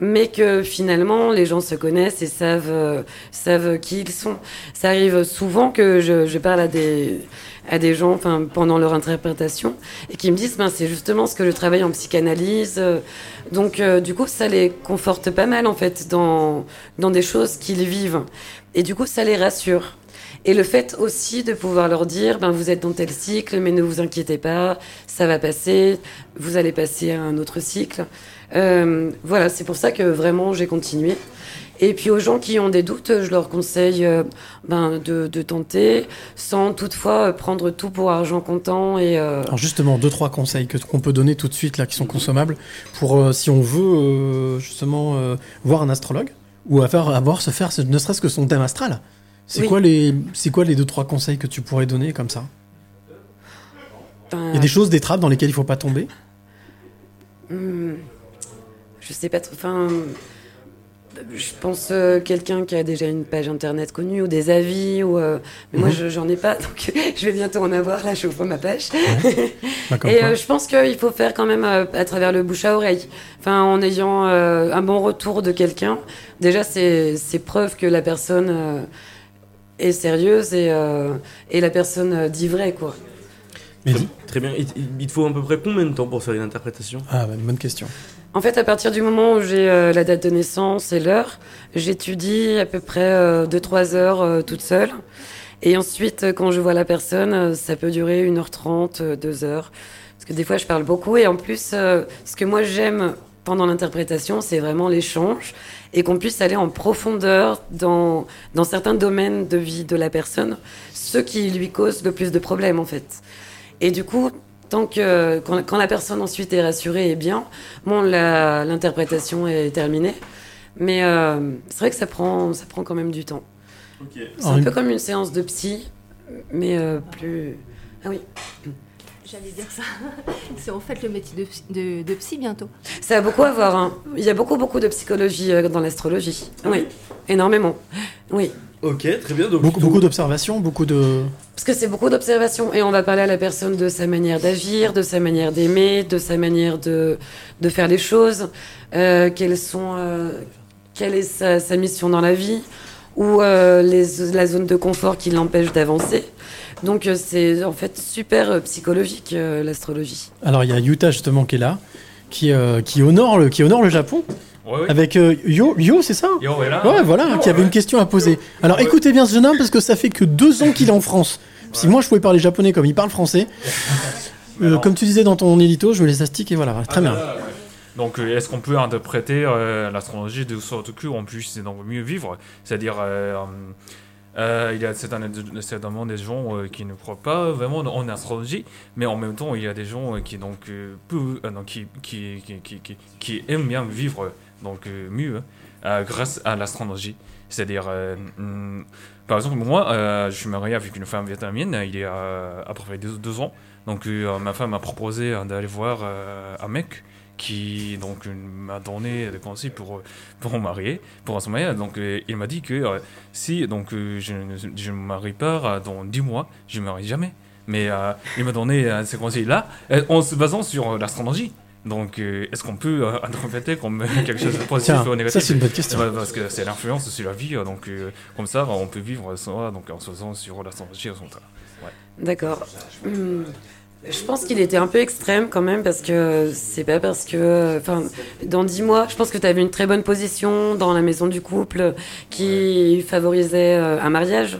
mais que finalement les gens se connaissent et savent, savent qui ils sont. Ça arrive souvent que je, je parle à des, à des gens enfin, pendant leur interprétation et qui me disent ben, c'est justement ce que je travaille en psychanalyse. euh, Donc, euh, du coup, ça les conforte pas mal en fait dans, dans des choses qu'ils vivent. Et du coup, ça les rassure. Et le fait aussi de pouvoir leur dire, ben, vous êtes dans tel cycle, mais ne vous inquiétez pas, ça va passer, vous allez passer à un autre cycle. Euh, voilà, c'est pour ça que vraiment j'ai continué. Et puis aux gens qui ont des doutes, je leur conseille euh, ben, de, de tenter, sans toutefois euh, prendre tout pour argent comptant. Et, euh, Alors justement, deux trois conseils que qu'on peut donner tout de suite là, qui sont consommables pour euh, si on veut justement voir un astrologue ou avoir, avoir se faire ne serait-ce que son thème astral. C'est Oui. quoi les c'est quoi les deux trois conseils que tu pourrais donner comme ça? Ben, Il y a des choses, des trappes dans lesquelles il faut pas tomber? Hmm, je sais pas trop. Enfin, je pense euh, quelqu'un qui a déjà une page internet connue ou des avis ou euh, mais moi Mhm. je- j'en ai pas <laughs> donc je vais bientôt en avoir là je ouvre ma page. Comme <laughs> et euh, je pense qu'il faut faire quand même euh, à travers le bouche à oreille. Enfin en ayant euh, un bon retour de quelqu'un. Déjà c'est preuve que la personne euh, est sérieuse et euh, et la personne euh, dit vrai quoi. Très bien. Il, te faut à peu près combien de temps pour faire une interprétation? Ah, bah, bonne question. En fait, à partir du moment où j'ai euh, la date de naissance et l'heure, j'étudie à peu près 2-3 heures euh, toute seule. Et ensuite, euh, quand je vois la personne, euh, ça peut durer 1h30, 2 heures. Parce que des fois, je parle beaucoup. Et en plus, euh, ce que moi j'aime pendant l'interprétation, c'est vraiment l'échange. Et qu'on puisse aller en profondeur dans, dans certains domaines de vie de la personne, ce qui lui cause le plus de problèmes, en fait. Et du coup, tant que quand, quand la personne ensuite est rassurée et bien, bon, l'interprétation est terminée. Mais euh, c'est vrai que ça prend, ça prend quand même du temps. C'est un peu comme une séance de psy, mais euh, plus. Ah oui. J'allais dire ça. <laughs> C'est en fait le métier de, psy- de, de psy bientôt. Ça a beaucoup à voir. hein. Il y a beaucoup, beaucoup de psychologie euh, dans l'astrologie. Oui, énormément. Oui. Ok, très bien. Donc, Beaucoup, beaucoup d'observations, beaucoup de. Parce que c'est beaucoup d'observations et on va parler à la personne de sa manière d'agir, de sa manière d'aimer, de sa manière de, de faire les choses, euh, quelles sont, euh, quelle est sa, sa mission dans la vie ou euh, les, la zone de confort qui l'empêche d'avancer. Donc c'est en fait super psychologique euh, l'astrologie. Alors, il y a Yuta justement qui est là, qui, euh, qui, honore, le, qui honore le Japon. Avec euh, Yo, Yo c'est ça Yo, ouais, là. Ouais, voilà, Yo, qui avait ouais. une question à poser. Alors écoutez bien ce jeune homme parce que ça fait que deux ans qu'il est en France. Si moi je pouvais parler japonais comme il parle français, <laughs> euh, comme tu disais dans ton édito, je les astique et voilà, très bien. Donc, euh, est-ce qu'on peut interpréter euh, l'astrologie de sorte qu'on puisse donc mieux vivre? C'est-à-dire, euh, euh, il y a certainement, des gens qui ne croient pas vraiment en astrologie, mais en même temps, il y a des gens qui donc peu- qui, qui, qui- qui aiment bien vivre donc euh, mieux euh, grâce à l'astrologie. C'est-à-dire, euh, hum, par exemple, moi, je suis marié avec une femme vietnamienne. Il y a à peu près deux, ans. Donc, ma femme m'a proposé d'aller voir un mec qui donc m'a donné des conseils pour pour me marier, pour se marier. Donc, il m'a dit que si donc je ne me marie pas dans 10 mois, je me marie jamais. Mais il m'a donné ces conseils-là euh, en se basant sur l'astrologie. Donc, euh, est-ce qu'on peut euh, interpréter comme <laughs> quelque chose de positif Tiens, ou négatif ça, c'est une bonne question. Ouais, Parce que c'est l'influence sur la vie, euh, donc euh, comme ça, on peut vivre donc en se basant sur au contraire. Ouais. D'accord. Hum, Je pense qu'il était un peu extrême quand même parce que c'est pas parce que. Enfin, dans dix mois, je pense que tu avais une très bonne position dans la maison du couple qui favorisait euh, un mariage.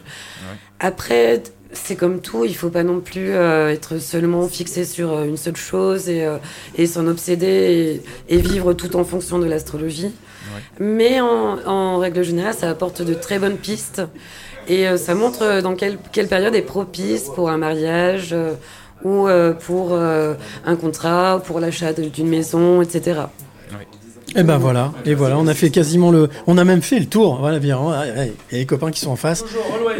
Après, c'est comme tout, il faut pas non plus euh, être seulement fixé sur euh, une seule chose et, euh, et s'en obséder et, et vivre tout en fonction de l'astrologie. Mais en, en règle générale, ça apporte de très bonnes pistes et euh, ça montre dans quelle, quelle période est propice pour un mariage euh, ou euh, pour euh, un contrat, ou pour l'achat d'une maison, etc. Et ben voilà, et voilà, on a fait quasiment le, on a même fait le tour. Voilà, bien, il y a les copains qui sont en face.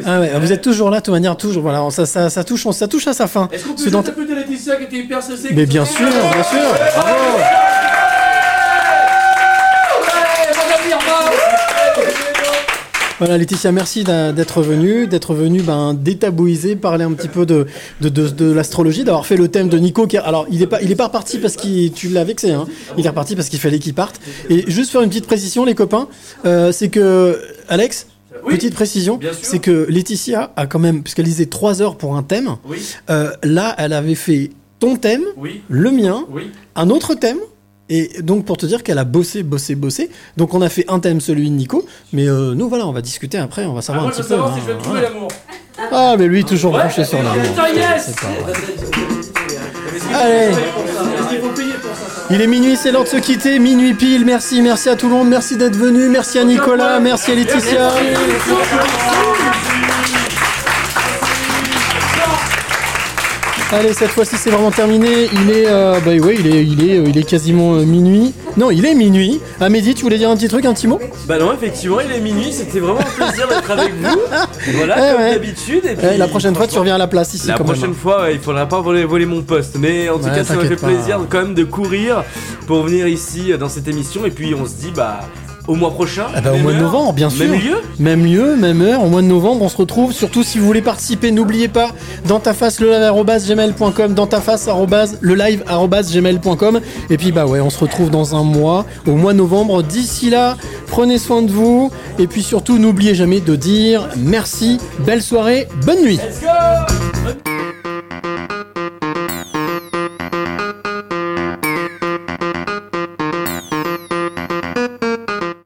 Ah ouais, vous êtes toujours là, de toute manière, toujours. Voilà, ça, ça, ça touche, ça touche à sa fin. Est-ce qu'on peut dans juste Laetitia qui était hyper stressée Mais bien sûr, bien sûr. Bravo. Voilà, Laetitia, merci d'être venue, d'être venue ben, détabouiser, parler un petit peu de, de, de, de l'astrologie, d'avoir fait le thème de Nico. Qui, alors, il est pas, il est pas reparti parce qu'il, tu l'as vexé, hein. Il est reparti parce qu'il fallait qu'il parte. Et juste faire une petite précision, les copains, euh, c'est que, Alex, petite précision, c'est que Laetitia a quand même, puisqu'elle disait 3 heures pour un thème, Oui. euh, là, elle avait fait ton thème, Oui. le mien, Oui. un autre thème. Et donc pour te dire qu'elle a bossé, bossé, bossé. Donc on a fait un thème, celui de Nico. Mais euh, nous voilà, on va discuter après, on va Ah, savoir moi un petit peu. savoir si hein, je vais trouver voilà. l'amour. Ah mais lui toujours Ouais, branché sur l'amour. Yes Allez. Il est minuit, c'est l'heure de se quitter. Minuit pile. Merci, merci à tout le monde. Merci d'être venu. Merci à Nicolas. Merci à Laetitia. Allez, cette fois-ci c'est vraiment terminé. Il est, euh, bah ouais, il est, il est, euh, il est quasiment euh, minuit. Non, il est minuit. Ah, Mehdi, tu voulais dire un petit truc, un petit mot? Bah non, effectivement, il est minuit, c'était vraiment un plaisir d'être avec vous. <laughs> Voilà, Eh comme ouais. d'habitude. et Eh, puis, la prochaine fois, tu reviens à la place ici. La quand même. prochaine fois, ouais, il faudra pas voler, voler mon poste. Mais en tout Ouais, cas, ça m'a fait t'inquiète pas. plaisir quand même de courir pour venir ici euh, dans cette émission. Et puis on se dit, bah, au mois prochain. Ah bah, au mois de novembre, bien sûr. Même lieu. Même lieu, même heure. Au mois de novembre, on se retrouve. Surtout si vous voulez participer, n'oubliez pas dans ta face le live dans ta face le live gmail.com. Et puis bah ouais, on se retrouve dans un mois, au mois de novembre. D'ici là, prenez soin de vous. Et puis surtout, n'oubliez jamais de dire merci, belle soirée, bonne nuit. Let's go